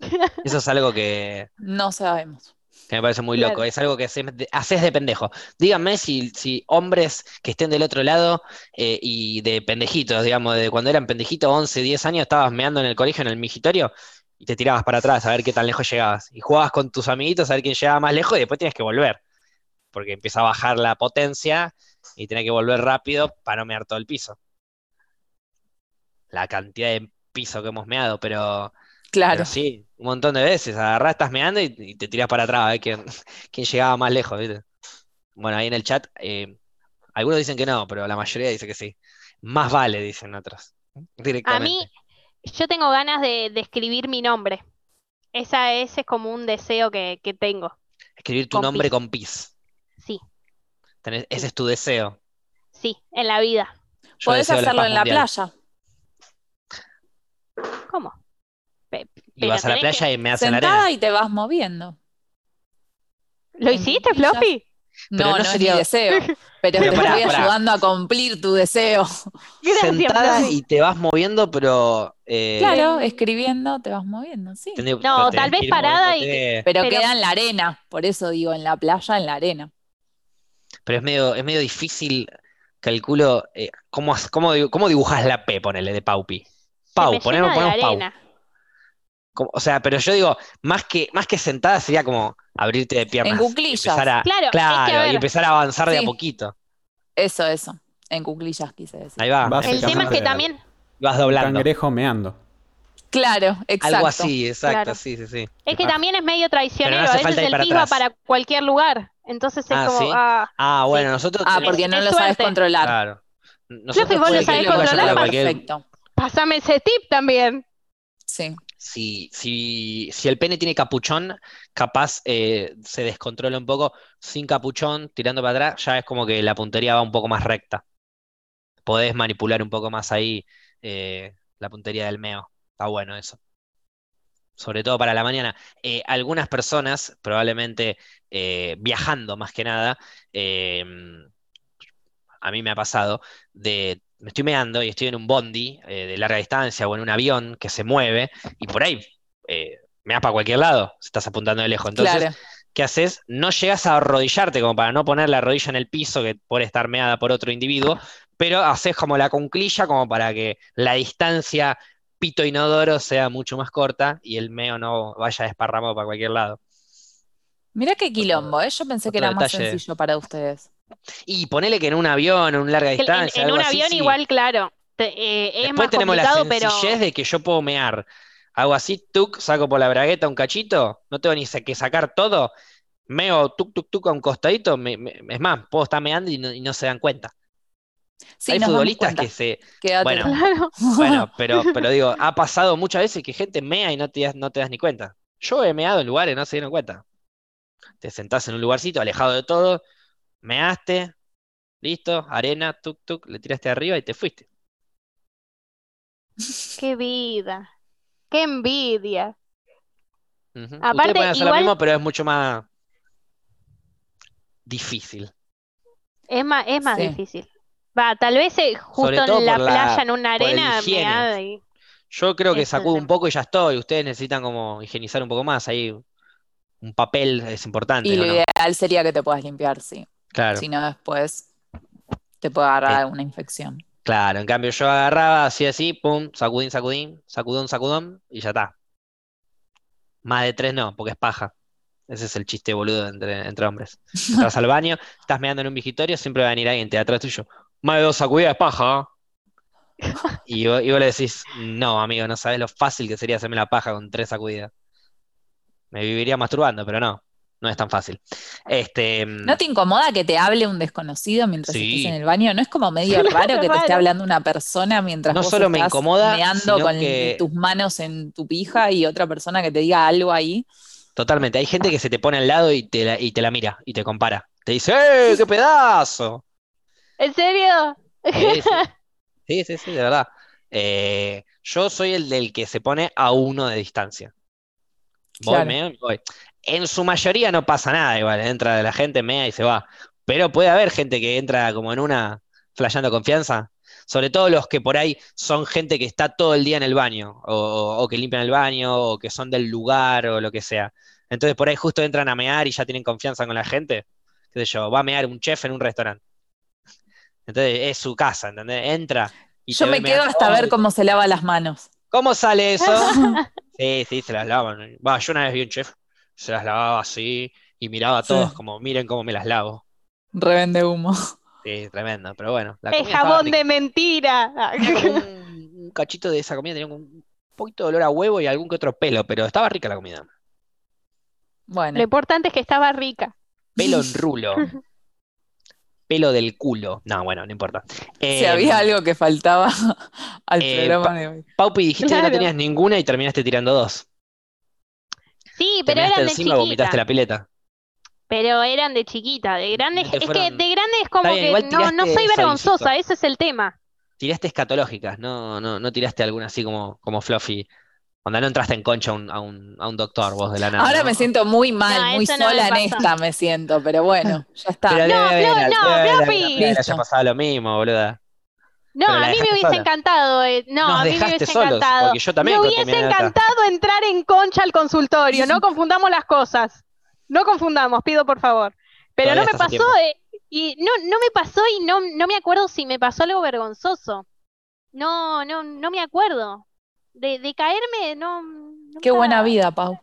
Speaker 1: Eso es algo que,
Speaker 2: No sabemos.
Speaker 1: que me parece muy
Speaker 3: Claro.
Speaker 1: loco. Es algo que haces de, haces de pendejo. Díganme si, si hombres que estén del otro lado eh, y de pendejitos, digamos, de cuando eran pendejitos, 11, 10 años, estabas meando en el colegio, en el migitorio, y te tirabas para atrás a ver qué tan lejos llegabas. Y jugabas con tus amiguitos a ver quién llegaba más lejos y después tienes que volver. Porque empieza a bajar la potencia y tenés que volver rápido para no mear todo el piso. La cantidad de piso que hemos meado, pero.
Speaker 2: Claro.
Speaker 1: Pero sí, un montón de veces. Agarrás, estás meando y, y te tirás para atrás a ver quién, quién llegaba más lejos, ¿viste? Bueno, ahí en el chat, eh, algunos dicen que no, pero la mayoría dice que sí. Más vale, dicen otros.
Speaker 3: A
Speaker 1: Directamente.
Speaker 3: mí, yo tengo ganas de, de escribir mi nombre. Esa, ese es como un deseo que, que tengo.
Speaker 1: Escribir tu
Speaker 3: con
Speaker 1: nombre
Speaker 3: pis.
Speaker 1: con pis.
Speaker 3: Sí,
Speaker 1: Tenés- ese es tu deseo.
Speaker 3: sí, en la vida.
Speaker 1: Yo
Speaker 2: Podés
Speaker 1: la
Speaker 2: hacerlo en la
Speaker 1: mundial.
Speaker 2: playa.
Speaker 3: ¿Cómo? Pe-
Speaker 1: Y vas a la
Speaker 3: que-
Speaker 1: playa y me hacen la arena.
Speaker 2: Y te vas moviendo.
Speaker 3: ¿Lo hiciste. Floppy?
Speaker 1: Pero
Speaker 2: No,
Speaker 1: no
Speaker 2: no,
Speaker 1: sería-
Speaker 2: es mi deseo. Pero,
Speaker 1: Pero
Speaker 2: te
Speaker 1: pará,
Speaker 2: estoy
Speaker 1: pará.
Speaker 2: ayudando a cumplir tu deseo.
Speaker 1: Sentada y te vas moviendo, pero. eh,
Speaker 2: Claro, escribiendo te vas moviendo, sí.
Speaker 1: tenés-
Speaker 3: No, tal vez parada y-.
Speaker 2: Pero,
Speaker 3: Pero-
Speaker 2: queda en la arena. Por eso digo, en la playa, en la arena.
Speaker 1: Pero es medio, es medio difícil, calculo, eh, ¿cómo, cómo, dibu- cómo dibujas la P, ponele, de Paupi? Pau, ponemos, ponemos Pau. Como- o sea, pero yo digo, más que, más que sentada sería como abrirte de piernas.
Speaker 2: En
Speaker 1: y
Speaker 2: cuclillas.
Speaker 1: empezar a,
Speaker 3: Claro, es que, a
Speaker 1: claro,
Speaker 3: ver.
Speaker 1: y empezar a avanzar de a poquito.
Speaker 2: Eso, eso. En cuclillas quise decir.
Speaker 1: Ahí va.
Speaker 4: Vas
Speaker 3: El tema es que también,
Speaker 1: Vas doblando.
Speaker 4: cangrejo meando.
Speaker 2: Claro, exacto.
Speaker 1: Algo así, exacto,
Speaker 3: Claro.
Speaker 1: sí, sí, sí.
Speaker 3: es que
Speaker 4: pasa?
Speaker 3: también es medio traicionero.
Speaker 1: No
Speaker 3: a veces el
Speaker 1: para
Speaker 3: pis va
Speaker 1: atrás.
Speaker 3: para cualquier lugar. Entonces es
Speaker 1: Ah,
Speaker 3: como,
Speaker 1: ¿sí?
Speaker 3: ah,
Speaker 1: Ah, bueno,
Speaker 3: Sí.
Speaker 1: nosotros
Speaker 2: Ah, porque no
Speaker 3: Es
Speaker 2: lo sabes controlar.
Speaker 1: Claro. Nosotros
Speaker 3: vos lo sabés controlar,
Speaker 2: Perfecto.
Speaker 3: pásame ese tip también.
Speaker 2: Sí.
Speaker 1: Si, si, si el pene tiene capuchón, capaz eh, se descontrola un poco. Sin capuchón, tirando para atrás, ya es como que la puntería va un poco más recta. Podés manipular un poco más ahí eh, la puntería del meo. Está bueno eso. sobre todo para la mañana. Eh, algunas personas, probablemente viajando más que nada, a mí me ha pasado, de me estoy meando y estoy en un bondi de larga distancia o en un avión que se mueve y por ahí me da para cualquier lado, estás apuntando de lejos. Entonces,
Speaker 2: Claro.
Speaker 1: ¿qué haces? No llegas a arrodillarte como para no poner la rodilla en el piso que puede estar meada por otro individuo, pero haces como la cunclilla como para que la distancia pito inodoro sea mucho más corta y el meo no vaya desparramado para cualquier lado.
Speaker 2: Mirá qué quilombo, ¿eh? Yo pensé que era más
Speaker 1: detalle.
Speaker 2: sencillo para ustedes.
Speaker 1: Y ponele que en un avión, en una larga distancia,
Speaker 3: en
Speaker 1: algo
Speaker 3: un
Speaker 1: así,
Speaker 3: avión
Speaker 1: sí.
Speaker 3: igual, claro. te- eh, es
Speaker 1: Después
Speaker 3: más
Speaker 1: tenemos la
Speaker 3: pero
Speaker 1: sencillez de que yo puedo mear. Hago así, tuc, saco por la bragueta un cachito, no tengo ni que sacar todo, meo tuc, tuc, tuc a un costadito, me- me- es más, puedo estar meando y no, y no se dan cuenta.
Speaker 2: Sí,
Speaker 1: Hay futbolistas
Speaker 2: cuenta.
Speaker 1: que se,
Speaker 2: Quédate
Speaker 1: bueno,
Speaker 3: claro.
Speaker 1: Bueno, pero, pero digo, ha pasado muchas veces que gente mea y no te, das- no te das ni cuenta. Yo he meado en lugares y no se dieron cuenta. Te sentás en un lugarcito alejado de todo, measte, listo, arena, tuk tuk, le tiraste arriba y te fuiste.
Speaker 3: Qué vida. Qué envidia.
Speaker 1: Ujú. Ustedes
Speaker 3: Aparte,
Speaker 1: pueden hacer lo mismo, pero es mucho más difícil.
Speaker 3: Es más, es más
Speaker 2: Sí.
Speaker 3: difícil. Va, tal vez eh, justo en la playa, en una arena, y-
Speaker 1: Yo creo que sacudo un poco y ya estoy. Ustedes necesitan como higienizar un poco más. Ahí un papel es importante,
Speaker 2: Y
Speaker 1: ¿o
Speaker 2: lo
Speaker 1: no?
Speaker 2: ideal sería que te puedas limpiar, sí.
Speaker 1: Claro.
Speaker 2: Si no, después te puede agarrar una infección.
Speaker 1: Claro, en cambio yo agarraba así así, pum, sacudín, sacudín, sacudón, sacudón, y ya está. Más de tres no, porque es paja. Ese es el chiste boludo entre, entre hombres. Entras al baño, estás meando en un vigitorio, siempre va a venir alguien de atrás tuyo. Más de dos sacudidas es paja. Y vos, y vos le decís, no, amigo, no sabes lo fácil que sería hacerme la paja con tres sacudidas. Me viviría masturbando, pero no, no es tan fácil. Este,
Speaker 2: ¿No te incomoda que te hable un desconocido mientras
Speaker 1: Sí.
Speaker 2: estés en el baño? ¿No es como medio raro que te esté hablando una persona mientras
Speaker 1: No
Speaker 2: vos
Speaker 1: solo me
Speaker 2: estás
Speaker 1: incomoda,
Speaker 2: meando
Speaker 1: sino
Speaker 2: con
Speaker 1: que-
Speaker 2: tus manos en tu pija y otra persona que te diga algo ahí?
Speaker 1: Totalmente. Hay gente que se te pone al lado y te la, y te la mira y te compara. Te dice, ¡eh, qué pedazo!
Speaker 3: ¿En serio?
Speaker 1: Sí, sí. Sí, sí, sí, de verdad. Eh, yo soy el del que se pone a uno de distancia. Voy,
Speaker 2: Claro.
Speaker 1: meo, voy. En su mayoría no pasa nada, igual. Entra la gente, mea y se va. Pero puede haber gente que entra como en una flasheando confianza. Sobre todo los que por ahí son gente que está todo el día en el baño, o, que limpian el baño, o que son del lugar, o lo que sea. Entonces por ahí justo entran a mear y ya tienen confianza con la gente. Qué sé yo, va a mear un chef en un restaurante. Entonces es su casa, ¿entendés? Entra y
Speaker 2: Yo me quedo
Speaker 1: meando.
Speaker 2: hasta ver cómo se lava las manos.
Speaker 1: ¿Cómo sale eso? Sí, sí, se las lavan. Va, yo una vez vi un chef, se las lavaba así y miraba a
Speaker 2: Sí.
Speaker 1: todos como, miren cómo me las lavo.
Speaker 2: Revende humo.
Speaker 1: Sí, tremendo, pero bueno, la estaba
Speaker 3: jabón
Speaker 1: rica.
Speaker 3: de mentira.
Speaker 1: Un, un cachito de esa comida, tenía un poquito de olor a huevo y algún que otro pelo, pero estaba rica la comida.
Speaker 3: Lo
Speaker 2: Bueno,
Speaker 3: importante es que estaba rica.
Speaker 1: Pelo en rulo. Pelo del culo. No, bueno, no importa.
Speaker 2: si
Speaker 1: Eh,
Speaker 2: había algo que faltaba al
Speaker 1: eh,
Speaker 2: programa
Speaker 1: pa-
Speaker 2: de hoy.
Speaker 1: Paupi, dijiste que no tenías ninguna y terminaste tirando dos.
Speaker 3: Sí, pero eran de
Speaker 1: encima, vomitaste
Speaker 3: chiquita.
Speaker 1: la pileta.
Speaker 3: Pero eran de chiquita. De grande,
Speaker 1: No
Speaker 3: es que de grande es como
Speaker 1: bien,
Speaker 3: que no, no soy vergonzosa, ese es el tema.
Speaker 1: Tiraste escatológicas, no, no, no tiraste alguna así como, como Fluffy. Cuando no entraste en concha a un, a un, a un doctor, vos de la nada.
Speaker 2: Ahora
Speaker 1: ¿no?
Speaker 2: me siento muy mal,
Speaker 3: No,
Speaker 2: muy
Speaker 3: no
Speaker 2: sola en esta me siento, pero bueno, ya está.
Speaker 1: Pero
Speaker 3: No, no,
Speaker 1: le haya
Speaker 2: Listo.
Speaker 1: pasado lo mismo, boluda.
Speaker 3: No, a mí me hubiese
Speaker 1: sola.
Speaker 3: encantado. eh, No,
Speaker 1: Nos
Speaker 3: a mí me hubiese
Speaker 1: solos,
Speaker 3: encantado.
Speaker 1: porque yo también
Speaker 3: Me hubiese encantado entrar en concha al consultorio. No confundamos las cosas. No confundamos, pido por favor. Pero
Speaker 1: Todavía
Speaker 3: no me pasó, eh, y no, no me pasó y no, no me acuerdo si me pasó algo vergonzoso. No, no, no me acuerdo. De, de caerme, no.
Speaker 2: Qué buena vida, Pau.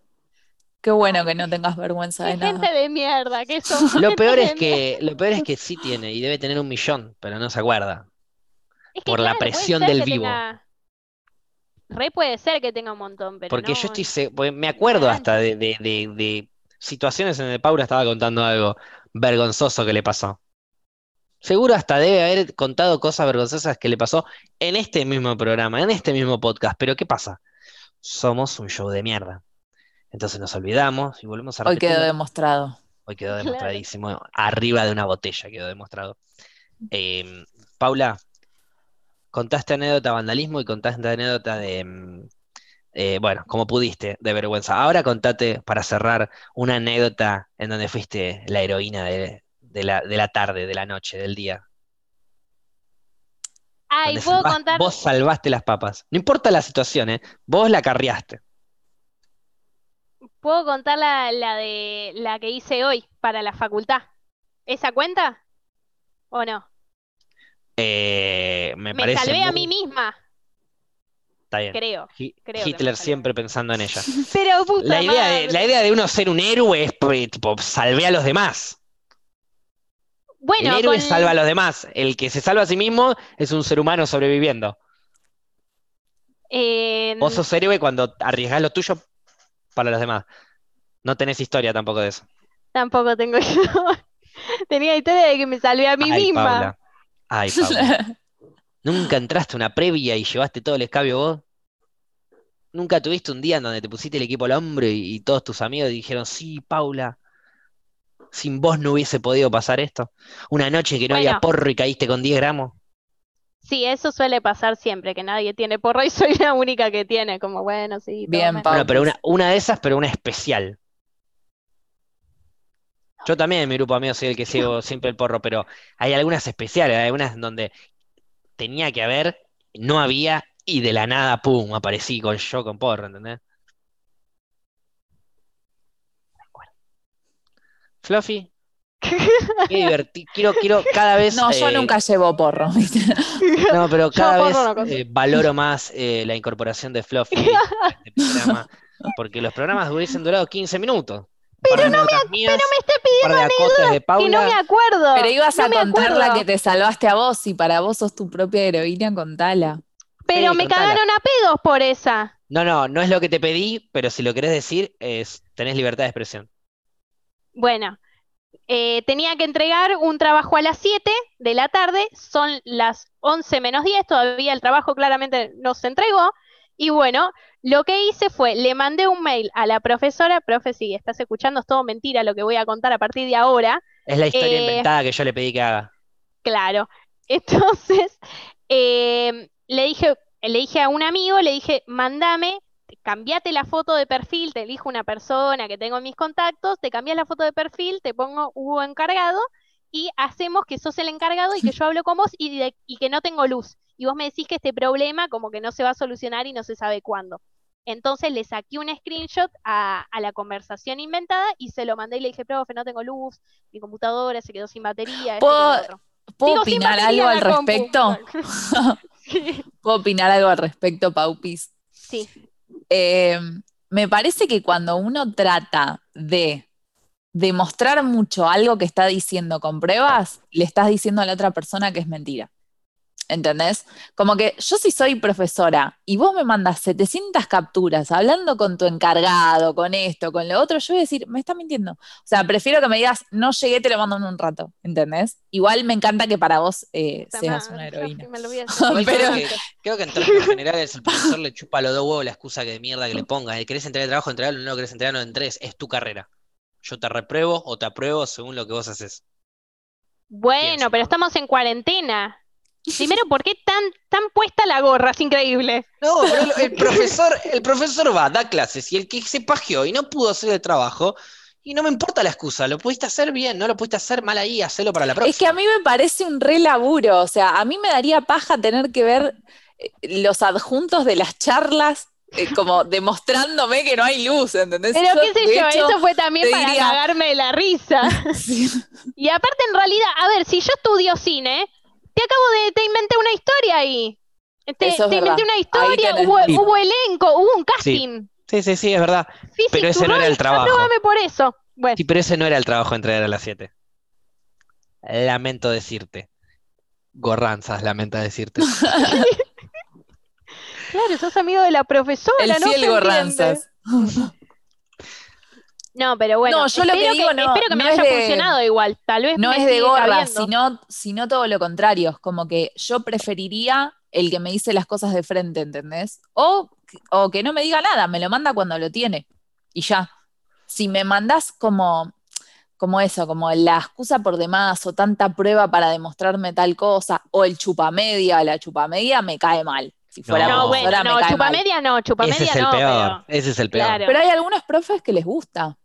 Speaker 2: Qué bueno que no tengas vergüenza de nada.
Speaker 3: gente de mierda que son.
Speaker 1: Lo peor es
Speaker 3: mierda.
Speaker 1: que, lo peor es que sí tiene, y debe tener un millón, pero no se acuerda.
Speaker 3: Es que
Speaker 1: por la
Speaker 3: claro,
Speaker 1: presión del vivo.
Speaker 3: tenga- Re puede ser que tenga un montón, pero
Speaker 1: Porque
Speaker 3: no,
Speaker 1: yo estoy se- porque me acuerdo hasta de, de- de- de situaciones en donde Paula estaba contando algo vergonzoso que le pasó. Seguro hasta debe haber contado cosas vergonzosas que le pasó en este mismo programa, en este mismo podcast. Pero ¿qué pasa? Somos un show de mierda. Entonces nos olvidamos y volvemos a
Speaker 2: Hoy quedó demostrado.
Speaker 1: Hoy quedó
Speaker 3: Claro.
Speaker 1: demostradísimo. Arriba de una botella quedó demostrado. Eh, Paula, contaste anécdota de vandalismo y contaste anécdota de, mm, eh, bueno, como pudiste, de vergüenza. Ahora contate, para cerrar, una anécdota en donde fuiste la heroína de, de la, de la tarde, de la noche, del día.
Speaker 3: Ay, puedo contar.
Speaker 1: Vos salvaste las papas. No importa la situación, ¿eh? Vos la carriaste.
Speaker 3: ¿Puedo contar la, la de la que hice hoy para la facultad? ¿Esa cuenta? ¿O no?
Speaker 1: Eh, me,
Speaker 3: Me
Speaker 1: parece
Speaker 3: salvé a mí misma,
Speaker 1: Está bien.
Speaker 3: creo.
Speaker 1: Hi- Hitler siempre pensando en ella.
Speaker 3: Pero puta
Speaker 1: La idea, de,
Speaker 3: madre.
Speaker 1: la idea de uno ser un héroe es pues, tipo, salvé a los demás.
Speaker 3: Bueno,
Speaker 1: el héroe
Speaker 3: con-
Speaker 1: salva a los demás. El que se salva a sí mismo es un ser humano sobreviviendo.
Speaker 3: eh,
Speaker 1: Vos sos héroe cuando arriesgás lo tuyo para los demás. No tenés historia tampoco de eso.
Speaker 3: tampoco tengo yo. Tenía historia de que me salvé a mí
Speaker 1: Ay,
Speaker 3: misma.
Speaker 1: Paula. Ay, Paula. ¿Nunca entraste a una previa y llevaste todo el escabio vos? ¿Nunca tuviste un día en donde te pusiste el equipo al hombro y, y todos tus amigos dijeron, sí, Paula, sin vos no hubiese podido pasar esto? Una noche que no había porro y caíste con 10 gramos.
Speaker 3: Sí, eso suele pasar siempre, que nadie tiene porro y soy la única que tiene, como bueno, sí,
Speaker 2: Bien,
Speaker 3: tome.
Speaker 2: Pau.
Speaker 1: Bueno, pero una, una de esas, pero una especial. Yo también en mi grupo de amigos soy el que sigo siempre el porro, pero hay algunas especiales, hay algunas donde tenía que haber, no había, y de la nada, pum, aparecí con yo con porro, ¿entendés? Fluffy, qué divertido. Quiero, quiero cada vez.
Speaker 2: No, yo
Speaker 1: eh,
Speaker 2: nunca llevo porro.
Speaker 1: No, pero cada vez
Speaker 3: no
Speaker 1: eh, valoro más eh, la incorporación de Fluffy a este programa, porque los programas hubiesen durado 15 minutos. Pero no me,
Speaker 3: Pero me está
Speaker 1: de acotes de
Speaker 3: que no me acuerdo.
Speaker 2: Pero ibas
Speaker 3: no
Speaker 2: a contar la que te salvaste a vos y para vos sos tu propia heroína, contala.
Speaker 3: Pero
Speaker 1: Sí,
Speaker 3: me
Speaker 1: contala.
Speaker 3: cagaron a pedos por esa.
Speaker 1: No, no, no es lo que te pedí, pero si lo querés decir, es, tenés libertad de expresión.
Speaker 3: Bueno, eh, tenía que entregar un trabajo a las 7 de la tarde, son las 11 menos 10, todavía el trabajo claramente no se entregó. Y bueno, lo que hice fue, le mandé un mail a la profesora, profe, si estás escuchando, es todo mentira lo que voy a contar a partir de ahora.
Speaker 1: Es la historia
Speaker 3: Eh,
Speaker 1: inventada que yo le pedí que haga.
Speaker 3: Claro. Entonces, eh, le dije, le dije a un amigo, le dije, mandame, cambiate la foto de perfil, te elijo una persona que tengo en mis contactos, te cambias la foto de perfil, te pongo Hugo encargado y hacemos que sos el encargado y que yo hablo con vos y, de- y que no tengo luz. Y vos me decís que este problema como que no se va a solucionar y no se sabe cuándo. Entonces le saqué un screenshot a, a la conversación inventada y se lo mandé y le dije, profe, no tengo luz, mi computadora se quedó sin batería,
Speaker 2: ¿Puedo-
Speaker 3: lo otro".
Speaker 2: ¿Puedo
Speaker 3: Digo, sin
Speaker 2: opinar algo al respecto?
Speaker 3: Sí,
Speaker 2: ¿Puedo opinar algo al respecto, Paupis?
Speaker 3: sí.
Speaker 2: Eh, me parece que cuando uno trata de demostrar mucho algo que está diciendo con pruebas, le estás diciendo a la otra persona que es mentira. ¿Entendés? Como que yo si soy profesora y vos me mandas 700 capturas hablando con tu encargado, con esto, con lo otro, yo voy a decir, me está mintiendo. O sea, prefiero que me digas, no llegué, te lo mando en un rato, ¿entendés? Igual me encanta que para vos eh, seas una heroína.
Speaker 3: me lo voy a hacer.
Speaker 1: Igual
Speaker 2: Pero-
Speaker 1: creo que, creo que en términos generales el profesor le chupa a los dos huevos la excusa que de mierda que le pongas. Eh, ¿Querés entregar el trabajo? Entregarlo, no lo querés entregar, no lo entregues. Es tu carrera. Yo te repruebo o te apruebo según lo que vos haces.
Speaker 3: Bueno,
Speaker 1: Pienso.
Speaker 3: pero estamos en cuarentena. Primero, ¿por qué tan, tan puesta la gorra? Es increíble.
Speaker 1: No, pero el, el profesor, el profesor va, da clases y el que se pajeó y no pudo hacer el trabajo, y no me importa la excusa, lo pudiste hacer bien, no lo pudiste hacer mal ahí, hacelo para la próxima.
Speaker 2: Es que a mí me parece un re laburo, o sea, a mí me daría paja tener que ver eh, los adjuntos de las charlas, eh, como demostrándome que no hay luz, ¿entendés?
Speaker 3: Pero
Speaker 2: Yo,
Speaker 3: qué sé yo,
Speaker 2: hecho,
Speaker 3: eso fue también para
Speaker 2: diría-
Speaker 3: cagarme de la risa.
Speaker 2: sí.
Speaker 3: Y aparte, en realidad, a ver, si yo estudio cine, te acabo de, te inventé una historia ahí. Te,
Speaker 2: Eso es
Speaker 3: te inventé una historia, hubo, elenco, hubo un casting.
Speaker 1: Sí, sí, sí, es verdad.
Speaker 3: Physics
Speaker 1: Pero ese
Speaker 3: to
Speaker 1: no era el trabajo.
Speaker 3: por eso. Bueno,
Speaker 1: Sí, pero ese no era el trabajo de entregar a las 7. Lamento decirte. Gorranzas, lamento decirte.
Speaker 3: claro, sos amigo de la profesora,
Speaker 2: El
Speaker 3: no
Speaker 2: fiel. Gorranzas.
Speaker 3: No, pero bueno,
Speaker 2: No, yo lo que
Speaker 3: espero
Speaker 2: digo no-
Speaker 3: espero que me
Speaker 2: no es
Speaker 3: haya
Speaker 2: de-
Speaker 3: funcionado igual. Tal vez
Speaker 2: No
Speaker 3: me
Speaker 2: es de gorra, sino, sino todo lo contrario. Es como que yo preferiría el que me dice las cosas de frente, ¿entendés? O, o que no me diga nada, me lo manda cuando lo tiene. Y ya. Si me mandás como, como eso, como la excusa por demás, o tanta prueba para demostrarme tal cosa, o el chupamedia, la chupamedia me cae mal. Si fuera
Speaker 1: No,
Speaker 3: No, bueno,
Speaker 2: me
Speaker 3: no, chupamedia no,
Speaker 1: Ese
Speaker 3: chupamedia
Speaker 1: es el
Speaker 3: no,
Speaker 1: peor.
Speaker 3: pero
Speaker 1: Ese es el peor.
Speaker 3: claro.
Speaker 2: Pero hay algunos profes que les gusta.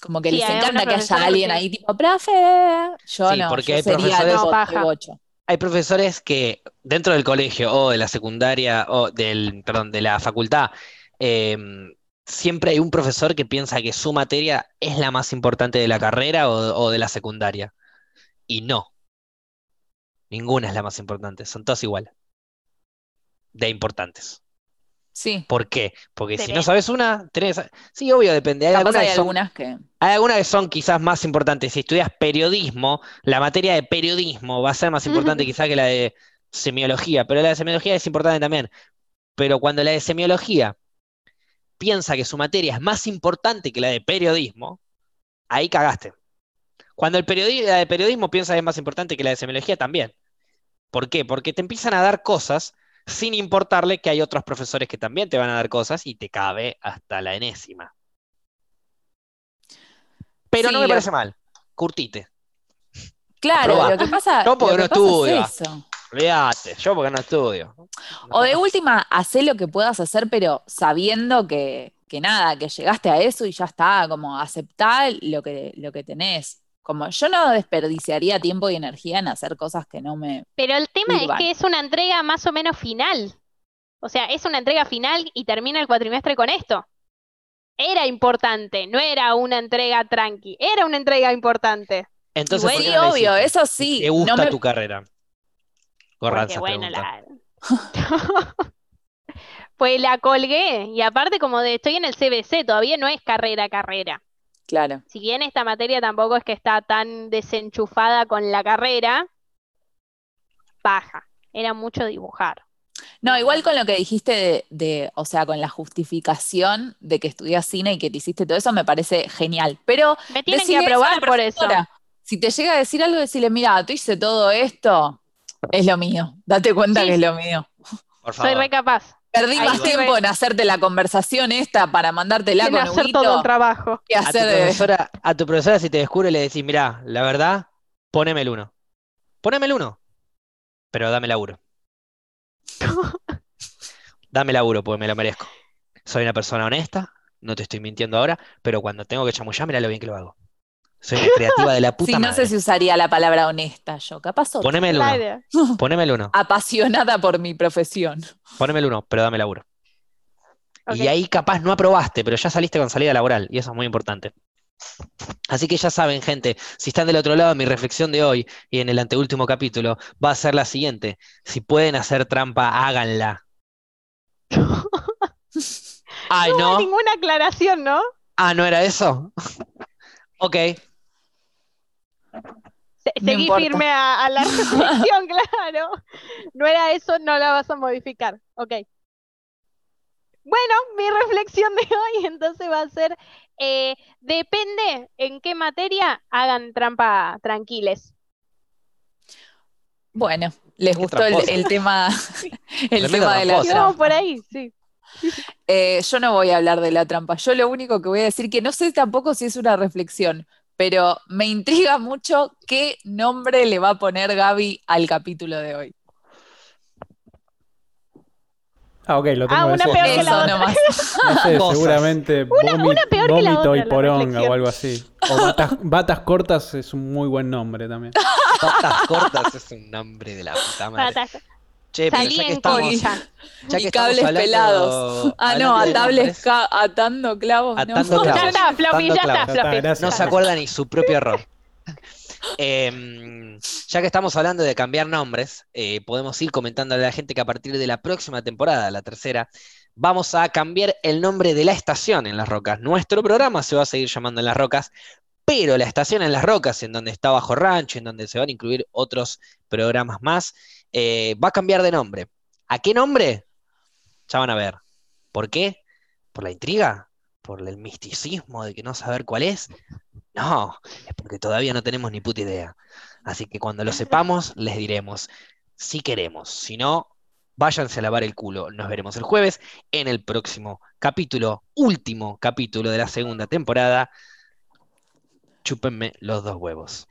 Speaker 2: Como que
Speaker 3: Sí,
Speaker 2: les encanta que haya alguien
Speaker 3: que-
Speaker 2: ahí tipo, profe. Yo
Speaker 1: Sí,
Speaker 2: no,
Speaker 1: porque
Speaker 2: yo
Speaker 1: hay
Speaker 2: sería
Speaker 1: profesores-
Speaker 3: No, paja.
Speaker 2: T8.
Speaker 1: Hay profesores que dentro del colegio o de la secundaria o del, perdón, de la facultad, eh, siempre hay un profesor que piensa que su materia es la más importante de la carrera o, o de la secundaria. Y no. Ninguna es la más importante, son todas iguales. De importantes.
Speaker 2: Sí.
Speaker 1: ¿Por qué? Porque si no sabes una, tenés. Sí, obvio, depende. Hay algunas
Speaker 2: hay
Speaker 1: que son
Speaker 2: algunas que.
Speaker 1: hay algunas que son quizás más importantes. Si estudias periodismo, la materia de periodismo va a ser más importante quizás que la de semiología, pero la de semiología es importante también. Pero cuando la de semiología piensa que su materia es más importante que la de periodismo, ahí cagaste. Cuando el periodi- la de periodismo piensa que es más importante que la de semiología, también. ¿Por qué? Porque te empiezan a dar cosas sin importarle que hay otros profesores que también te van a dar cosas y te cabe hasta la enésima. Pero
Speaker 2: Sí,
Speaker 1: no me
Speaker 2: lo-
Speaker 1: parece mal. Curtite.
Speaker 2: Claro,
Speaker 1: Probá.
Speaker 2: lo que pasa,
Speaker 1: Yo porque no estudio.
Speaker 2: es.
Speaker 1: Olvídate, yo porque no estudio.
Speaker 2: O de última, hacé lo que puedas hacer, pero sabiendo que, que nada, que llegaste a eso y ya está, como aceptar lo que, lo que tenés. Como yo no desperdiciaría tiempo y energía en hacer cosas que no me.
Speaker 3: Pero el tema es que es una entrega más o menos final. O sea, es una entrega final y termina el cuatrimestre con esto. Era importante, no era una entrega tranqui, era una entrega importante.
Speaker 1: Entonces, ¿por
Speaker 2: sí,
Speaker 1: qué no la
Speaker 2: obvio, eso sí.
Speaker 1: ¿Te gusta
Speaker 2: no me-
Speaker 1: tu carrera?
Speaker 3: Porque bueno, la... Pues la colgué y aparte como de estoy en el CBC, todavía no es carrera carrera.
Speaker 2: Claro.
Speaker 3: Si bien esta materia tampoco es que está tan desenchufada con la carrera, baja. Era mucho dibujar.
Speaker 2: No, igual con lo que dijiste de, de, o sea, con la justificación de que estudias cine y que te hiciste todo eso, me parece genial. Pero
Speaker 3: Me tienen que aprobar por eso.
Speaker 2: Si te llega a decir algo, decirle, mira, tú hice todo esto, es lo mío. Date cuenta
Speaker 3: Sí.
Speaker 2: que es lo mío.
Speaker 1: Por
Speaker 3: Soy
Speaker 1: favor.
Speaker 3: re capaz
Speaker 2: Perdí
Speaker 3: Ahí
Speaker 2: más tiempo en hacerte la conversación esta para mandártela con
Speaker 3: hacer todo el trabajo.
Speaker 2: que
Speaker 1: A tu
Speaker 2: hacer de...
Speaker 1: profesora, a tu profesora si te descubre le decís, mirá, la verdad, poneme el uno. Poneme el uno. Pero dame laburo. Dame laburo porque me lo merezco. Soy una persona honesta, no te estoy mintiendo ahora, pero cuando tengo que chamullar, mirá lo bien que lo hago. Soy una creativa de la puta
Speaker 2: Sí, no
Speaker 1: madre.
Speaker 2: sé si usaría la palabra honesta yo, capaz otra.
Speaker 1: Poneme el uno. Poneme el uno.
Speaker 2: Apasionada por mi profesión.
Speaker 1: Poneme el uno, pero dame laburo.
Speaker 3: Ok.
Speaker 1: Y ahí capaz no aprobaste, pero ya saliste con salida laboral, y eso es muy importante. Así que ya saben, gente, si están del otro lado, mi reflexión de hoy y en el anteúltimo capítulo va a ser la siguiente. Si pueden hacer trampa, háganla. Ay,
Speaker 3: No hubo
Speaker 1: no.
Speaker 3: ninguna aclaración, ¿no?
Speaker 1: Ah, ¿no era eso? Ok.
Speaker 3: Se-
Speaker 2: No
Speaker 3: seguí
Speaker 2: importa.
Speaker 3: firme a, a la reflexión, claro. No era eso, no la vas a modificar. Ok. Bueno, mi reflexión de hoy entonces va a ser, eh, depende en qué materia hagan trampa tranquiles.
Speaker 2: Bueno, les gustó el, tema, el tema de la trampa.
Speaker 3: por ahí, sí.
Speaker 2: Eh, yo no voy a hablar de la trampa. Yo lo único que voy a decir, que no sé tampoco si es una reflexión, pero me intriga mucho qué nombre le va a poner Gaby al capítulo de hoy.
Speaker 4: Ah, ok, lo tengo
Speaker 3: Ah,
Speaker 4: que
Speaker 3: una peor que la otra.
Speaker 2: nomás.
Speaker 4: No sé,
Speaker 1: Cosas.
Speaker 4: seguramente
Speaker 3: Una- peor que la
Speaker 4: vómito
Speaker 3: otra,
Speaker 4: y poronga o algo así. O batas, batas cortas es un muy buen nombre también.
Speaker 1: Patas cortas es un nombre de la puta madre.
Speaker 3: Patas.
Speaker 1: Che, pero
Speaker 3: Salí
Speaker 1: ya que estamos, ya que
Speaker 2: y
Speaker 1: estamos
Speaker 2: cables
Speaker 1: hablando-
Speaker 2: pelados. Ah, no, atables ca- atando clavos.
Speaker 1: Atando
Speaker 3: ya está. Ya está, Floppy.
Speaker 1: No se acuerda ni su propio error. Em, ya que estamos hablando de cambiar nombres, eh, podemos ir comentando a la gente que a partir de la próxima temporada, la tercera, vamos a cambiar el nombre de la estación en Las Rocas. Nuestro programa se va a seguir llamando En Las Rocas, pero la estación en Las Rocas, en donde está Bajo Rancho, en donde se van a incluir otros programas más, eh, va a cambiar de nombre. ¿A qué nombre? Ya van a ver. ¿Por qué? ¿Por la intriga? ¿Por el misticismo de que no saber cuál es? No, es porque todavía no tenemos ni puta idea. Así que cuando lo sepamos, les diremos si queremos. Si no, váyanse a lavar el culo. Nos veremos el jueves en el próximo capítulo, último capítulo de la segunda temporada. Chúpenme los dos huevos.